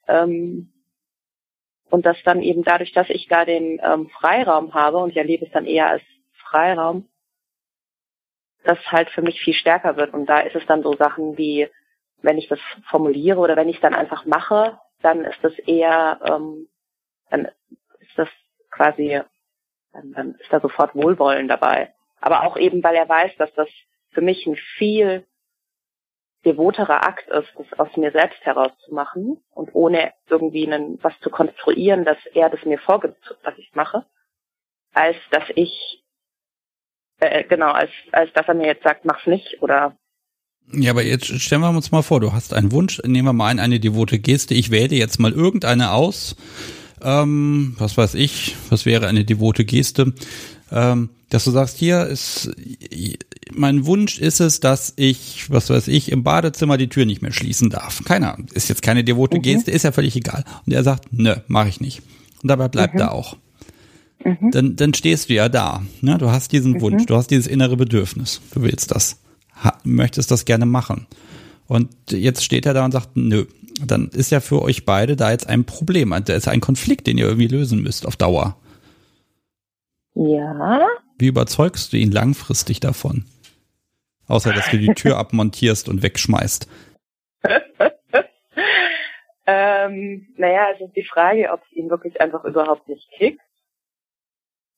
ähm, und das dann eben dadurch, dass ich da den ähm, Freiraum habe und ich erlebe es dann eher als Freiraum, das halt für mich viel stärker wird. Und da ist es dann so Sachen wie, wenn ich das formuliere oder wenn ich es dann einfach mache, dann ist das eher, ähm, dann ist das quasi, dann, dann ist da sofort Wohlwollen dabei. Aber auch eben, weil er weiß, dass das für mich ein viel devoterer Akt ist, das aus mir selbst herauszumachen und ohne irgendwie einen, was zu konstruieren, dass er das mir vorgibt, was ich mache, als dass ich äh, genau, als, als dass er mir jetzt sagt, mach's nicht oder Ja, aber jetzt stellen wir uns mal vor, du hast einen Wunsch, nehmen wir mal ein, eine devote Geste. Ich wähle jetzt mal irgendeine aus. Ähm, was weiß ich, was wäre eine devote Geste? Ähm, dass du sagst, hier ist, mein Wunsch ist es, dass ich, was weiß ich, im Badezimmer die Tür nicht mehr schließen darf. Keine Ahnung, ist jetzt keine devote Mhm. Geste, ist ja völlig egal. Und er sagt, nö, mache ich nicht. Und dabei bleibt Mhm. er auch. Dann, dann stehst du ja da. Ne? Du hast diesen Wunsch, du hast dieses innere Bedürfnis. Du willst das, möchtest das gerne machen. Und jetzt steht er da und sagt, nö. Dann ist ja für euch beide da jetzt ein Problem. Da ist ein Konflikt, den ihr irgendwie lösen müsst auf Dauer. ja, Wie überzeugst du ihn langfristig davon? Außer, dass du die Tür abmontierst und wegschmeißt. ähm, naja, es ist die Frage, ob es ihn wirklich einfach überhaupt nicht kickt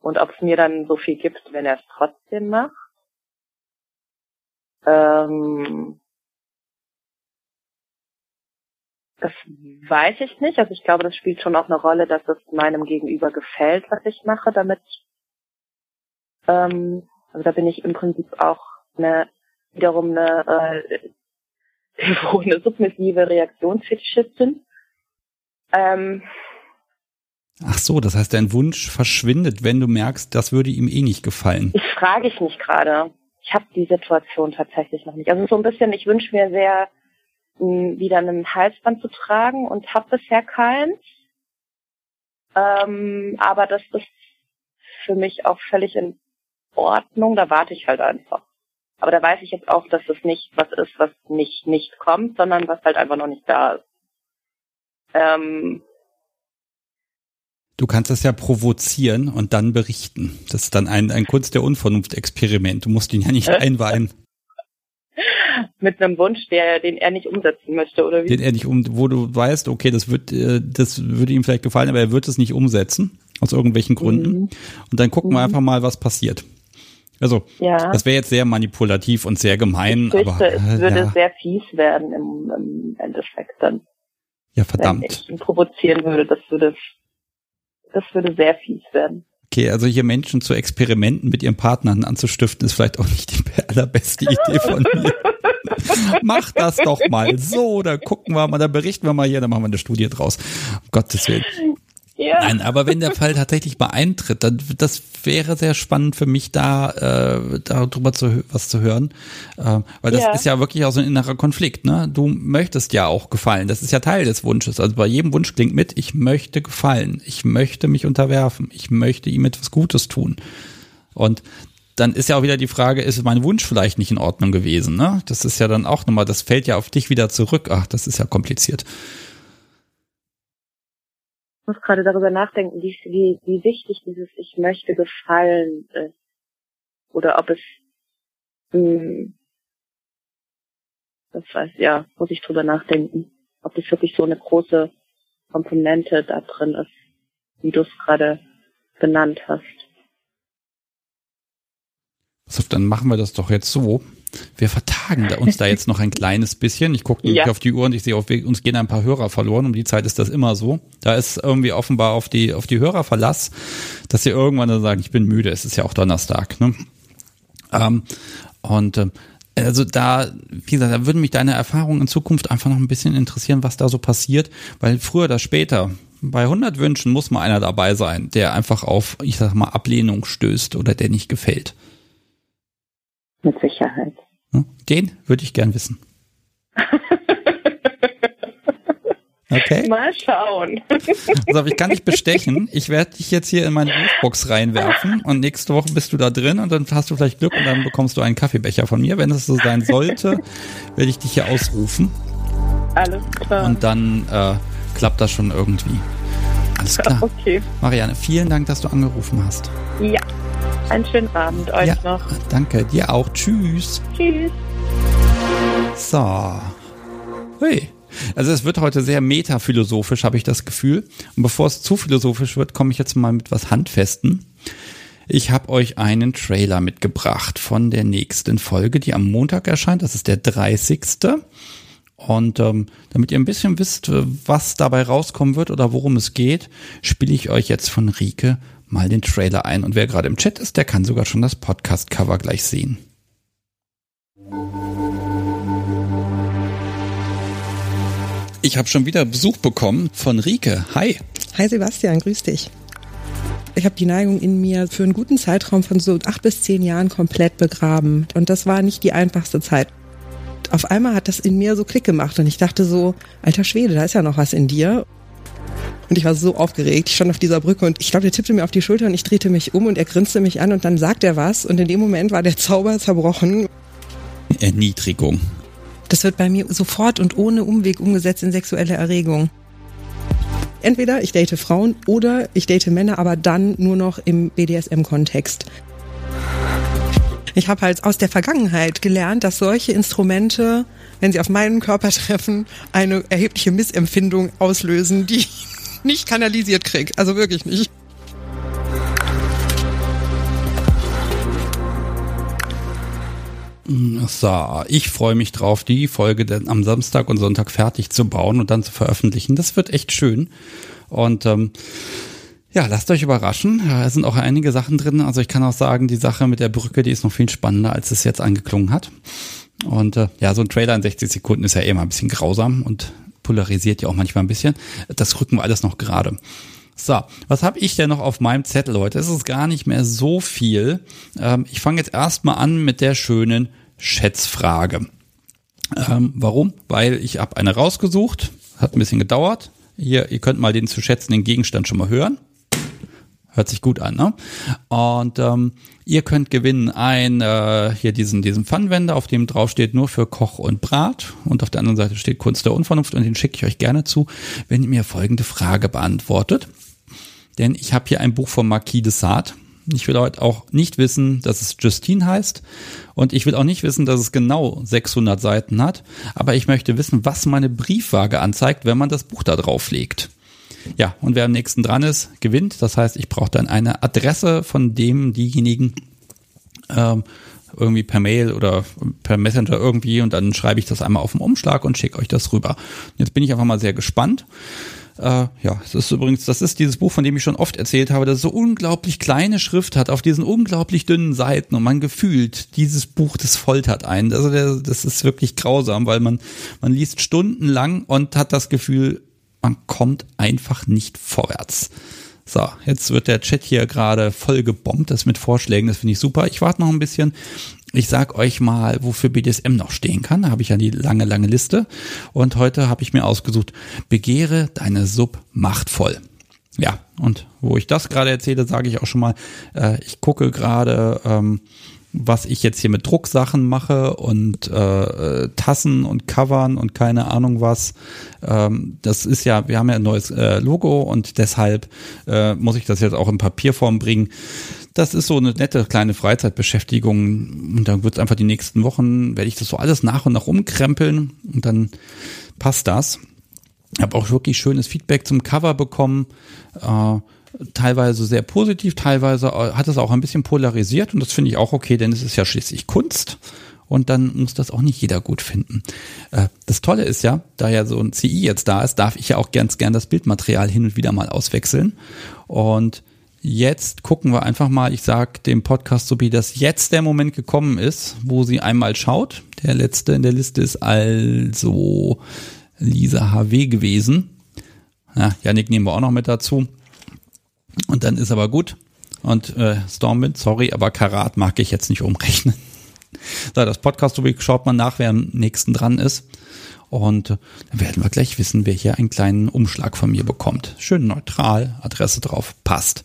und ob es mir dann so viel gibt, wenn er es trotzdem macht. Ähm, das weiß ich nicht. Also ich glaube, das spielt schon auch eine Rolle, dass es meinem Gegenüber gefällt, was ich mache, damit ähm, also da bin ich im Prinzip auch eine wiederum eine äh, eine submissive Reaktionsfetischistin. Ähm, Ach so, das heißt, dein Wunsch verschwindet, wenn du merkst, das würde ihm eh nicht gefallen. ich frage ich mich gerade. Ich habe die Situation tatsächlich noch nicht. Also so ein bisschen, ich wünsche mir sehr, wieder einen Halsband zu tragen und habe bisher keins. Ähm, aber das ist für mich auch völlig in Ordnung. Da warte ich halt einfach. Aber da weiß ich jetzt auch, dass es nicht was ist, was nicht nicht kommt, sondern was halt einfach noch nicht da ist. Ähm, Du kannst das ja provozieren und dann berichten. Das ist dann ein, ein Kunst der Unvernunft-Experiment. Du musst ihn ja nicht einweihen, mit einem Wunsch, der, den er nicht umsetzen möchte, oder wie? den er nicht um, wo du weißt, okay, das wird, äh, das würde ihm vielleicht gefallen, aber er wird es nicht umsetzen aus irgendwelchen Gründen. Mhm. Und dann gucken wir Mhm. einfach mal, was passiert. Also, ja. das wäre jetzt sehr manipulativ und sehr gemein. Ich fürchte, aber, es würde ja. sehr fies werden im, im Endeffekt dann. Ja, verdammt. Wenn ich ihn provozieren würde, das würde, das würde sehr fies werden. Okay, also hier Menschen zu Experimenten mit ihren Partnern anzustiften, ist vielleicht auch nicht die allerbeste Idee von mir. Mach das doch mal so, da gucken wir mal, da berichten wir mal hier, da machen wir eine Studie draus. Um Gottes Willen. Ja. Nein, aber wenn der Fall tatsächlich mal eintritt, dann das wäre sehr spannend für mich, da äh, darüber zu was zu hören, äh, weil das ja. ist ja wirklich auch so ein innerer Konflikt. Ne, du möchtest ja auch gefallen. Das ist ja Teil des Wunsches. Also bei jedem Wunsch klingt mit: Ich möchte gefallen. Ich möchte mich unterwerfen. Ich möchte ihm etwas Gutes tun. Und dann ist ja auch wieder die Frage, ist mein Wunsch vielleicht nicht in Ordnung gewesen? Ne? Das ist ja dann auch nochmal, das fällt ja auf dich wieder zurück. Ach, das ist ja kompliziert muss gerade darüber nachdenken, wie, wie, wie wichtig dieses Ich möchte gefallen ist. Oder ob es, hm, das weiß, ja, muss ich drüber nachdenken. Ob das wirklich so eine große Komponente da drin ist, wie du es gerade benannt hast. So, dann machen wir das doch jetzt so. Wir vertagen da uns da jetzt noch ein kleines bisschen. Ich gucke ja. auf die Uhr und ich sehe, auf, uns gehen ein paar Hörer verloren. Um die Zeit ist das immer so. Da ist irgendwie offenbar auf die, auf die Hörer Verlass, dass sie irgendwann dann sagen, ich bin müde. Es ist ja auch Donnerstag. Ne? Ähm, und äh, also da, wie gesagt, da würden mich deine Erfahrungen in Zukunft einfach noch ein bisschen interessieren, was da so passiert, weil früher oder später, bei 100 Wünschen muss mal einer dabei sein, der einfach auf, ich sag mal, Ablehnung stößt oder der nicht gefällt. Mit Sicherheit. Den würde ich gern wissen. Okay. Mal schauen. Also ich kann dich bestechen. Ich werde dich jetzt hier in meine Briefbox reinwerfen und nächste Woche bist du da drin und dann hast du vielleicht Glück und dann bekommst du einen Kaffeebecher von mir. Wenn es so sein sollte, werde ich dich hier ausrufen. Alles klar. Und dann äh, klappt das schon irgendwie. Alles klar. Okay. Marianne, vielen Dank, dass du angerufen hast. Ja. Einen schönen Abend euch ja, noch. Danke, dir auch. Tschüss. Tschüss. So. Hui. Also es wird heute sehr metaphilosophisch, habe ich das Gefühl. Und bevor es zu philosophisch wird, komme ich jetzt mal mit was Handfesten. Ich habe euch einen Trailer mitgebracht von der nächsten Folge, die am Montag erscheint. Das ist der 30. Und ähm, damit ihr ein bisschen wisst, was dabei rauskommen wird oder worum es geht, spiele ich euch jetzt von Rike mal den Trailer ein. Und wer gerade im Chat ist, der kann sogar schon das Podcast-Cover gleich sehen. Ich habe schon wieder Besuch bekommen von Rike. Hi. Hi Sebastian, grüß dich. Ich habe die Neigung in mir für einen guten Zeitraum von so acht bis zehn Jahren komplett begraben. Und das war nicht die einfachste Zeit. Auf einmal hat das in mir so Klick gemacht und ich dachte so, alter Schwede, da ist ja noch was in dir. Und ich war so aufgeregt. Ich stand auf dieser Brücke und ich glaube, der tippte mir auf die Schulter und ich drehte mich um und er grinste mich an und dann sagt er was und in dem Moment war der Zauber zerbrochen. Erniedrigung. Das wird bei mir sofort und ohne Umweg umgesetzt in sexuelle Erregung. Entweder ich date Frauen oder ich date Männer, aber dann nur noch im BDSM-Kontext. Ich habe halt aus der Vergangenheit gelernt, dass solche Instrumente, wenn sie auf meinen Körper treffen, eine erhebliche Missempfindung auslösen, die nicht kanalisiert krieg. Also wirklich nicht. So, ich freue mich drauf, die Folge dann am Samstag und Sonntag fertig zu bauen und dann zu veröffentlichen. Das wird echt schön. Und ähm, ja, lasst euch überraschen. Da sind auch einige Sachen drin. Also ich kann auch sagen, die Sache mit der Brücke, die ist noch viel spannender, als es jetzt angeklungen hat. Und äh, ja, so ein Trailer in 60 Sekunden ist ja eh immer ein bisschen grausam und polarisiert ja auch manchmal ein bisschen. Das rücken wir alles noch gerade. So, was habe ich denn noch auf meinem Zettel heute? Es ist gar nicht mehr so viel. Ähm, ich fange jetzt erstmal an mit der schönen Schätzfrage. Ähm, warum? Weil ich habe eine rausgesucht, hat ein bisschen gedauert. Hier, ihr könnt mal den zu schätzenden Gegenstand schon mal hören. Hört sich gut an, ne? Und ähm, ihr könnt gewinnen ein äh, hier diesen diesen Pfannenwender, auf dem drauf steht nur für Koch und Brat und auf der anderen Seite steht Kunst der Unvernunft und den schicke ich euch gerne zu, wenn ihr mir folgende Frage beantwortet. Denn ich habe hier ein Buch von Marquis de Sade. Ich will heute auch nicht wissen, dass es Justine heißt und ich will auch nicht wissen, dass es genau 600 Seiten hat, aber ich möchte wissen, was meine Briefwaage anzeigt, wenn man das Buch da drauf legt. Ja, und wer am nächsten dran ist, gewinnt. Das heißt, ich brauche dann eine Adresse von dem, diejenigen, Ähm, irgendwie per Mail oder per Messenger irgendwie und dann schreibe ich das einmal auf dem Umschlag und schicke euch das rüber. Jetzt bin ich einfach mal sehr gespannt. Äh, ja, es ist übrigens, das ist dieses Buch, von dem ich schon oft erzählt habe, das so unglaublich kleine Schrift hat auf diesen unglaublich dünnen Seiten und man gefühlt, dieses Buch, das foltert einen. Also der, das ist wirklich grausam, weil man, man liest stundenlang und hat das Gefühl, man kommt einfach nicht vorwärts. So, jetzt wird der Chat hier gerade voll gebombt, das mit Vorschlägen, das finde ich super. Ich warte noch ein bisschen. Ich sag euch mal, wofür BDSM noch stehen kann. Da habe ich ja die lange, lange Liste. Und heute habe ich mir ausgesucht, begehre deine Sub machtvoll. Ja, und wo ich das gerade erzähle, sage ich auch schon mal, äh, ich gucke gerade ähm, was ich jetzt hier mit Drucksachen mache und äh, Tassen und Covern und keine Ahnung was. Ähm, das ist ja, wir haben ja ein neues äh, Logo und deshalb äh, muss ich das jetzt auch in Papierform bringen. Das ist so eine nette kleine Freizeitbeschäftigung und dann wird es einfach die nächsten Wochen, werde ich das so alles nach und nach umkrempeln und dann passt das. Ich habe auch wirklich schönes Feedback zum Cover bekommen. Äh, teilweise sehr positiv, teilweise äh, hat es auch ein bisschen polarisiert und das finde ich auch okay, denn es ist ja schließlich Kunst und dann muss das auch nicht jeder gut finden. Äh, das Tolle ist ja, da ja so ein CI jetzt da ist, darf ich ja auch ganz gern das Bildmaterial hin und wieder mal auswechseln und Jetzt gucken wir einfach mal, ich sag dem Podcast so wie dass jetzt der Moment gekommen ist, wo sie einmal schaut. Der letzte in der Liste ist also Lisa HW gewesen. Ja, Janik nehmen wir auch noch mit dazu. Und dann ist aber gut. Und äh, Stormwind, sorry, aber Karat mag ich jetzt nicht umrechnen. So, das Podcast schaut man nach, wer am nächsten dran ist. Und äh, dann werden wir gleich wissen, wer hier einen kleinen Umschlag von mir bekommt. Schön neutral, Adresse drauf, passt.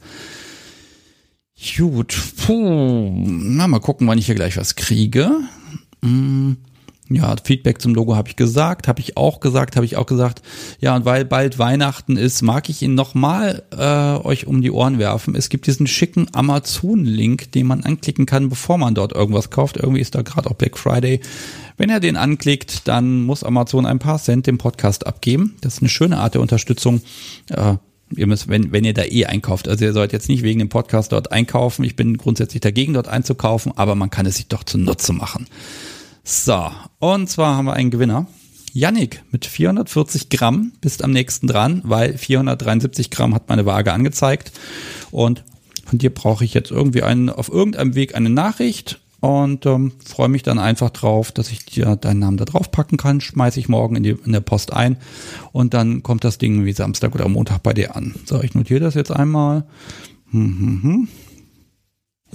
Gut, puh. Na, mal gucken, wann ich hier gleich was kriege. Hm. Ja, Feedback zum Logo habe ich gesagt, habe ich auch gesagt, habe ich auch gesagt. Ja, und weil bald Weihnachten ist, mag ich ihn nochmal äh, euch um die Ohren werfen. Es gibt diesen schicken Amazon-Link, den man anklicken kann, bevor man dort irgendwas kauft. Irgendwie ist da gerade auch Black Friday. Wenn er den anklickt, dann muss Amazon ein paar Cent dem Podcast abgeben. Das ist eine schöne Art der Unterstützung. Äh, ihr müsst, wenn, wenn ihr da eh einkauft. Also ihr sollt jetzt nicht wegen dem Podcast dort einkaufen. Ich bin grundsätzlich dagegen, dort einzukaufen, aber man kann es sich doch zunutze machen. So, und zwar haben wir einen Gewinner. Yannick mit 440 Gramm bist am nächsten dran, weil 473 Gramm hat meine Waage angezeigt. Und von dir brauche ich jetzt irgendwie einen, auf irgendeinem Weg eine Nachricht und ähm, freue mich dann einfach drauf, dass ich dir deinen Namen da drauf packen kann. Schmeiße ich morgen in, die, in der Post ein und dann kommt das Ding wie Samstag oder Montag bei dir an. So, ich notiere das jetzt einmal. Hm, hm, hm.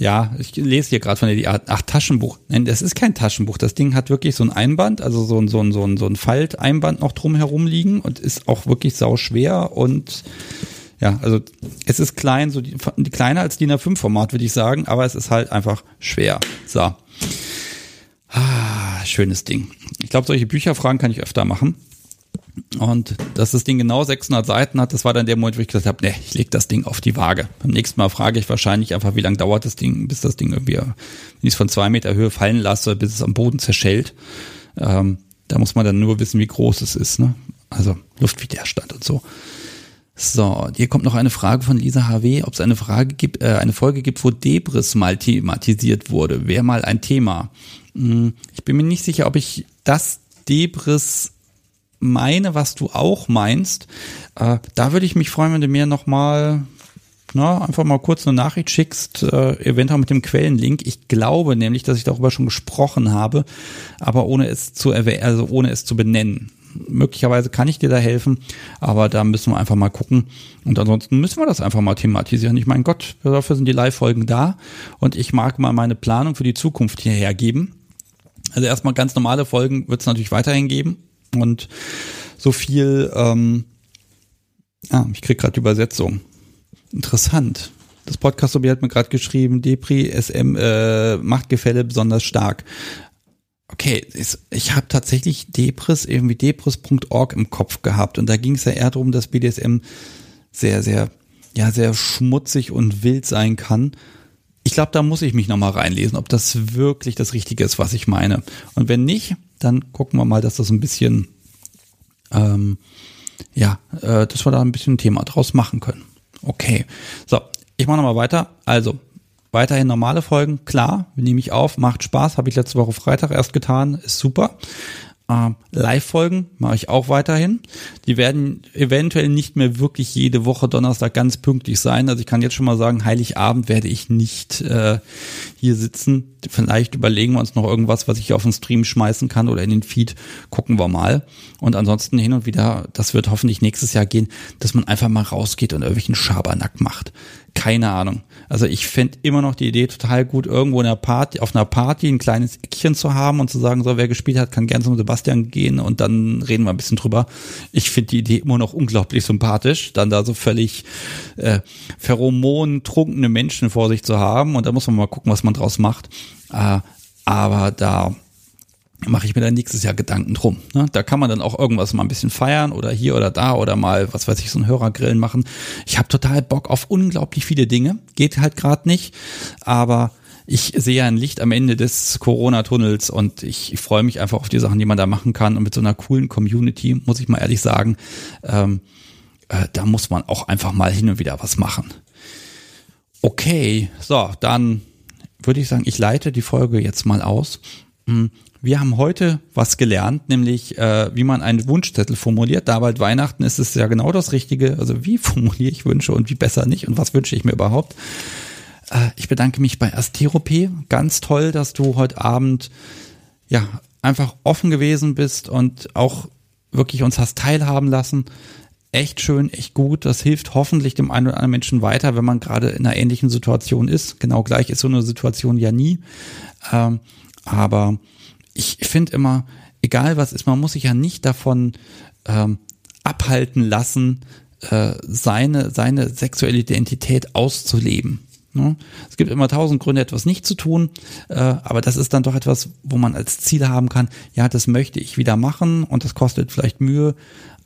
Ja, ich lese hier gerade von der Art, ach, Taschenbuch. Nein, das ist kein Taschenbuch. Das Ding hat wirklich so ein Einband, also so ein, so ein, so ein, so ein Falteinband noch drum herum liegen und ist auch wirklich sau schwer und ja, also es ist klein, so die, kleiner als DIN A5 Format, würde ich sagen, aber es ist halt einfach schwer. So. Ah, schönes Ding. Ich glaube, solche Bücherfragen kann ich öfter machen. Und dass das Ding genau 600 Seiten hat, das war dann der Moment, wo ich gesagt habe, nee, ich lege das Ding auf die Waage. Beim nächsten Mal frage ich wahrscheinlich einfach, wie lange dauert das Ding, bis das Ding irgendwie, wenn ich es von zwei Meter Höhe fallen lasse, bis es am Boden zerschellt. Ähm, da muss man dann nur wissen, wie groß es ist. Ne? Also Luftwiderstand und so. So, hier kommt noch eine Frage von Lisa HW, ob es eine Frage gibt, äh, eine Folge gibt, wo Debris mal thematisiert wurde. Wäre mal ein Thema. Hm, ich bin mir nicht sicher, ob ich das Debris meine, was du auch meinst. Äh, da würde ich mich freuen, wenn du mir nochmal na, einfach mal kurz eine Nachricht schickst, äh, eventuell mit dem Quellenlink. Ich glaube nämlich, dass ich darüber schon gesprochen habe, aber ohne es zu erwähnen, also ohne es zu benennen. Möglicherweise kann ich dir da helfen, aber da müssen wir einfach mal gucken. Und ansonsten müssen wir das einfach mal thematisieren. Ich meine, Gott, dafür sind die Live-Folgen da und ich mag mal meine Planung für die Zukunft hierher geben. Also erstmal ganz normale Folgen wird es natürlich weiterhin geben, und so viel, ähm, ah, ich krieg gerade Übersetzung. Interessant. Das podcast hat mir gerade geschrieben, Depri, SM, äh, Machtgefälle besonders stark. Okay, ich habe tatsächlich Depris, irgendwie depris.org im Kopf gehabt und da ging es ja eher darum, dass BDSM sehr, sehr, ja, sehr schmutzig und wild sein kann. Ich glaube, da muss ich mich nochmal reinlesen, ob das wirklich das Richtige ist, was ich meine. Und wenn nicht, dann gucken wir mal, dass das ein bisschen, ähm, ja, äh, dass wir da ein bisschen ein Thema draus machen können. Okay, so, ich mache nochmal weiter. Also, weiterhin normale Folgen, klar, nehme ich auf, macht Spaß, habe ich letzte Woche Freitag erst getan, ist super. Äh, Live-Folgen mache ich auch weiterhin. Die werden eventuell nicht mehr wirklich jede Woche Donnerstag ganz pünktlich sein. Also ich kann jetzt schon mal sagen, Heiligabend werde ich nicht äh, hier sitzen. Vielleicht überlegen wir uns noch irgendwas, was ich auf den Stream schmeißen kann oder in den Feed. Gucken wir mal. Und ansonsten hin und wieder, das wird hoffentlich nächstes Jahr gehen, dass man einfach mal rausgeht und irgendwelchen Schabernack macht. Keine Ahnung. Also ich fände immer noch die Idee total gut, irgendwo in einer Party, auf einer Party ein kleines Eckchen zu haben und zu sagen, so wer gespielt hat, kann gern zum Sebastian gehen und dann reden wir ein bisschen drüber. Ich finde die Idee immer noch unglaublich sympathisch, dann da so völlig äh, pheromon-trunkene Menschen vor sich zu haben und da muss man mal gucken, was man draus macht. Äh, aber da mache ich mir dann nächstes Jahr Gedanken drum. Ne? Da kann man dann auch irgendwas mal ein bisschen feiern oder hier oder da oder mal, was weiß ich, so ein Hörergrillen machen. Ich habe total Bock auf unglaublich viele Dinge. Geht halt gerade nicht, aber ich sehe ein Licht am Ende des Corona-Tunnels und ich, ich freue mich einfach auf die Sachen, die man da machen kann. Und mit so einer coolen Community, muss ich mal ehrlich sagen, ähm, äh, da muss man auch einfach mal hin und wieder was machen. Okay, so, dann würde ich sagen, ich leite die Folge jetzt mal aus. Hm, wir haben heute was gelernt, nämlich äh, wie man einen Wunschzettel formuliert. Da bald Weihnachten ist es ja genau das Richtige. Also wie formuliere ich Wünsche und wie besser nicht und was wünsche ich mir überhaupt. Äh, ich bedanke mich bei Asteropé. Ganz toll, dass du heute Abend ja einfach offen gewesen bist und auch wirklich uns hast teilhaben lassen. Echt schön, echt gut. Das hilft hoffentlich dem einen oder anderen Menschen weiter, wenn man gerade in einer ähnlichen Situation ist. Genau gleich ist so eine Situation ja nie. Ähm, aber ich finde immer, egal was ist, man muss sich ja nicht davon ähm, abhalten lassen, äh, seine, seine sexuelle Identität auszuleben. Ne? Es gibt immer tausend Gründe, etwas nicht zu tun, äh, aber das ist dann doch etwas, wo man als Ziel haben kann, ja, das möchte ich wieder machen und das kostet vielleicht Mühe,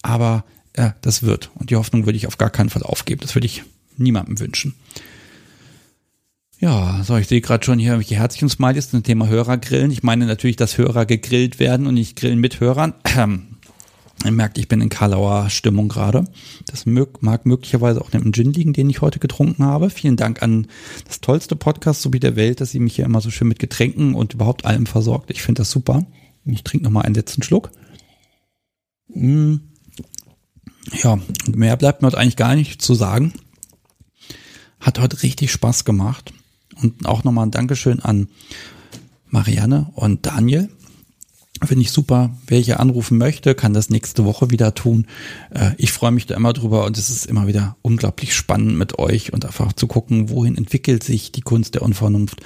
aber äh, das wird. Und die Hoffnung würde ich auf gar keinen Fall aufgeben. Das würde ich niemandem wünschen. Ja, so, ich sehe gerade schon hier irgendwelche herzlichen Smileys zum Thema Hörergrillen. Ich meine natürlich, dass Hörer gegrillt werden und nicht grillen mit Hörern. Ihr merkt, ich bin in Karlauer Stimmung gerade. Das mag möglicherweise auch dem Gin liegen, den ich heute getrunken habe. Vielen Dank an das tollste Podcast sowie der Welt, dass sie mich hier immer so schön mit Getränken und überhaupt allem versorgt. Ich finde das super. Ich trinke nochmal einen letzten Schluck. Mm. Ja, mehr bleibt mir heute eigentlich gar nicht zu sagen. Hat heute richtig Spaß gemacht. Und auch nochmal ein Dankeschön an Marianne und Daniel. Finde ich super. Wer hier anrufen möchte, kann das nächste Woche wieder tun. Äh, ich freue mich da immer drüber und es ist immer wieder unglaublich spannend mit euch und einfach zu gucken, wohin entwickelt sich die Kunst der Unvernunft.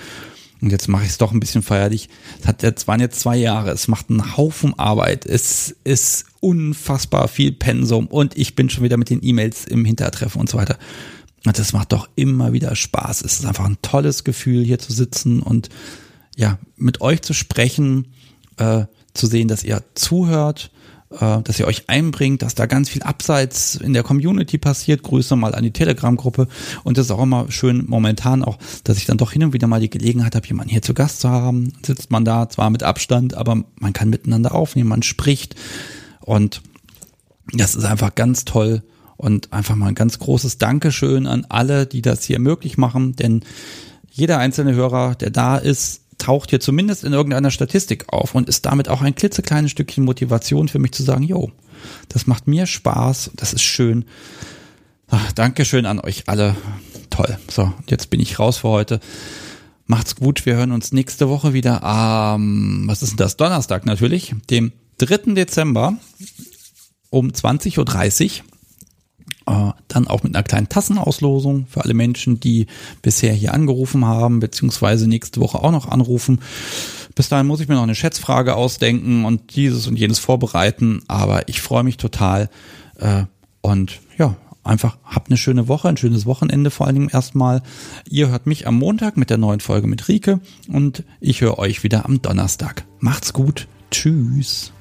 Und jetzt mache ich es doch ein bisschen feierlich. Es hat jetzt waren jetzt zwei Jahre. Es macht einen Haufen Arbeit. Es ist unfassbar viel Pensum und ich bin schon wieder mit den E-Mails im Hintertreffen und so weiter. Und das macht doch immer wieder Spaß. Es ist einfach ein tolles Gefühl, hier zu sitzen und ja, mit euch zu sprechen, äh, zu sehen, dass ihr zuhört, äh, dass ihr euch einbringt, dass da ganz viel abseits in der Community passiert. Grüße mal an die Telegram-Gruppe. Und das ist auch immer schön momentan auch, dass ich dann doch hin und wieder mal die Gelegenheit habe, jemanden hier zu Gast zu haben. Sitzt man da, zwar mit Abstand, aber man kann miteinander aufnehmen, man spricht. Und das ist einfach ganz toll. Und einfach mal ein ganz großes Dankeschön an alle, die das hier möglich machen, denn jeder einzelne Hörer, der da ist, taucht hier zumindest in irgendeiner Statistik auf und ist damit auch ein klitzekleines Stückchen Motivation für mich zu sagen, jo, das macht mir Spaß, das ist schön. Ach, Dankeschön an euch alle. Toll. So, jetzt bin ich raus für heute. Macht's gut. Wir hören uns nächste Woche wieder am, was ist denn das? Donnerstag natürlich, dem 3. Dezember um 20.30 Uhr. Äh, dann auch mit einer kleinen Tassenauslosung für alle Menschen, die bisher hier angerufen haben, beziehungsweise nächste Woche auch noch anrufen. Bis dahin muss ich mir noch eine Schätzfrage ausdenken und dieses und jenes vorbereiten, aber ich freue mich total äh, und ja, einfach habt eine schöne Woche, ein schönes Wochenende vor allen Dingen erstmal. Ihr hört mich am Montag mit der neuen Folge mit Rike und ich höre euch wieder am Donnerstag. Macht's gut. Tschüss.